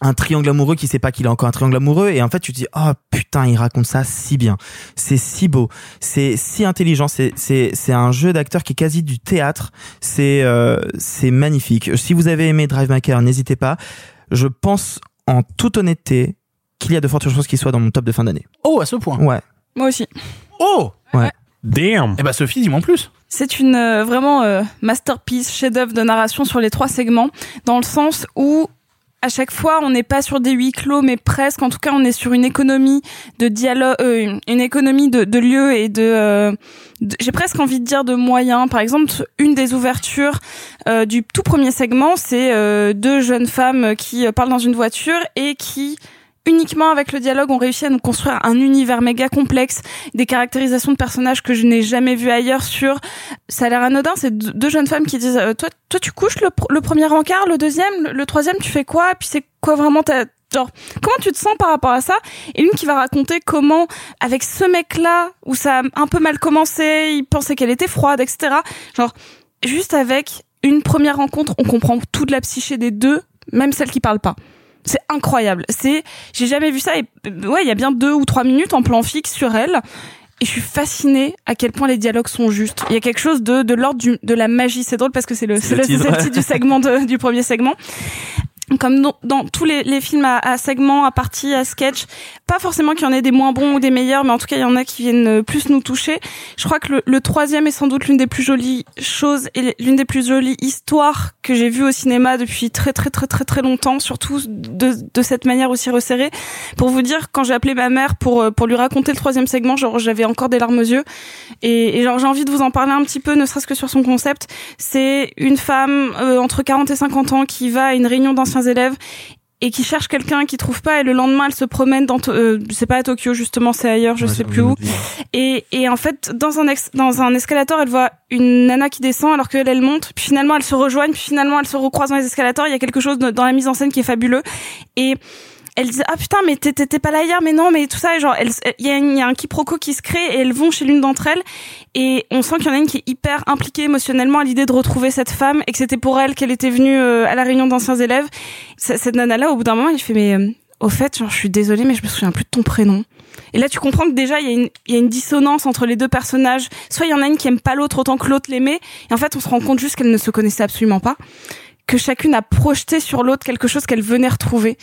un triangle amoureux qui sait pas qu'il a encore un triangle amoureux et en fait tu te dis oh putain il raconte ça si bien. C'est si beau. C'est si intelligent. C'est c'est c'est un jeu d'acteur qui est quasi du théâtre. C'est euh, c'est magnifique. Si vous avez aimé Drive My Car n'hésitez pas. Je pense en toute honnêteté qu'il y a de fortes chances qu'il soit dans mon top de fin d'année. Oh, à ce point. ouais. Moi aussi. Oh! Ouais. Damn. Eh bah Sophie, dis-moi en plus. C'est une euh, vraiment euh, masterpiece, chef-d'œuvre de narration sur les trois segments, dans le sens où à chaque fois, on n'est pas sur des huis clos, mais presque. En tout cas, on est sur une économie de dialogue, euh, une économie de, de lieux et de. euh, de- J'ai presque envie de dire de moyens. Par exemple, une des ouvertures euh, du tout premier segment, c'est deux jeunes femmes qui parlent dans une voiture et qui uniquement avec le dialogue, ont réussi à nous construire un univers méga complexe, des caractérisations de personnages que je n'ai jamais vu ailleurs sur. Ça a l'air anodin, c'est deux jeunes femmes qui disent euh, toi, toi, tu couches le, pr- le premier encart, le deuxième, le, troisième, tu fais quoi? Puis c'est quoi vraiment ta genre comment tu te sens par rapport à ça? Et l'une qui va raconter comment avec ce mec-là où ça a un peu mal commencé, il pensait qu'elle était froide, etc. Genre juste avec une première rencontre, on comprend toute la psyché des deux, même celle qui parle pas. C'est incroyable. C'est, j'ai jamais vu ça. Et ouais, il y a bien deux ou trois minutes en plan fixe sur elle. Et je suis fascinée à quel point les dialogues sont justes. Il y a quelque chose de, de l'ordre de la magie. C'est drôle parce que c'est le, c'est le le, titre, le titre du segment de- du premier segment. Comme dans, tous les, films à, segments, à parties, à sketch, pas forcément qu'il y en ait des moins bons ou des meilleurs, mais en tout cas il y en a qui viennent euh, plus nous toucher. Je crois que le, troisième est sans doute l'une des plus jolies choses et l'une des plus jolies histoires que j'ai vues au cinéma depuis très très très très très longtemps, surtout de, cette manière aussi resserrée. Pour vous dire, quand j'ai appelé ma mère pour euh, pour lui raconter le troisième segment, j'avais encore des larmes aux yeux et, j'ai envie de vous en parler un petit peu, ne serait-ce que sur son concept. C'est une femme euh, entre 40 et 50 ans qui va à une réunion d'anciens élèves et qui cherche quelqu'un qui trouve pas et le lendemain elle se promène dans euh, c'est pas à Tokyo justement c'est ailleurs je Ouais, sais plus où. et, et en fait dans un ex- dans un escalator elle voit une nana qui descend alors qu'elle elle monte. Puis finalement elles se rejoignent. Puis finalement elles se recroisent dans les escalators. Il y a quelque chose de- dans la mise en scène qui est fabuleux. Et elle dit ah putain mais t'étais pas là hier mais non mais tout ça genre il y il y a un quiproquo qui se crée et elles vont chez l'une d'entre elles et on sent qu'il y en a une qui est hyper impliquée émotionnellement à l'idée de retrouver cette femme et que c'était pour elle qu'elle était venue euh, à la réunion d'anciens élèves cette nana là au bout d'un moment elle fait mais euh, au fait, genre, je suis désolée, mais je me souviens plus de ton prénom. Et là, tu comprends que déjà, il y, a une- il y a une dissonance entre les deux personnages. Soit il y en a une qui aime pas l'autre autant que l'autre l'aimait, et en fait, on se rend compte juste qu'elles ne se connaissaient absolument pas, que chacune a projeté sur l'autre quelque chose qu'elle venait retrouver.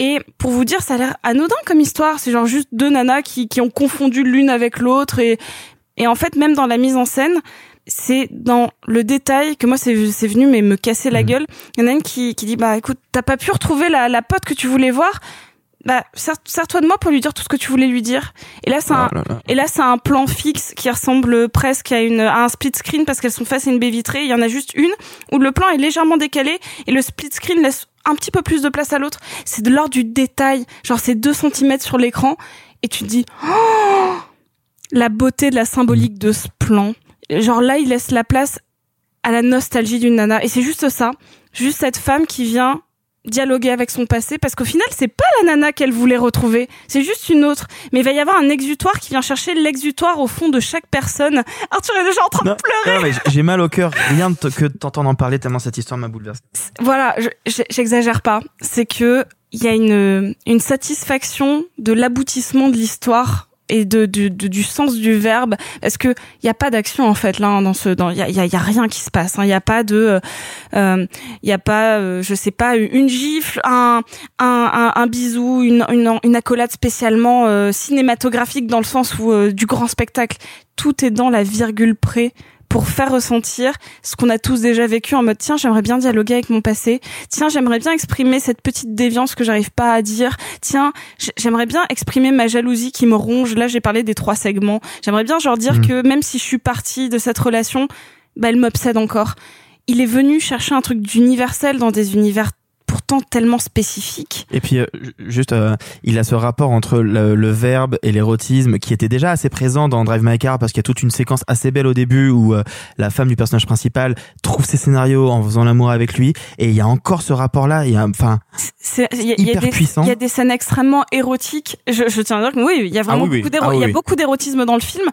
Et pour vous dire, ça a l'air anodin comme histoire. C'est genre juste deux nanas qui, qui ont confondu l'une avec l'autre, et, et en fait, même dans la mise en scène, c'est dans le détail que moi c'est c'est venu mais me casser la gueule. Il y en a une qui, qui dit bah écoute t'as pas pu retrouver la, la pote que tu voulais voir. Bah sers- sers-toi de moi pour lui dire tout ce que tu voulais lui dire. Et là c'est un Oh et là c'est un plan fixe qui ressemble presque à une à un split screen parce qu'elles sont face à une baie vitrée. Il y en a juste une où le plan est légèrement décalé et le split screen laisse un petit peu plus de place à l'autre. C'est de l'ordre du détail. Genre c'est 2 cm sur l'écran et tu te dis oh la beauté de la symbolique de ce plan. Genre là, il laisse la place à la nostalgie d'une nana. Et c'est juste ça. Juste cette femme qui vient dialoguer avec son passé parce qu'au final c'est pas la nana qu'elle voulait retrouver c'est juste une autre mais il va y avoir un exutoire qui vient chercher l'exutoire au fond de chaque personne Arthur est déjà en train de pleurer j'ai mal au cœur rien que de t'entendre en parler tellement cette histoire m'a bouleversé. voilà, je- je- j'exagère pas. C'est que il y a une une satisfaction de l'aboutissement de l'histoire et du- sens du verbe parce que il y a pas d'action en fait là hein, dans ce il y a, rien qui se passe il y a pas de euh, il y a pas euh, je sais pas une gifle un bisou une, accolade spécialement euh, cinématographique dans le sens où euh, du grand spectacle. Tout est dans la virgule près pour faire ressentir ce qu'on a tous déjà vécu en mode tiens j'aimerais bien dialoguer avec mon passé. Tiens j'aimerais bien exprimer cette petite déviance que j'arrive pas à dire. Tiens j'aimerais bien exprimer ma jalousie qui me ronge. Là j'ai parlé des trois segments. J'aimerais bien genre dire Mhm. que même si je suis partie de cette relation bah elle m'obsède encore. Il est venu chercher un truc d'universel dans des univers pourtant tellement spécifiques Et puis euh, ju- juste, euh, il a ce rapport entre le, le verbe et l'érotisme qui était déjà assez présent dans Drive My Car parce qu'il y a toute une séquence assez belle au début où euh, la femme du personnage principal trouve ses scénarios en faisant l'amour avec lui et il y a encore ce rapport là. Il y a enfin hyper des puissant. il y a des scènes extrêmement érotiques je, je tiens à dire que oui il y a vraiment Ah oui, oui, oui. beaucoup d'érotisme dans le film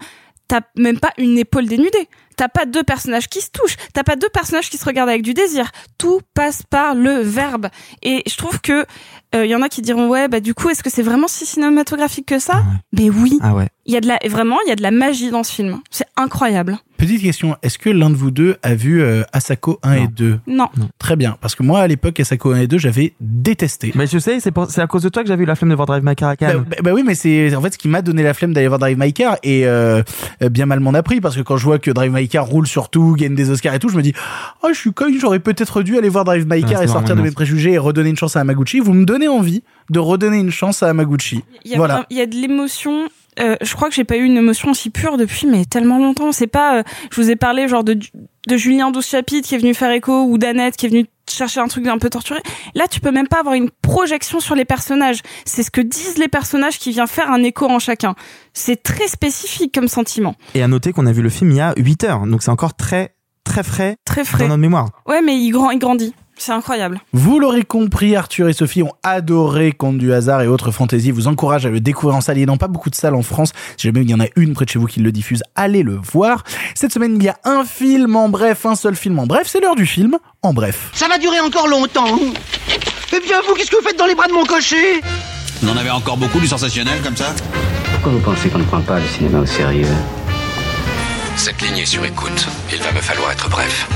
t'as même pas une épaule dénudée t'as pas deux personnages qui se touchent. T'as pas deux personnages qui se regardent avec du désir. Tout passe par le verbe. Et je trouve que euh, il y en a qui diront ouais bah du coup est-ce que c'est vraiment si cinématographique que ça? Mais oui. Ah ouais. il y a de la vraiment il y a de la magie dans ce film. C'est incroyable. Petite question, est-ce que l'un de vous deux a vu euh, Asako 1 et 2 non. Très bien, parce que moi à l'époque Asako 1 et 2 j'avais détesté. Mais je sais, c'est pour- à cause de toi que j'avais eu la flemme de voir Drive My Car à Bah, Cannes. bah- bah oui, mais c'est en fait ce qui m'a donné la flemme d'aller voir Drive My Car et euh, euh, bien mal m'en a pris. Parce que quand je vois que Drive My Car roule sur tout, gagne des Oscars et tout, je me dis oh je suis con, j'aurais peut-être dû aller voir Drive My Ouais, Car et sortir de mes préjugés et redonner une chance à Amaguchi. Vous me donnez envie de redonner une chance à Amaguchi. Il y a, Voilà. il y a de l'émotion. Euh, je crois que j'ai pas eu une émotion aussi pure depuis mais tellement longtemps. C'est pas. euh, je vous ai parlé genre de de Julien 12 chapitres qui est venu faire écho ou d'Annette qui est venu chercher un truc un peu torturé. Là, tu peux même pas avoir une projection sur les personnages. C'est ce que disent les personnages qui vient faire un écho en chacun. C'est très spécifique comme sentiment. Et à noter qu'on a vu le film il y a 8 heures, donc c'est encore très très frais, Très frais. dans notre mémoire. Ouais, mais il, grand, il grandit. C'est incroyable. Vous l'aurez compris, Arthur et Sophie ont adoré Conte du hasard et autres fantaisies. Vous encourage à le découvrir en salle. Il n'y a pas beaucoup de salles en France. Si jamais il y en a une près de chez vous qui le diffuse, allez le voir. Cette semaine, il y a un film en bref, un seul film en bref. C'est l'heure du film en bref. Ça va durer encore longtemps. Eh bien, vous, qu'est-ce que vous faites dans les bras de mon cocher Vous en avez encore beaucoup du sensationnel comme ça Pourquoi vous pensez qu'on ne prend pas le cinéma au sérieux? Cette ligne est sur écoute. Il va me falloir être bref.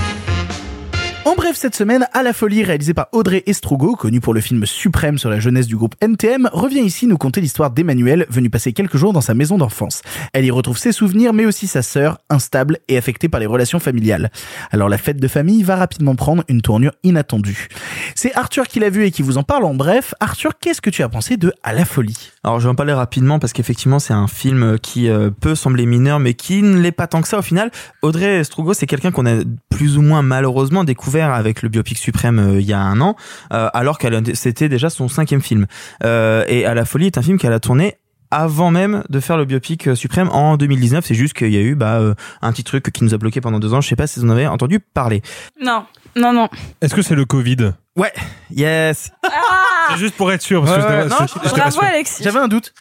En bref, cette semaine, À la folie, réalisé par Audrey Estrugo, connu pour le film suprême sur la jeunesse du groupe NTM, revient ici nous conter l'histoire d'Emmanuel, venu passer quelques jours dans sa maison d'enfance. Elle y retrouve ses souvenirs, mais aussi sa sœur, instable et affectée par les relations familiales. Alors la fête de famille va rapidement prendre une tournure inattendue. C'est Arthur qui l'a vu et qui vous en parle en bref. Arthur, qu'est-ce que tu as pensé de À la folie? Alors je vais en parler rapidement parce qu'effectivement c'est un film qui euh, peut sembler mineur mais qui ne l'est pas tant que ça au final. Audrey Strugo c'est quelqu'un qu'on a plus ou moins malheureusement découvert avec le biopic suprême euh, il y a un an euh, alors qu'elle c'était déjà son cinquième film. Euh, et À la folie est un film qu'elle a tourné avant même de faire le biopic euh, suprême en 2019. C'est juste qu'il y a eu bah, euh, un petit truc qui nous a bloqué pendant deux ans. Je sais pas si vous en avez entendu parler. Non, non, non. Est-ce que c'est le Covid? Ouais, yes. C'est juste pour être sûr. Parce que non, je- je- je- je- Bravo Alexis. J'avais un doute.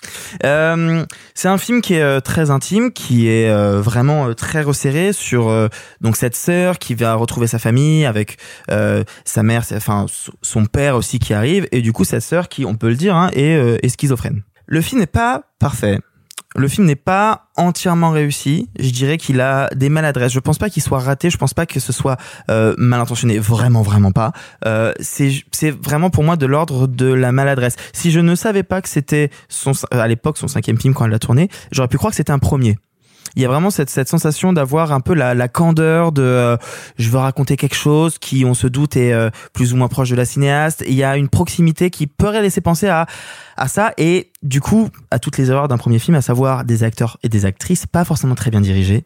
Euh, c'est un film qui est euh, très intime, qui est euh, vraiment euh, très resserré sur euh, donc cette sœur qui va retrouver sa famille avec euh, sa mère, enfin son père aussi qui arrive, et du coup sa sœur qui, on peut le dire, hein, est, euh, est schizophrène. Le film n'est pas parfait. Le film n'est pas entièrement réussi. Je dirais qu'il a des maladresses. Je pense pas qu'il soit raté. Je pense pas que ce soit euh, mal intentionné. Vraiment, vraiment pas. Euh, c'est vraiment pour moi de l'ordre de la maladresse. Si je ne savais pas que c'était son à l'époque son cinquième film quand elle l'a tourné, j'aurais pu croire que c'était un premier. Il y a vraiment cette, cette sensation d'avoir un peu la, la candeur de euh, je veux raconter quelque chose qui on se doute est euh, plus ou moins proche de la cinéaste. Il y a une proximité qui pourrait laisser penser à à ça et du coup à toutes les erreurs d'un premier film, à savoir des acteurs et des actrices pas forcément très bien dirigés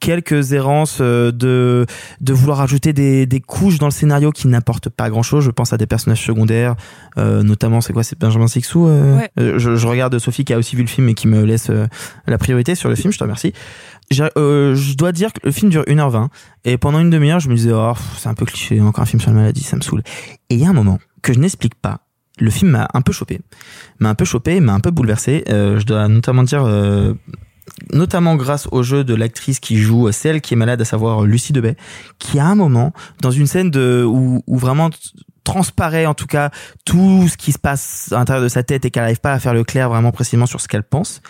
quelques errances euh, de de vouloir ajouter des, des couches dans le scénario qui n'apportent pas grand chose je pense à des personnages secondaires euh, notamment c'est quoi c'est Benjamin Sixou euh, Ouais. je, je regarde Sophie qui a aussi vu le film et qui me laisse la priorité sur le film je te remercie. Euh, je dois dire que le film dure 1h20 et pendant une demi-heure je me disais oh c'est un peu cliché encore un film sur la maladie ça me saoule. Et il y a un moment que je n'explique pas. Le film m'a un peu chopé m'a un peu chopé m'a un peu bouleversé Euh, je dois notamment dire euh, notamment grâce au jeu de l'actrice qui joue celle qui est malade, à savoir Lucie Debay, qui à un moment, dans une scène de où, vraiment transparaît en tout cas tout ce qui se passe à l'intérieur de sa tête et qu'elle n'arrive pas à faire le clair vraiment précisément sur ce qu'elle pense.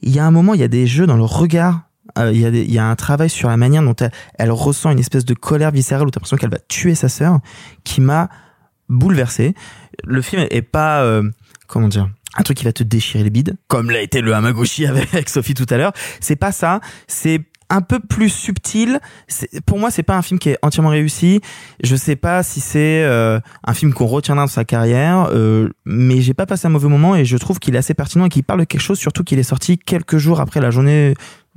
Il y a un moment, il y a des jeux dans le regard. euh, il, y a y a un travail sur la manière dont elle, elle ressent une espèce de colère viscérale où t'as l'impression qu'elle va tuer sa sœur, qui m'a bouleversé. Le film est pas, euh, comment dire, un truc qui va te déchirer les bides, comme l'a été le Hamaguchi avec Sophie tout à l'heure. C'est pas ça. C'est un peu plus subtil. Pour moi, c'est pas un film qui est entièrement réussi. Je sais pas si c'est euh, un film qu'on retiendra dans sa carrière, euh, mais j'ai pas passé un mauvais moment et je trouve qu'il est assez pertinent et qu'il parle de quelque chose, surtout qu'il est sorti quelques jours après la journée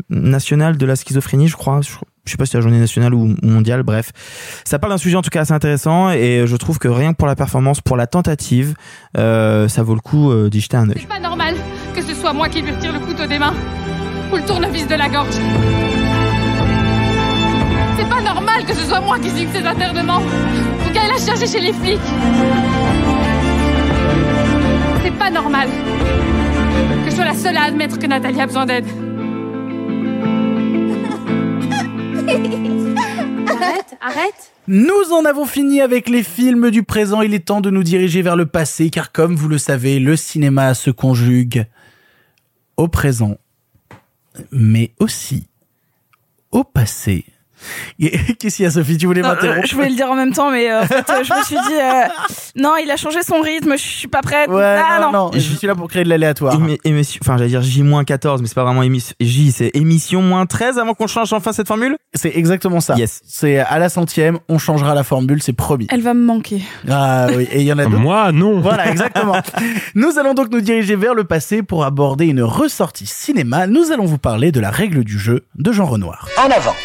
nationale de la schizophrénie, je crois. Je sais pas si c'est la journée nationale ou mondiale, bref. Ça parle d'un sujet en tout cas assez intéressant et je trouve que rien que pour la performance, pour la tentative, euh, ça vaut le coup euh, d'y jeter un œil. C'est pas normal que ce soit moi qui lui retire le couteau des mains ou le tournevis de la gorge. C'est pas normal que ce soit moi qui signe ses internements ou qu'elle a cherché chez les flics. C'est pas normal que je sois la seule à admettre que Nathalie a besoin d'aide. Arrête. Nous en avons fini avec les films du présent. Il est temps de nous diriger vers le passé, car comme vous le savez, le cinéma se conjugue au présent, mais aussi au passé. Qu'est-ce qu'il y a, Sophie? Tu voulais m'interrompre? je voulais le dire en même temps, mais euh, en fait, euh, je me suis dit, euh, non, il a changé son rythme, je suis pas prête. Ouais, ah, non, non, je suis là pour créer de l'aléatoire. Émi- émission- enfin, j'allais dire J-14, mais c'est pas vraiment émission. J, c'est émission moins 13 avant qu'on change enfin cette formule? C'est exactement ça. Yes. C'est à la centième, on changera la formule, c'est promis. Elle va me manquer. Ah oui, et il y en a d'autres. Moi, non. Voilà, exactement. nous allons donc nous diriger vers le passé pour aborder une ressortie cinéma. Nous allons vous parler de la règle du jeu de Jean Renoir. En avant.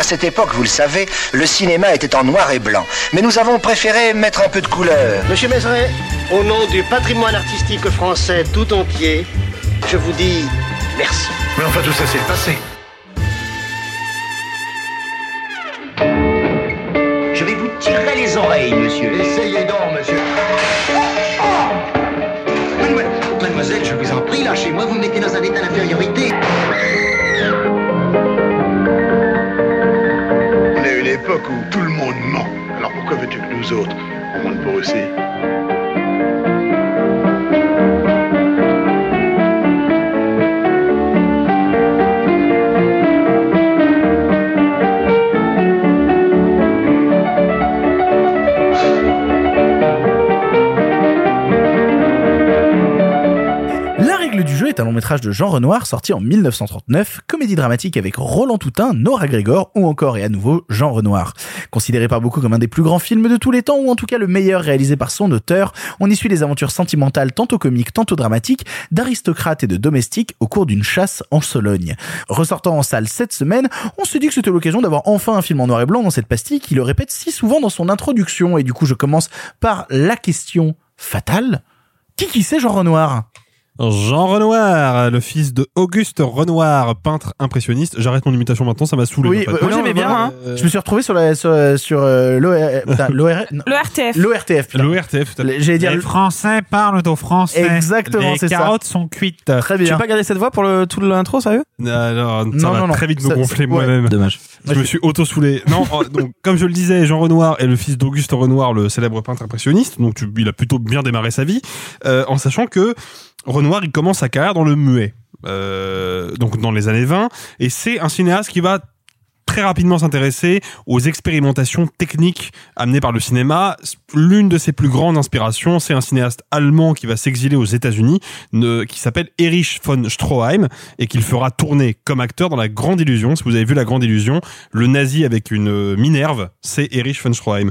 À cette époque, vous le savez, le cinéma était en noir et blanc. Mais nous avons préféré mettre un peu de couleur. Monsieur Mézeret, au nom du patrimoine artistique français tout entier, je vous dis merci. Mais enfin, tout ça, c'est le passé. Je vais vous tirer les oreilles, monsieur. Essayez donc, monsieur. Mademoiselle, mademoiselle, je vous en prie, lâchez-moi, vous me mettez dans un état d'infériorité. Époque où tout le monde ment. Alors pourquoi veux-tu que nous autres, on mente pour aussi est un long métrage de Jean Renoir sorti en 1939, comédie dramatique avec Roland Toutain, Nora Grégor ou encore et à nouveau Jean Renoir. Considéré par beaucoup comme un des plus grands films de tous les temps ou en tout cas le meilleur réalisé par son auteur, on y suit les aventures sentimentales tantôt comiques tantôt dramatiques d'aristocrates et de domestiques au cours d'une chasse en Sologne. Ressortant en salle cette semaine, on se dit que c'était l'occasion d'avoir enfin un film en noir et blanc dans cette pastille qui le répète si souvent dans son introduction et du coup je commence par la question fatale. Qui qui c'est Jean Renoir? Jean Renoir, le fils de Auguste Renoir, peintre impressionniste. J'arrête mon imitation maintenant, ça m'a saoulé. Oui, en fait. euh, moi j'aimais bien. hein. Euh, Je me suis retrouvé sur la sur, sur euh, non, L'ORTF. l'ORTF. L'ORTF. J'allais dire Les Français parlent au français. Exactement, Les c'est ça. carottes sont cuites. très Tu bien. veux pas garder cette voix pour le, tout l'intro, sérieux? Alors, ça Non, va non, non. très vite me gonfler ouais. moi-même. Dommage. Je me suis auto-soulé. Non, euh, donc, comme je le disais, Jean Renoir est le fils d'Auguste Renoir, le célèbre peintre impressionniste. Donc, tu- il a plutôt bien démarré sa vie, euh, en sachant que Renoir, il commence sa carrière dans le muet, euh, donc dans les années 20, et c'est un cinéaste qui va très rapidement s'intéresser aux expérimentations techniques amenées par le cinéma. L'une de ses plus grandes inspirations, c'est un cinéaste allemand qui va s'exiler aux États-Unis, qui s'appelle Erich von Stroheim, et qu'il fera tourner comme acteur dans La Grande Illusion. Si vous avez vu La Grande Illusion, le nazi avec une euh, Minerve, c'est Erich von Stroheim.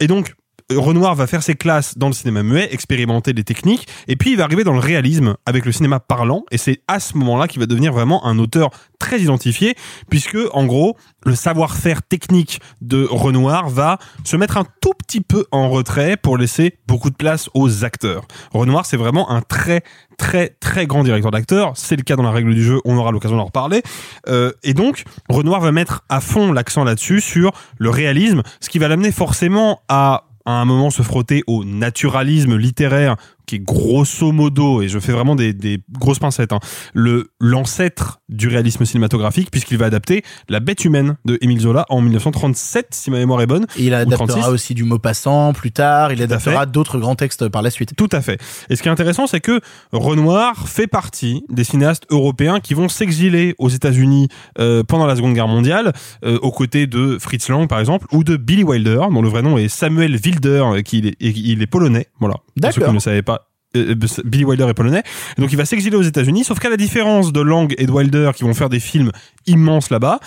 Et donc, Renoir va faire ses classes dans le cinéma muet, expérimenter les techniques, et puis il va arriver dans le réalisme avec le cinéma parlant, et c'est à ce moment-là qu'il va devenir vraiment un auteur très identifié, puisque en gros, le savoir-faire technique de Renoir va se mettre un tout petit peu en retrait pour laisser beaucoup de place aux acteurs. Renoir, c'est vraiment un très très très grand directeur d'acteurs, c'est le cas dans la règle du jeu, on aura l'occasion d'en reparler, Euh, et donc Renoir va mettre à fond l'accent là-dessus sur le réalisme, ce qui va l'amener forcément à à un moment se frotter au naturalisme littéraire qui est grosso modo, et je fais vraiment des, des grosses pincettes, hein, le l'ancêtre du réalisme cinématographique, puisqu'il va adapter La Bête humaine de Émile Zola en 1937, si ma mémoire est bonne. Et il adaptera 36. aussi du Maupassant plus tard, il adaptera d'autres grands textes par la suite. Tout à fait. Et ce qui est intéressant, c'est que Renoir fait partie des cinéastes européens qui vont s'exiler aux États-Unis euh, pendant la Seconde Guerre mondiale, euh, aux côtés de Fritz Lang par exemple, ou de Billy Wilder, dont le vrai nom est Samuel Wilder, euh, qui il est, et il est polonais. Voilà. Pour ceux qui ne savaient pas. euh, euh, Billy Wilder est polonais, donc il va s'exiler aux États-Unis. Sauf qu'à la différence de Lang et de Wilder, qui vont faire des films immenses là-bas,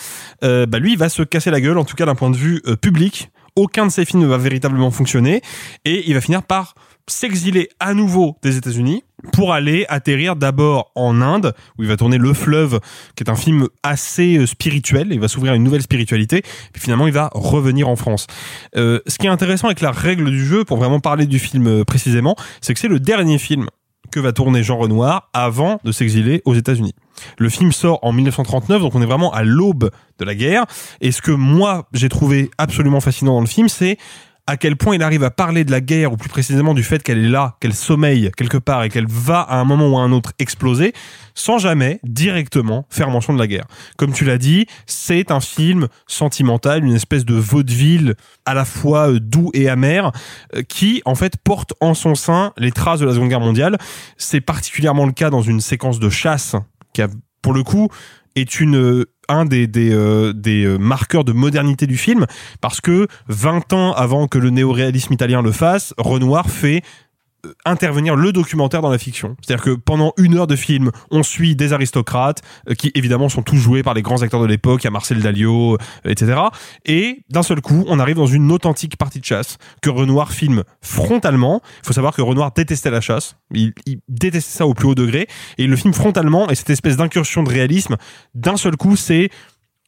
euh, bah lui, il va se casser la gueule, en tout cas d'un point de vue euh, public. Aucun de ses films ne va véritablement fonctionner, et il va finir par s'exiler à nouveau des États-Unis pour aller atterrir d'abord en Inde où il va tourner Le Fleuve qui est un film assez euh, spirituel il va s'ouvrir à une nouvelle spiritualité puis finalement il va revenir en France Euh, ce qui est intéressant avec la règle du jeu pour vraiment parler du film euh, précisément c'est que c'est le dernier film que va tourner Jean Renoir avant de s'exiler aux États-Unis. Le film sort en 1939, donc on est vraiment à l'aube de la guerre. Et ce que moi j'ai trouvé absolument fascinant dans le film, c'est à quel point il arrive à parler de la guerre, ou plus précisément du fait qu'elle est là, qu'elle sommeille quelque part et qu'elle va à un moment ou à un autre exploser, sans jamais directement faire mention de la guerre. Comme tu l'as dit, c'est un film sentimental, une espèce de vaudeville à la fois euh, doux et amer, euh, qui en fait porte en son sein les traces de la Seconde Guerre mondiale. C'est particulièrement le cas dans une séquence de chasse qui a, pour le coup, est une euh, un des des, euh, des euh, marqueurs de modernité du film parce que 20 ans avant que le néoréalisme italien le fasse, Renoir fait intervenir le documentaire dans la fiction. C'est-à-dire que pendant une heure de film, on suit des aristocrates euh, qui évidemment sont tous joués par les grands acteurs de l'époque, il y a Marcel Dalio, euh, etc. Et d'un seul coup, on arrive dans une authentique partie de chasse que Renoir filme frontalement. Il faut savoir que Renoir détestait la chasse, il, il détestait ça au plus haut degré, et il le filme frontalement, et cette espèce d'incursion de réalisme, d'un seul coup, c'est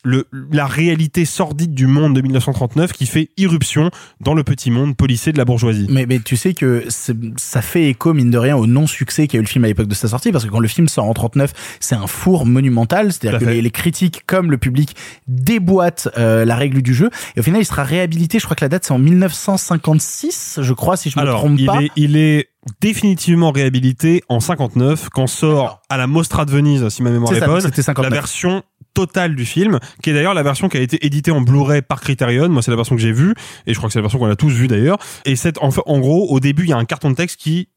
le, la réalité sordide du monde de 1939 qui fait irruption dans le petit monde policé de la bourgeoisie. Mais, mais tu sais que ça fait écho, mine de rien, au non-succès qu'a eu le film à l'époque de sa sortie, parce que quand le film sort en 39, c'est un four monumental, c'est-à-dire que les, les critiques comme le public déboîtent euh, la règle du jeu, et au final il sera réhabilité, je crois que la date c'est en 1956, je crois, si je me trompe il pas. est, il est définitivement réhabilité en 59 quand sort à la Mostra de Venise, si ma mémoire est ça, bonne, c'était 59. la version totale du film, qui est d'ailleurs la version qui a été éditée en Blu-ray par Criterion. Moi, c'est la version que j'ai vue, et je crois que c'est la version qu'on a tous vue d'ailleurs. Et c'est en, fait, en gros, au début, il y a un carton de texte qui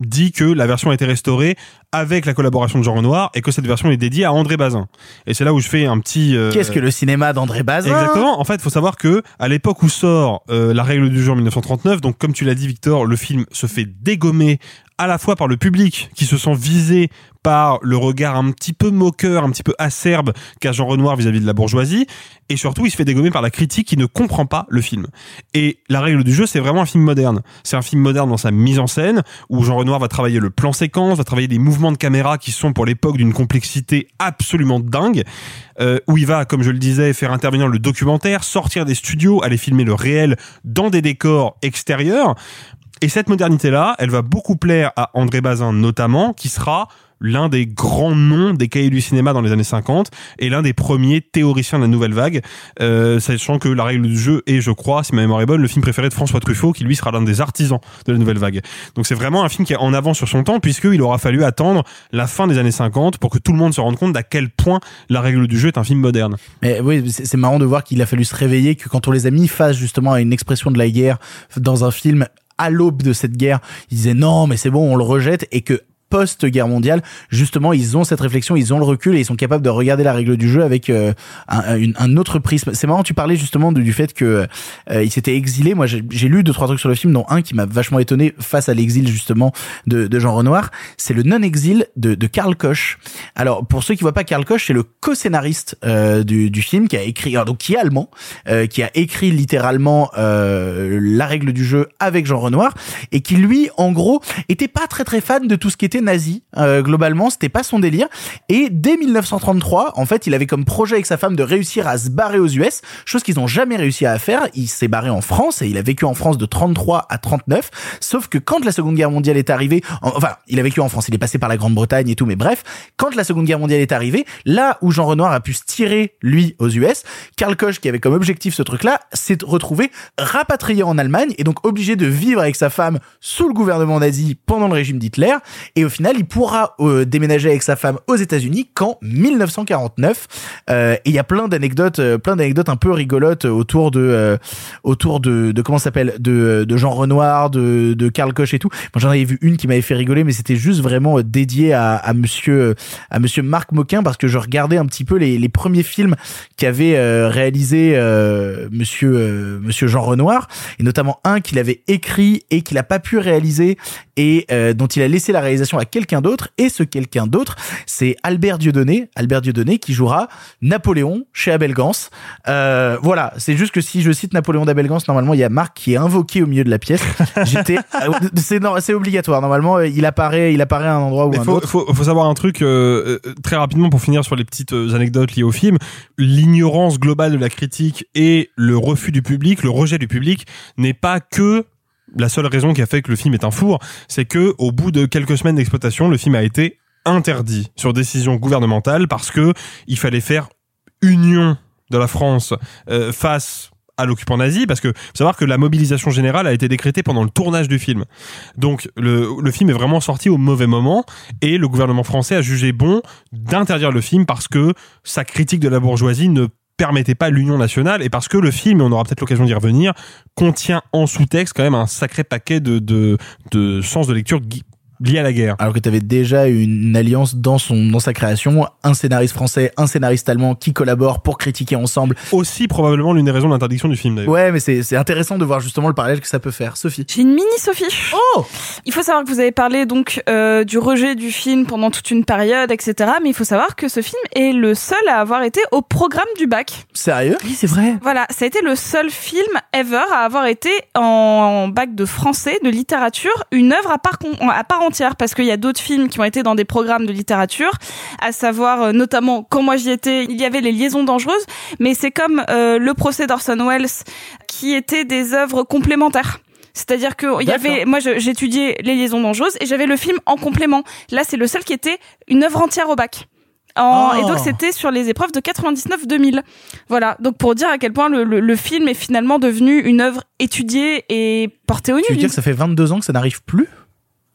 dit que la version a été restaurée avec la collaboration de Jean Renoir et que cette version est dédiée à André Bazin. Et c'est là où je fais un petit... euh, Qu'est-ce que le cinéma d'André Bazin? Exactement. En fait, il faut savoir que à l'époque où sort euh, la règle du jeu en 1939, donc comme tu l'as dit, Victor, le film se fait dégommer à la fois par le public qui se sent visé par le regard un petit peu moqueur, un petit peu acerbe qu'a Jean Renoir vis-à-vis de la bourgeoisie, et surtout il se fait dégommer par la critique qui ne comprend pas le film. Et la règle du jeu, c'est vraiment un film moderne. C'est un film moderne dans sa mise en scène, où Jean Renoir va travailler le plan séquence, va travailler des mouvements de caméra qui sont pour l'époque d'une complexité absolument dingue, euh, où il va, comme je le disais, faire intervenir le documentaire, sortir des studios, aller filmer le réel dans des décors extérieurs. Et cette modernité-là, elle va beaucoup plaire à André Bazin notamment, qui sera l'un des grands noms des cahiers du cinéma dans les années 50 et l'un des premiers théoriciens de la nouvelle vague, euh, sachant que la règle du jeu est, je crois, si ma mémoire est bonne, le film préféré de François Truffaut, qui lui sera l'un des artisans de la nouvelle vague. Donc c'est vraiment un film qui est en avance sur son temps, puisqu'il aura fallu attendre la fin des années 50 pour que tout le monde se rende compte d'à quel point la règle du jeu est un film moderne. Mais oui, c'est c'est marrant de voir qu'il a fallu se réveiller, que quand on les a mis face justement à une expression de la guerre dans un film à l'aube de cette guerre, ils disaient non, mais c'est bon, on le rejette, et que post-guerre mondiale, justement, ils ont cette réflexion, ils ont le recul et ils sont capables de regarder la règle du jeu avec euh, un, un autre prisme. C'est marrant, tu parlais justement du, du fait que euh, il s'était exilé. Moi, j'ai lu deux trois trucs sur le film, dont un qui m'a vachement étonné face à l'exil justement de, de Jean Renoir. C'est le non-exil de, de Karl Koch. Alors, pour ceux qui voient pas Karl Koch, c'est le co-scénariste euh, du, du film qui a écrit, alors, donc qui est allemand, euh, qui a écrit littéralement euh, la règle du jeu avec Jean Renoir et qui lui, en gros, était pas très très fan de tout ce qui était nazi. Euh, globalement, c'était pas son délire. Et dès 1933, en fait, il avait comme projet avec sa femme de réussir à se barrer aux US, chose qu'ils ont jamais réussi à faire. Il s'est barré en France et il a vécu en France de 33 à 39. Sauf que quand la Seconde Guerre mondiale est arrivée, en- enfin, il a vécu en France, il est passé par la Grande-Bretagne et tout, mais bref, quand la Seconde Guerre mondiale est arrivée, là où Jean Renoir a pu se tirer lui aux US, Karl Koch qui avait comme objectif ce truc-là, s'est retrouvé rapatrié en Allemagne et donc obligé de vivre avec sa femme sous le gouvernement nazi pendant le régime d'Hitler. Et au final, il pourra euh, déménager avec sa femme aux États-Unis qu'en 1949. Euh, et il y a plein d'anecdotes, euh, plein d'anecdotes un peu rigolotes autour de, autour de, comment s'appelle, de, de Jean Renoir, de, de Karl Koch et tout. Moi, j'en avais vu une qui m'avait fait rigoler, mais c'était juste vraiment dédié à, à Monsieur, à Monsieur Marc Moquin parce que je regardais un petit peu les, les premiers films qu'avait réalisé Monsieur, Monsieur Jean Renoir, et notamment un qu'il avait écrit et qu'il a pas pu réaliser et dont il a laissé la réalisation à quelqu'un d'autre. Et ce quelqu'un d'autre, c'est Albert Dieudonné, Albert Dieudonné qui jouera Napoléon chez Abel Gans. Euh, voilà, c'est juste que si je cite Napoléon d'Abel Gans, normalement il y a Marc qui est invoqué au milieu de la pièce. J'étais, euh, c'est obligatoire. Normalement, euh, il apparaît, il apparaît à un endroit ou Mais un faut, autre. faut, faut savoir un truc euh, très rapidement pour finir sur les petites anecdotes liées au film. L'ignorance globale de la critique et le refus du public, le rejet du public, n'est pas que la seule raison qui a fait que le film est un four. C'est que au bout de quelques semaines d'exploitation, le film a été interdit sur décision gouvernementale parce que il fallait faire union de la France euh, face à l'occupant nazi parce que faut savoir que la mobilisation générale a été décrétée pendant le tournage du film. Donc le, le film est vraiment sorti au mauvais moment et le gouvernement français a jugé bon d'interdire le film parce que sa critique de la bourgeoisie ne permettait pas l'union nationale. Et parce que le film, et on aura peut-être l'occasion d'y revenir, contient en sous-texte quand même un sacré paquet de, de, de sens de lecture liés à la guerre. Alors que tu avais déjà une alliance dans son dans sa création, un scénariste français, un scénariste allemand qui collaborent pour critiquer ensemble. Aussi probablement l'une des raisons de l'interdiction du film d'ailleurs. Ouais, mais c'est c'est intéressant de voir justement le parallèle que ça peut faire. Sophie. J'ai une mini Sophie. Oh Il faut savoir que vous avez parlé donc euh, du rejet du film pendant toute une période, etc. Mais il faut savoir que ce film est le seul à avoir été au programme du bac. Sérieux? Oui, c'est vrai. Voilà, ça a été le seul film ever à avoir été en bac de français, de littérature, une œuvre à part, à part entière, parce qu'il y a d'autres films qui ont été dans des programmes de littérature, à savoir euh, notamment quand moi j'y étais, il y avait les liaisons dangereuses, mais c'est comme euh, le procès d'Orson Welles, qui étaient des œuvres complémentaires. C'est-à-dire que il y avait, moi j'étudiais les liaisons dangereuses et j'avais le film en complément. Là, c'est le seul qui était une œuvre entière au bac. En- Oh. Et donc c'était sur les épreuves de 99-2000. Voilà, donc pour dire à quel point le, le- le film est finalement devenu une œuvre étudiée et portée au nu. Tu veux dire que ça fait 22 ans que ça n'arrive plus?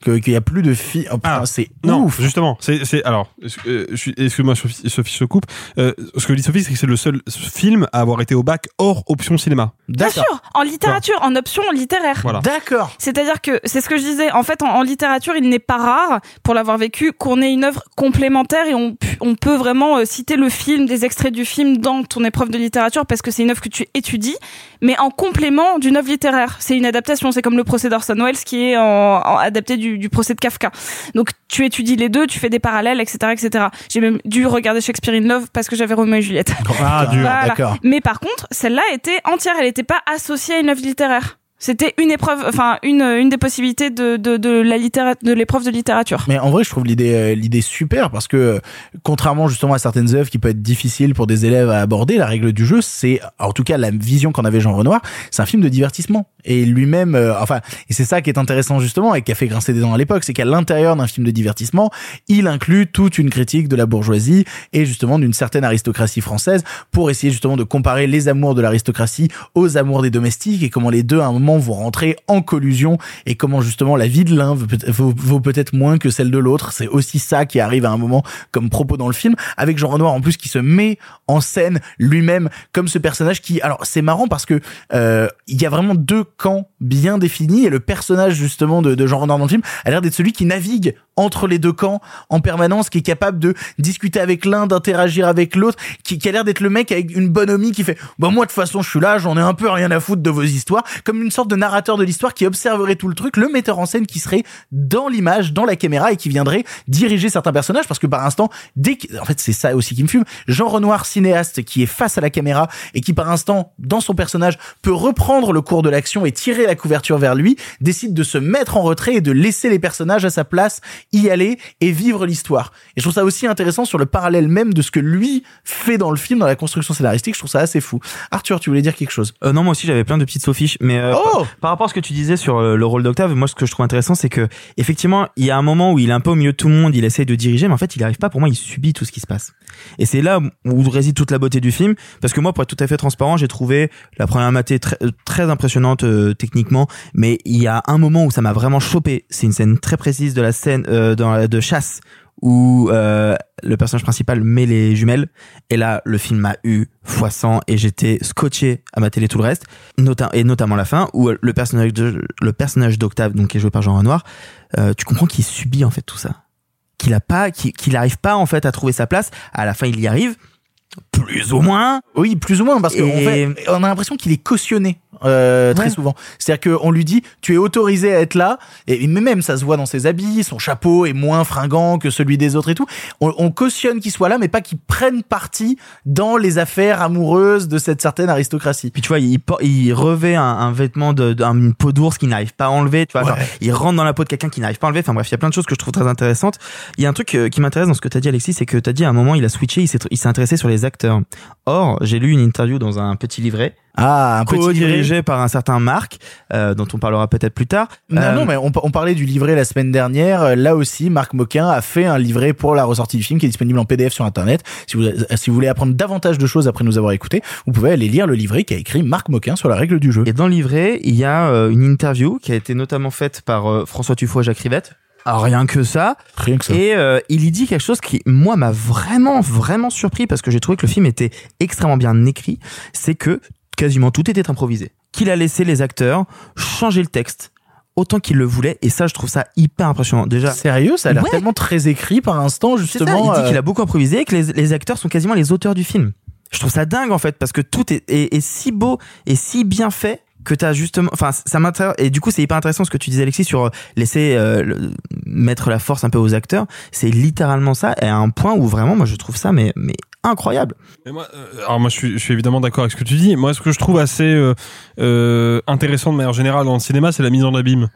Que- Qu'il y a plus de filles. Oh, c'est Ah, Non, ouf. justement. C'est, c'est, alors, euh, excuse-moi, Sophie, Sophie se coupe. Euh, ce que dit Sophie, c'est que c'est le seul film à avoir été au bac hors option cinéma. Bien sûr, en littérature, en option littéraire. Voilà. D'accord. C'est-à-dire que c'est ce que je disais. En fait, en, en littérature, il n'est pas rare, pour l'avoir vécu, qu'on ait une œuvre complémentaire et on peut vraiment euh, citer le film, des extraits du film dans ton épreuve de littérature parce que c'est une œuvre que tu étudies, mais en complément d'une œuvre littéraire. C'est une adaptation. C'est comme le procès d'Orson Welles qui est en, en adapté du, du procès de Kafka. Donc tu étudies les deux, tu fais des parallèles, etc., etc. J'ai même dû regarder Shakespeare in Love parce que j'avais Roméo et Juliette. Ah. Voilà. D'accord. Mais par contre, celle-là était entière, elle n'était pas associée à une œuvre littéraire. C'était une épreuve, enfin une une des possibilités de de, de la de l'épreuve de littérature. Mais en vrai, je trouve l'idée euh, l'idée super parce que euh, contrairement justement à certaines œuvres qui peuvent être difficiles pour des élèves à aborder, la règle du jeu, c'est en tout cas la vision qu'en avait Jean Renoir, c'est un film de divertissement. Et lui-même, euh, enfin, et c'est ça qui est intéressant justement et qui a fait grincer des dents à l'époque, c'est qu'à l'intérieur d'un film de divertissement, il inclut toute une critique de la bourgeoisie et justement d'une certaine aristocratie française pour essayer justement de comparer les amours de l'aristocratie aux amours des domestiques et comment les deux à un moment vont rentrer en collusion et comment justement la vie de l'un vaut peut-être moins que celle de l'autre. C'est aussi ça qui arrive à un moment comme propos dans le film avec Jean Renoir en plus qui se met en scène lui-même comme ce personnage qui alors c'est marrant parce que euh, il y a vraiment deux camps bien définis et le personnage justement de, de Jean Renoir dans le film a l'air d'être celui qui navigue entre les deux camps en permanence, qui est capable de discuter avec l'un, d'interagir avec l'autre, qui, qui a l'air d'être le mec avec une bonhomie qui fait bah moi de toute façon je suis là, j'en ai un peu rien à foutre de vos histoires, comme une sorte de narrateur de l'histoire qui observerait tout le truc, le metteur en scène qui serait dans l'image, dans la caméra et qui viendrait diriger certains personnages parce que par instant, dès que, en fait c'est ça aussi qui me fume, Jean Renoir cinéaste qui est face à la caméra et qui par instant dans son personnage peut reprendre le cours de l'action et tirer la couverture vers lui, décide de se mettre en retrait et de laisser les personnages à sa place y aller et vivre l'histoire. Et je trouve ça aussi intéressant sur le parallèle même de ce que lui fait dans le film, dans la construction scénaristique. Je trouve ça assez fou. Arthur, tu voulais dire quelque chose? Euh, non, moi aussi j'avais plein de petites sophiches, mais euh, Oh par, par rapport à ce que tu disais sur euh, le rôle d'Octave, moi ce que je trouve intéressant, c'est que effectivement il y a un moment où il est un peu au milieu de tout le monde, il essaye de diriger, mais en fait il arrive pas. Pour moi, il subit tout ce qui se passe. Et c'est là où réside toute la beauté du film, parce que moi, pour être tout à fait transparent, j'ai trouvé la première maté très, euh, très impressionnante euh, techniquement, mais il y a un moment où ça m'a vraiment chopé. C'est une scène très précise de la scène euh, dans de chasse où euh, le personnage principal met les jumelles. Et là le film m'a eu fois 100 et j'étais scotché à ma télé tout le reste. Nota et notamment la fin où le personnage de le personnage d'Octave donc qui est joué par Jean Renoir euh, tu comprends qu'il subit en fait tout ça. Qu'il a pas qu'il qu'il arrive pas en fait à trouver sa place. À la fin il y arrive. Plus ou moins. Oui, plus ou moins, parce qu'on on a l'impression qu'il est cautionné euh, très Ouais. souvent. C'est-à-dire qu'on lui dit, tu es autorisé à être là, et mais même ça se voit dans ses habits, son chapeau est moins fringant que celui des autres et tout. On, on cautionne qu'il soit là, mais pas qu'il prenne parti dans les affaires amoureuses de cette certaine aristocratie. puis tu vois il, revêt un, un vêtement de, une peau d'ours qu'il n'arrive pas à enlever tu vois genre, il rentre dans la peau de quelqu'un qui n'arrive pas à enlever enfin bref il y a plein de choses que je trouve très intéressantes il y a un truc euh, qui m'intéresse dans ce que t'as dit Alexis c'est que t'as dit à un moment il a switché il s'est intéressé sur les acteurs or j'ai lu une interview dans un petit livret Ah, un co-dirigé par un certain Marc euh, dont on parlera peut-être plus tard Non, Euh, non, mais on, on parlait du livret la semaine dernière. Euh, Là aussi, Marc Moquin a fait un livret pour la ressortie du film qui est disponible en PDF sur Internet. Si vous, euh, si vous voulez apprendre davantage de choses après nous avoir écoutés, vous pouvez aller lire le livret qu'a écrit Marc Moquin sur la règle du jeu. Et dans le livret, il y a euh, une interview qui a été notamment faite par euh, François Truffaut et Jacques Rivette. Ah, rien que ça. Rien que ça. Et euh, il y dit quelque chose qui, moi, m'a vraiment, vraiment surpris parce que j'ai trouvé que le film était extrêmement bien écrit. C'est que quasiment tout était improvisé. Qu'il a laissé les acteurs changer le texte autant qu'ils le voulaient. Et ça, je trouve ça hyper impressionnant. Déjà, Sérieux, ça a l'air Ouais. tellement très écrit par instant, c'est ça, justement. il dit euh, qu'il a beaucoup improvisé et que les, les acteurs sont quasiment les auteurs du film. Je trouve ça dingue en fait parce que tout est, est, est si beau et si bien fait que t'as justement, enfin ça m'intéresse et du coup c'est hyper intéressant ce que tu disais Alexis sur euh, laisser euh, le- mettre la force un peu aux acteurs. C'est littéralement ça et à un point où vraiment moi je trouve ça mais mais incroyable. Euh, alors moi, je suis, évidemment d'accord avec ce que tu dis. Moi, ce que je trouve assez euh, euh, intéressant de manière générale dans le cinéma, c'est la mise en abîme.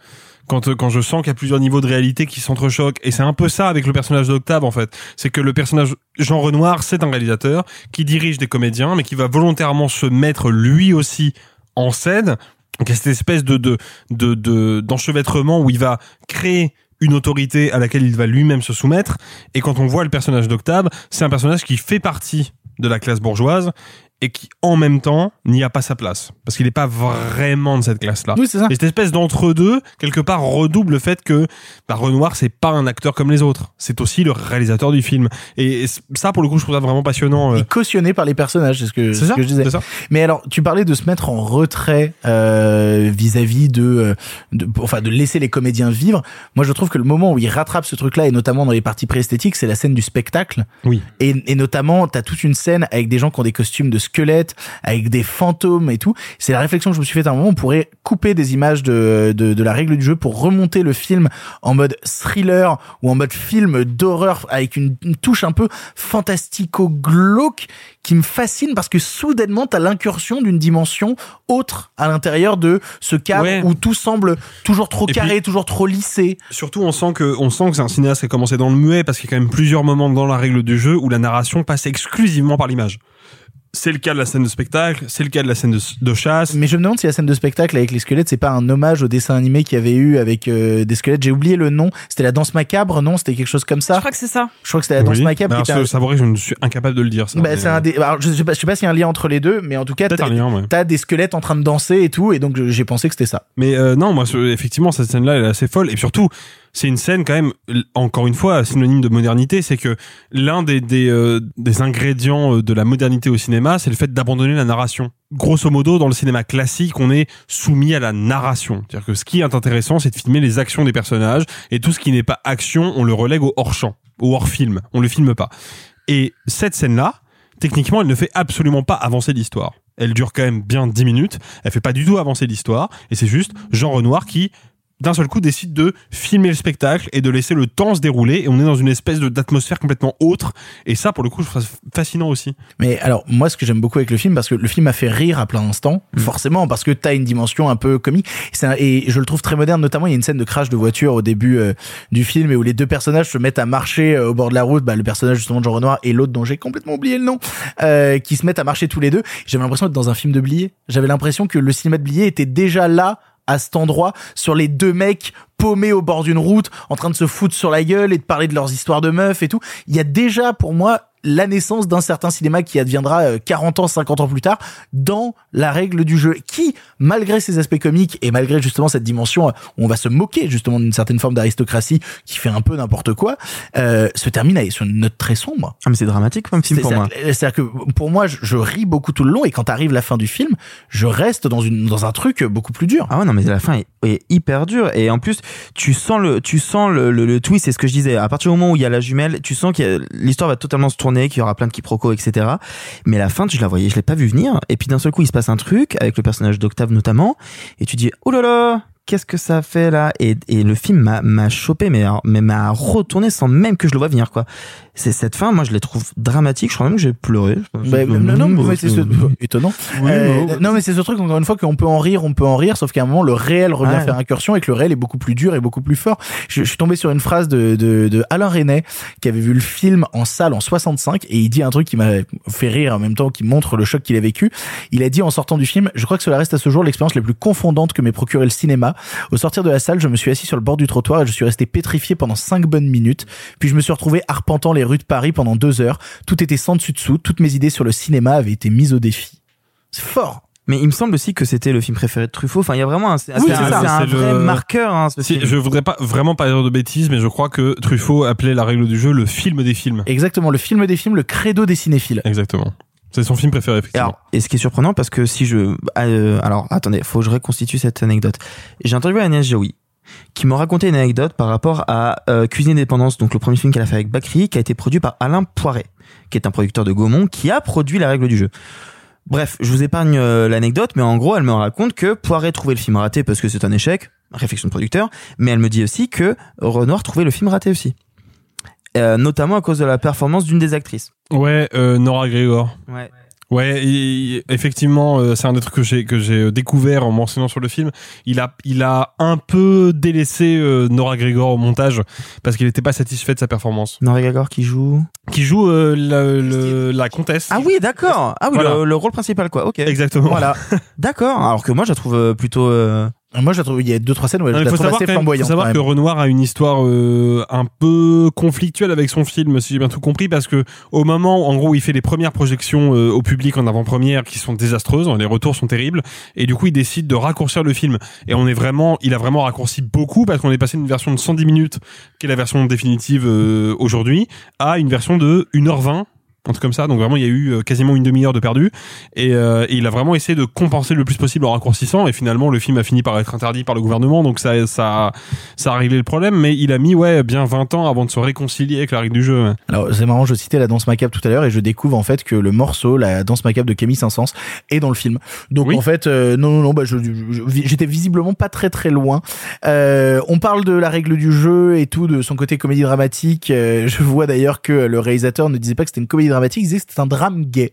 Quand, quand je sens qu'il y a plusieurs niveaux de réalité qui s'entrechoquent. Et c'est un peu ça avec le personnage d'Octave, en fait. C'est que le personnage Jean Renoir, c'est un réalisateur qui dirige des comédiens, mais qui va volontairement se mettre lui aussi en scène. Donc il y a cette espèce de, de, de- d'enchevêtrement où il va créer une autorité à laquelle il va lui-même se soumettre. Et quand on voit le personnage d'Octave, c'est un personnage qui fait partie de la classe bourgeoise et qui, en même temps, n'y a pas sa place. Parce qu'il n'est pas vraiment de cette classe-là. Oui, c'est ça. Et cette espèce d'entre-deux, quelque part, redouble le fait que bah, Renoir, c'est pas un acteur comme les autres. C'est aussi le réalisateur du film. Et ça, pour le coup, je trouve ça vraiment passionnant. euh. Et cautionné par les personnages, c'est ce que, C'est ce ça, que je disais. c'est ça. Mais alors, tu parlais de se mettre en retrait euh, vis-à-vis de, euh, de, enfin, de laisser les comédiens vivre. Moi, je trouve que le moment où il rattrape ce truc-là, et notamment dans les parties pré-esthétiques, c'est la scène du spectacle. Oui. Et, et notamment, t'as toute une scène avec des gens qui ont des costumes de squelettes, avec des fantômes et tout. C'est la réflexion que je me suis faite à un moment. On pourrait couper des images de, de, de la règle du jeu pour remonter le film en mode thriller ou en mode film d'horreur avec une, une touche un peu fantastico-glauque qui me fascine parce que soudainement t'as l'incursion d'une dimension autre à l'intérieur de ce cadre Ouais. où tout semble toujours trop Et carré, puis- toujours trop lissé. Surtout, on sent que, on sent que c'est un cinéaste qui a commencé dans le muet parce qu'il y a quand même plusieurs moments dans la règle du jeu où la narration passe exclusivement par l'image. C'est le cas de la scène de spectacle, c'est le cas de la scène de, de chasse. Mais je me demande si la scène de spectacle avec les squelettes, c'est pas un hommage au dessin animé qu'il y avait eu avec euh, des squelettes. J'ai oublié le nom. C'était la danse macabre, non? C'était quelque chose comme ça? Je crois que c'est ça. Je crois que c'était la danse Oui. macabre. Qui alors, ce- un- je ne suis incapable de le dire. Ça, Bah, mais- c'est un des. alors, je sais pas, je sais pas s'il y a un lien entre les deux, mais en tout cas, t'as ouais. des squelettes en train de danser et tout, et donc j'ai pensé que c'était ça. Mais euh, non, moi, effectivement, cette scène-là, elle est assez folle. Et surtout, c'est une scène quand même, encore une fois, synonyme de modernité. C'est que l'un des des, euh, ingrédients euh, de la modernité au cinéma, c'est le fait d'abandonner la narration. Grosso modo, dans le cinéma classique, on est soumis à la narration. C'est-à-dire que ce qui est intéressant, c'est de filmer les actions des personnages, et tout ce qui n'est pas action, on le relègue au hors-champ, au hors-film. On le filme pas. Et cette scène-là, techniquement, elle ne fait absolument pas avancer l'histoire. Elle dure quand même bien 10 minutes. Elle fait pas du tout avancer l'histoire. Et c'est juste Jean Renoir qui, d'un seul coup, décide de filmer le spectacle et de laisser le temps se dérouler. Et on est dans une espèce d'atmosphère complètement autre. Et ça, pour le coup, je trouve ça fascinant aussi. Mais alors, moi, ce que j'aime beaucoup avec le film, parce que le film m'a fait rire à plein d'instants, Mm. forcément, parce que t'as une dimension un peu comique. Un- et je le trouve très moderne, notamment, il y a une scène de crash de voiture au début euh, du film, et où les deux personnages se mettent à marcher euh, au bord de la route, bah, le personnage justement de Jean Renoir et l'autre dont j'ai complètement oublié le nom, euh, qui se mettent à marcher tous les deux. J'avais l'impression d'être dans un film de Blier. J'avais l'impression que le cinéma de Blier était déjà là, à cet endroit, sur les deux mecs paumés au bord d'une route, en train de se foutre sur la gueule et de parler de leurs histoires de meufs et tout. Il y a déjà, pour moi, la naissance d'un certain cinéma qui adviendra euh, 40 ans, 50 ans plus tard dans la règle du jeu, qui, malgré ses aspects comiques et malgré justement cette dimension euh, où on va se moquer justement d'une certaine forme d'aristocratie qui fait un peu n'importe quoi, euh, se termine sur une note très sombre. Ah, mais c'est dramatique comme film pour moi. c'est-à-dire que- C'est-à-dire que pour moi, je, je ris beaucoup tout le long et quand arrive la fin du film, je reste dans une dans un truc beaucoup plus dur. Ah ouais, non, mais la fin est, est hyper dure. Et en plus, tu sens le, tu sens le, le, le twist, c'est ce que je disais. À partir du moment où il y a la jumelle, tu sens que l'histoire va totalement se tourner, qu'il y aura plein de quiproquos, etc. Mais la fin, je la voyais, je l'ai pas vu venir. Et puis d'un seul coup, il se passe un truc, avec le personnage d'Octave notamment. Et tu dis, oh là là, qu'est-ce que ça fait là? Et, et le film m'a, chopé, mais, mais m'a retourné sans même que je le vois venir, quoi. C'est cette fin, moi, je les trouve dramatique. Je crois même que j'ai pleuré. Bah, non, non, mais c'est ce... étonnant. Oui, Euh, non. non, mais c'est ce truc encore une fois qu'on peut en rire, on peut en rire, sauf qu'à un moment le réel revient faire incursion et que le réel est beaucoup plus dur et beaucoup plus fort. Je, je suis tombé sur une phrase de, de, de Alain Resnais qui avait vu le film en salle en 65 et il dit un truc qui m'a fait rire en même temps, qui montre le choc qu'il a vécu. Il a dit en sortant du film, je crois que cela reste à ce jour l'expérience la plus confondante que m'ait procuré le cinéma. Au sortir de la salle, je me suis assis sur le bord du trottoir et je suis resté pétrifié pendant cinq bonnes minutes. Puis je me suis retrouvé arpentant les rues de Paris pendant deux heures. Tout était sans dessus dessous. Toutes mes idées sur le cinéma avaient été mises au défi. C'est fort. Mais il me semble aussi que c'était le film préféré de Truffaut. Enfin, il y a vraiment un, Oui, c'est un, ça. vrai le- marqueur. Hein, ce Si, film. je voudrais pas vraiment pas dire de bêtises, mais je crois que Truffaut appelait la règle du jeu le film des films. Exactement, le film des films, le credo des cinéphiles. Exactement. C'est son film préféré, Et, effectivement. alors, et ce qui est surprenant, parce que si je, euh, alors attendez, faut que je reconstitue cette anecdote. J'ai interviewé Agnès Jaoui qui m'a raconté une anecdote par rapport à euh, Cuisine et Dépendance, donc le premier film qu'elle a fait avec Bakri, qui a été produit par Alain Poiret, qui est un producteur de Gaumont, qui a produit la règle du jeu. Bref, je vous épargne euh, l'anecdote, mais en gros, elle me raconte que Poiret trouvait le film raté parce que c'est un échec, réflexion de producteur, mais elle me dit aussi que Renoir trouvait le film raté aussi. Euh, notamment à cause de la performance d'une des actrices. Ouais, Nora Grégor. Ouais. Ouais, effectivement, euh, c'est un des trucs que j'ai que j'ai découvert en m'enseignant sur le film. Il a il a un peu délaissé euh, Nora Grégor au montage parce qu'il n'était pas satisfait de sa performance. Nora Grégor qui joue Qui joue euh, la, le- la comtesse. Ah oui, d'accord. Ah oui, Voilà. le, le rôle principal, quoi. Ok. Exactement. Voilà. D'accord. Alors que moi, je la trouve euh, plutôt. Moi, je la trouve, il y a deux, trois scènes où je Non, il la trouve savoir, assez quand même- faut flamboyante. savoir que. Renoir a une histoire euh, un peu conflictuelle avec son film, si j'ai bien tout compris, parce que au moment, en gros, il fait les premières projections euh, au public en avant-première qui sont désastreuses, les retours sont terribles, et du coup, il décide de raccourcir le film. Et on est vraiment, il a vraiment raccourci beaucoup parce qu'on est passé d'une version de 110 minutes, qui est la version définitive euh, aujourd'hui, à une version de 1h20 un truc comme ça. Donc vraiment, il y a eu euh, quasiment une demi-heure de perdu, et, euh, et il a vraiment essayé de compenser le plus possible en raccourcissant. Et finalement, le film a fini par être interdit par le gouvernement, donc ça, ça, ça a réglé le problème. Mais il a mis ouais bien 20 ans avant de se réconcilier avec la règle du jeu. Alors c'est marrant, je citais la danse macabre tout à l'heure et je découvre en fait que le morceau, la danse macabre de Camille Saint-Saëns, est dans le film. Donc en fait, euh, non non non, bah, j'étais visiblement pas très très loin. Euh, on parle de la règle du jeu et tout, de son côté comédie dramatique. Euh, je vois d'ailleurs que le réalisateur ne disait pas que c'était une comédie il disait que c'était un drame gay.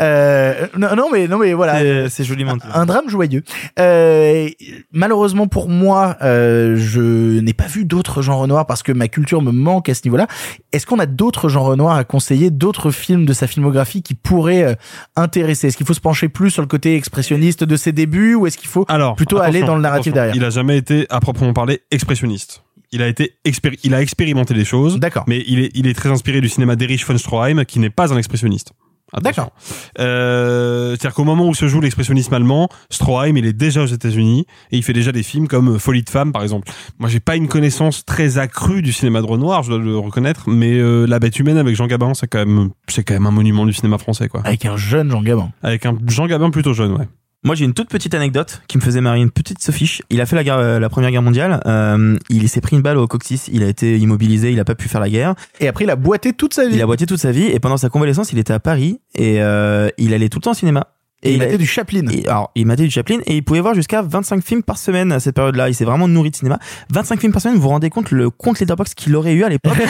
Euh, non, non mais non mais voilà, C'est- joliment dit. un drame joyeux. Euh, malheureusement pour moi, euh, je n'ai pas vu d'autres genres noirs parce que ma culture me manque à ce niveau-là. Est-ce qu'on a d'autres genres noirs à conseiller, d'autres films de sa filmographie qui pourraient intéresser? Est-ce qu'il faut se pencher plus sur le côté expressionniste de ses débuts ou est-ce qu'il faut Alors, plutôt aller dans le narratif derrière? Il a jamais été à proprement parler expressionniste. Il a été expéri- il a expérimenté des choses. D'accord. Mais il est, il est très inspiré du cinéma d'Erich von Stroheim, qui n'est pas un expressionniste. D'accord. Euh, c'est-à-dire qu'au moment où se joue l'expressionnisme allemand, Stroheim, il est déjà aux États-Unis et il fait déjà des films comme Folie de femme, par exemple. Moi, j'ai pas une connaissance très accrue du cinéma de Renoir, je dois le reconnaître, mais euh, La Bête humaine avec Jean Gabin, c'est quand même, c'est quand même un monument du cinéma français, quoi. Avec un jeune Jean Gabin. Avec un Jean Gabin plutôt jeune, ouais. Moi, j'ai une toute petite anecdote qui me faisait marrer, une petite sophiche. Il a fait la, guerre, la première guerre mondiale. euh, il s'est pris une balle au coccyx. Il a été immobilisé. Il a pas pu faire la guerre. Et après, il a boité toute sa vie. Il a boité toute sa vie. Et pendant sa convalescence, il était à Paris et euh, il allait tout le temps au cinéma. Et il a- matait du Chaplin. et- alors, il matait du Chaplin et il pouvait voir jusqu'à 25 films par semaine à cette période-là. Il s'est vraiment nourri de cinéma. 25 films par semaine, vous vous rendez compte le compte letterbox qu'il aurait eu à l'époque?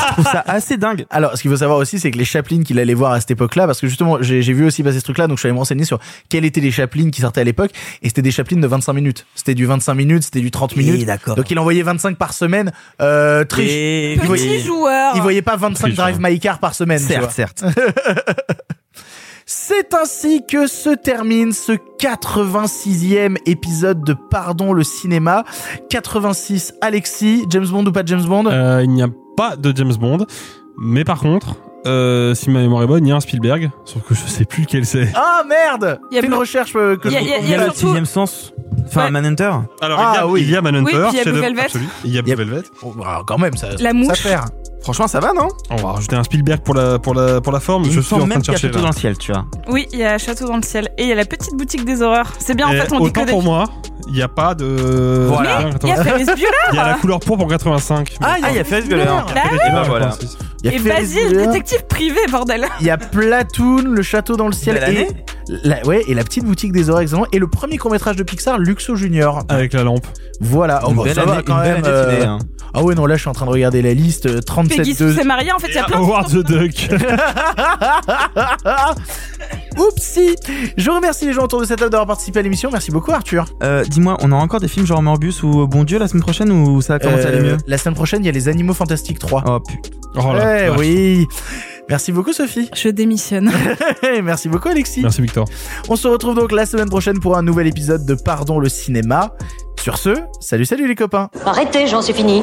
Je trouve ça assez dingue. Alors, ce qu'il faut savoir aussi, c'est que les Chaplin qu'il allait voir à cette époque-là, parce que justement, j'ai j'ai vu aussi passer ce truc-là, donc je suis allé me renseigner sur quels étaient les Chaplin qui sortaient à l'époque, et c'était des Chaplin de 25 minutes. C'était du 25 minutes, c'était du 30 minutes. d'accord. Donc il envoyait 25 par semaine. Euh, triche. Et- Il voyait- Petit joueur. Il voyait pas 25 Triche, Drive My Car par semaine. tu vois. Certes, certes. C'est ainsi que se termine ce 86e épisode de Pardon le cinéma. 86, Alexis, James Bond ou pas James Bond? Euh, il n'y a pas de James Bond, mais par contre, euh, si ma mémoire est bonne, il y a un Spielberg, sauf que je sais plus lequel c'est. Ah merde Il y a Fais une recherche euh, que Il y a- je y a- retrouve. Il y a le sixième sens. Enfin, Ouais. Manhunter. Alors, Ah, il, y a, oui. il y a Manhunter, Oui, il y a Blue Velvet. absolu. Il y a Il y a- Blue Velvet. Oh, bah, quand même, ça, La ça mouche. faire. Franchement, ça va, non On va rajouter un Spielberg pour la, pour la, pour la forme. Il je suis en train même de qu'il y a chercher. Château là. dans le ciel, tu vois. Oui, il y a Château dans le ciel. Et il y a la petite boutique des horreurs. C'est bien, en fait, on dit autant que des... pour moi, il n'y a pas de. Voilà. Il y a Ferris Bueller Il y a la couleur pourpre en 85. Ah, Ah, il y a Ferris Bueller. Bah ben voilà. Il y a Et Basile, détective privé, bordel. Il y a Platoon, le château dans le ciel et. La, ouais, et la petite boutique des oreilles et le premier court-métrage de Pixar Luxo Junior. Avec la lampe. Voilà, oh, Une bah, belle ça va année- quand une belle même. année euh, hein. Ah ouais, non, là je suis en train de regarder la liste euh, 37 Peggy de s'est mariée, en fait, il y a plein de Howard the Duck. Oupsie Je remercie les gens autour de cette table d'avoir participé à l'émission. Merci beaucoup Arthur. Euh, Dis-moi, on a encore des films genre Morbus ou Bon Dieu la semaine prochaine ou ça commence à aller Euh, mieux La semaine prochaine, il y a les Animaux Fantastiques 3. Oh putain. Oh là, Eh oui Merci beaucoup Sophie. Je démissionne. Merci beaucoup Alexis. Merci Victor. On se retrouve donc la semaine prochaine pour un nouvel épisode de Pardon le cinéma. Sur ce, salut salut les copains. Arrêtez, j'en suis fini.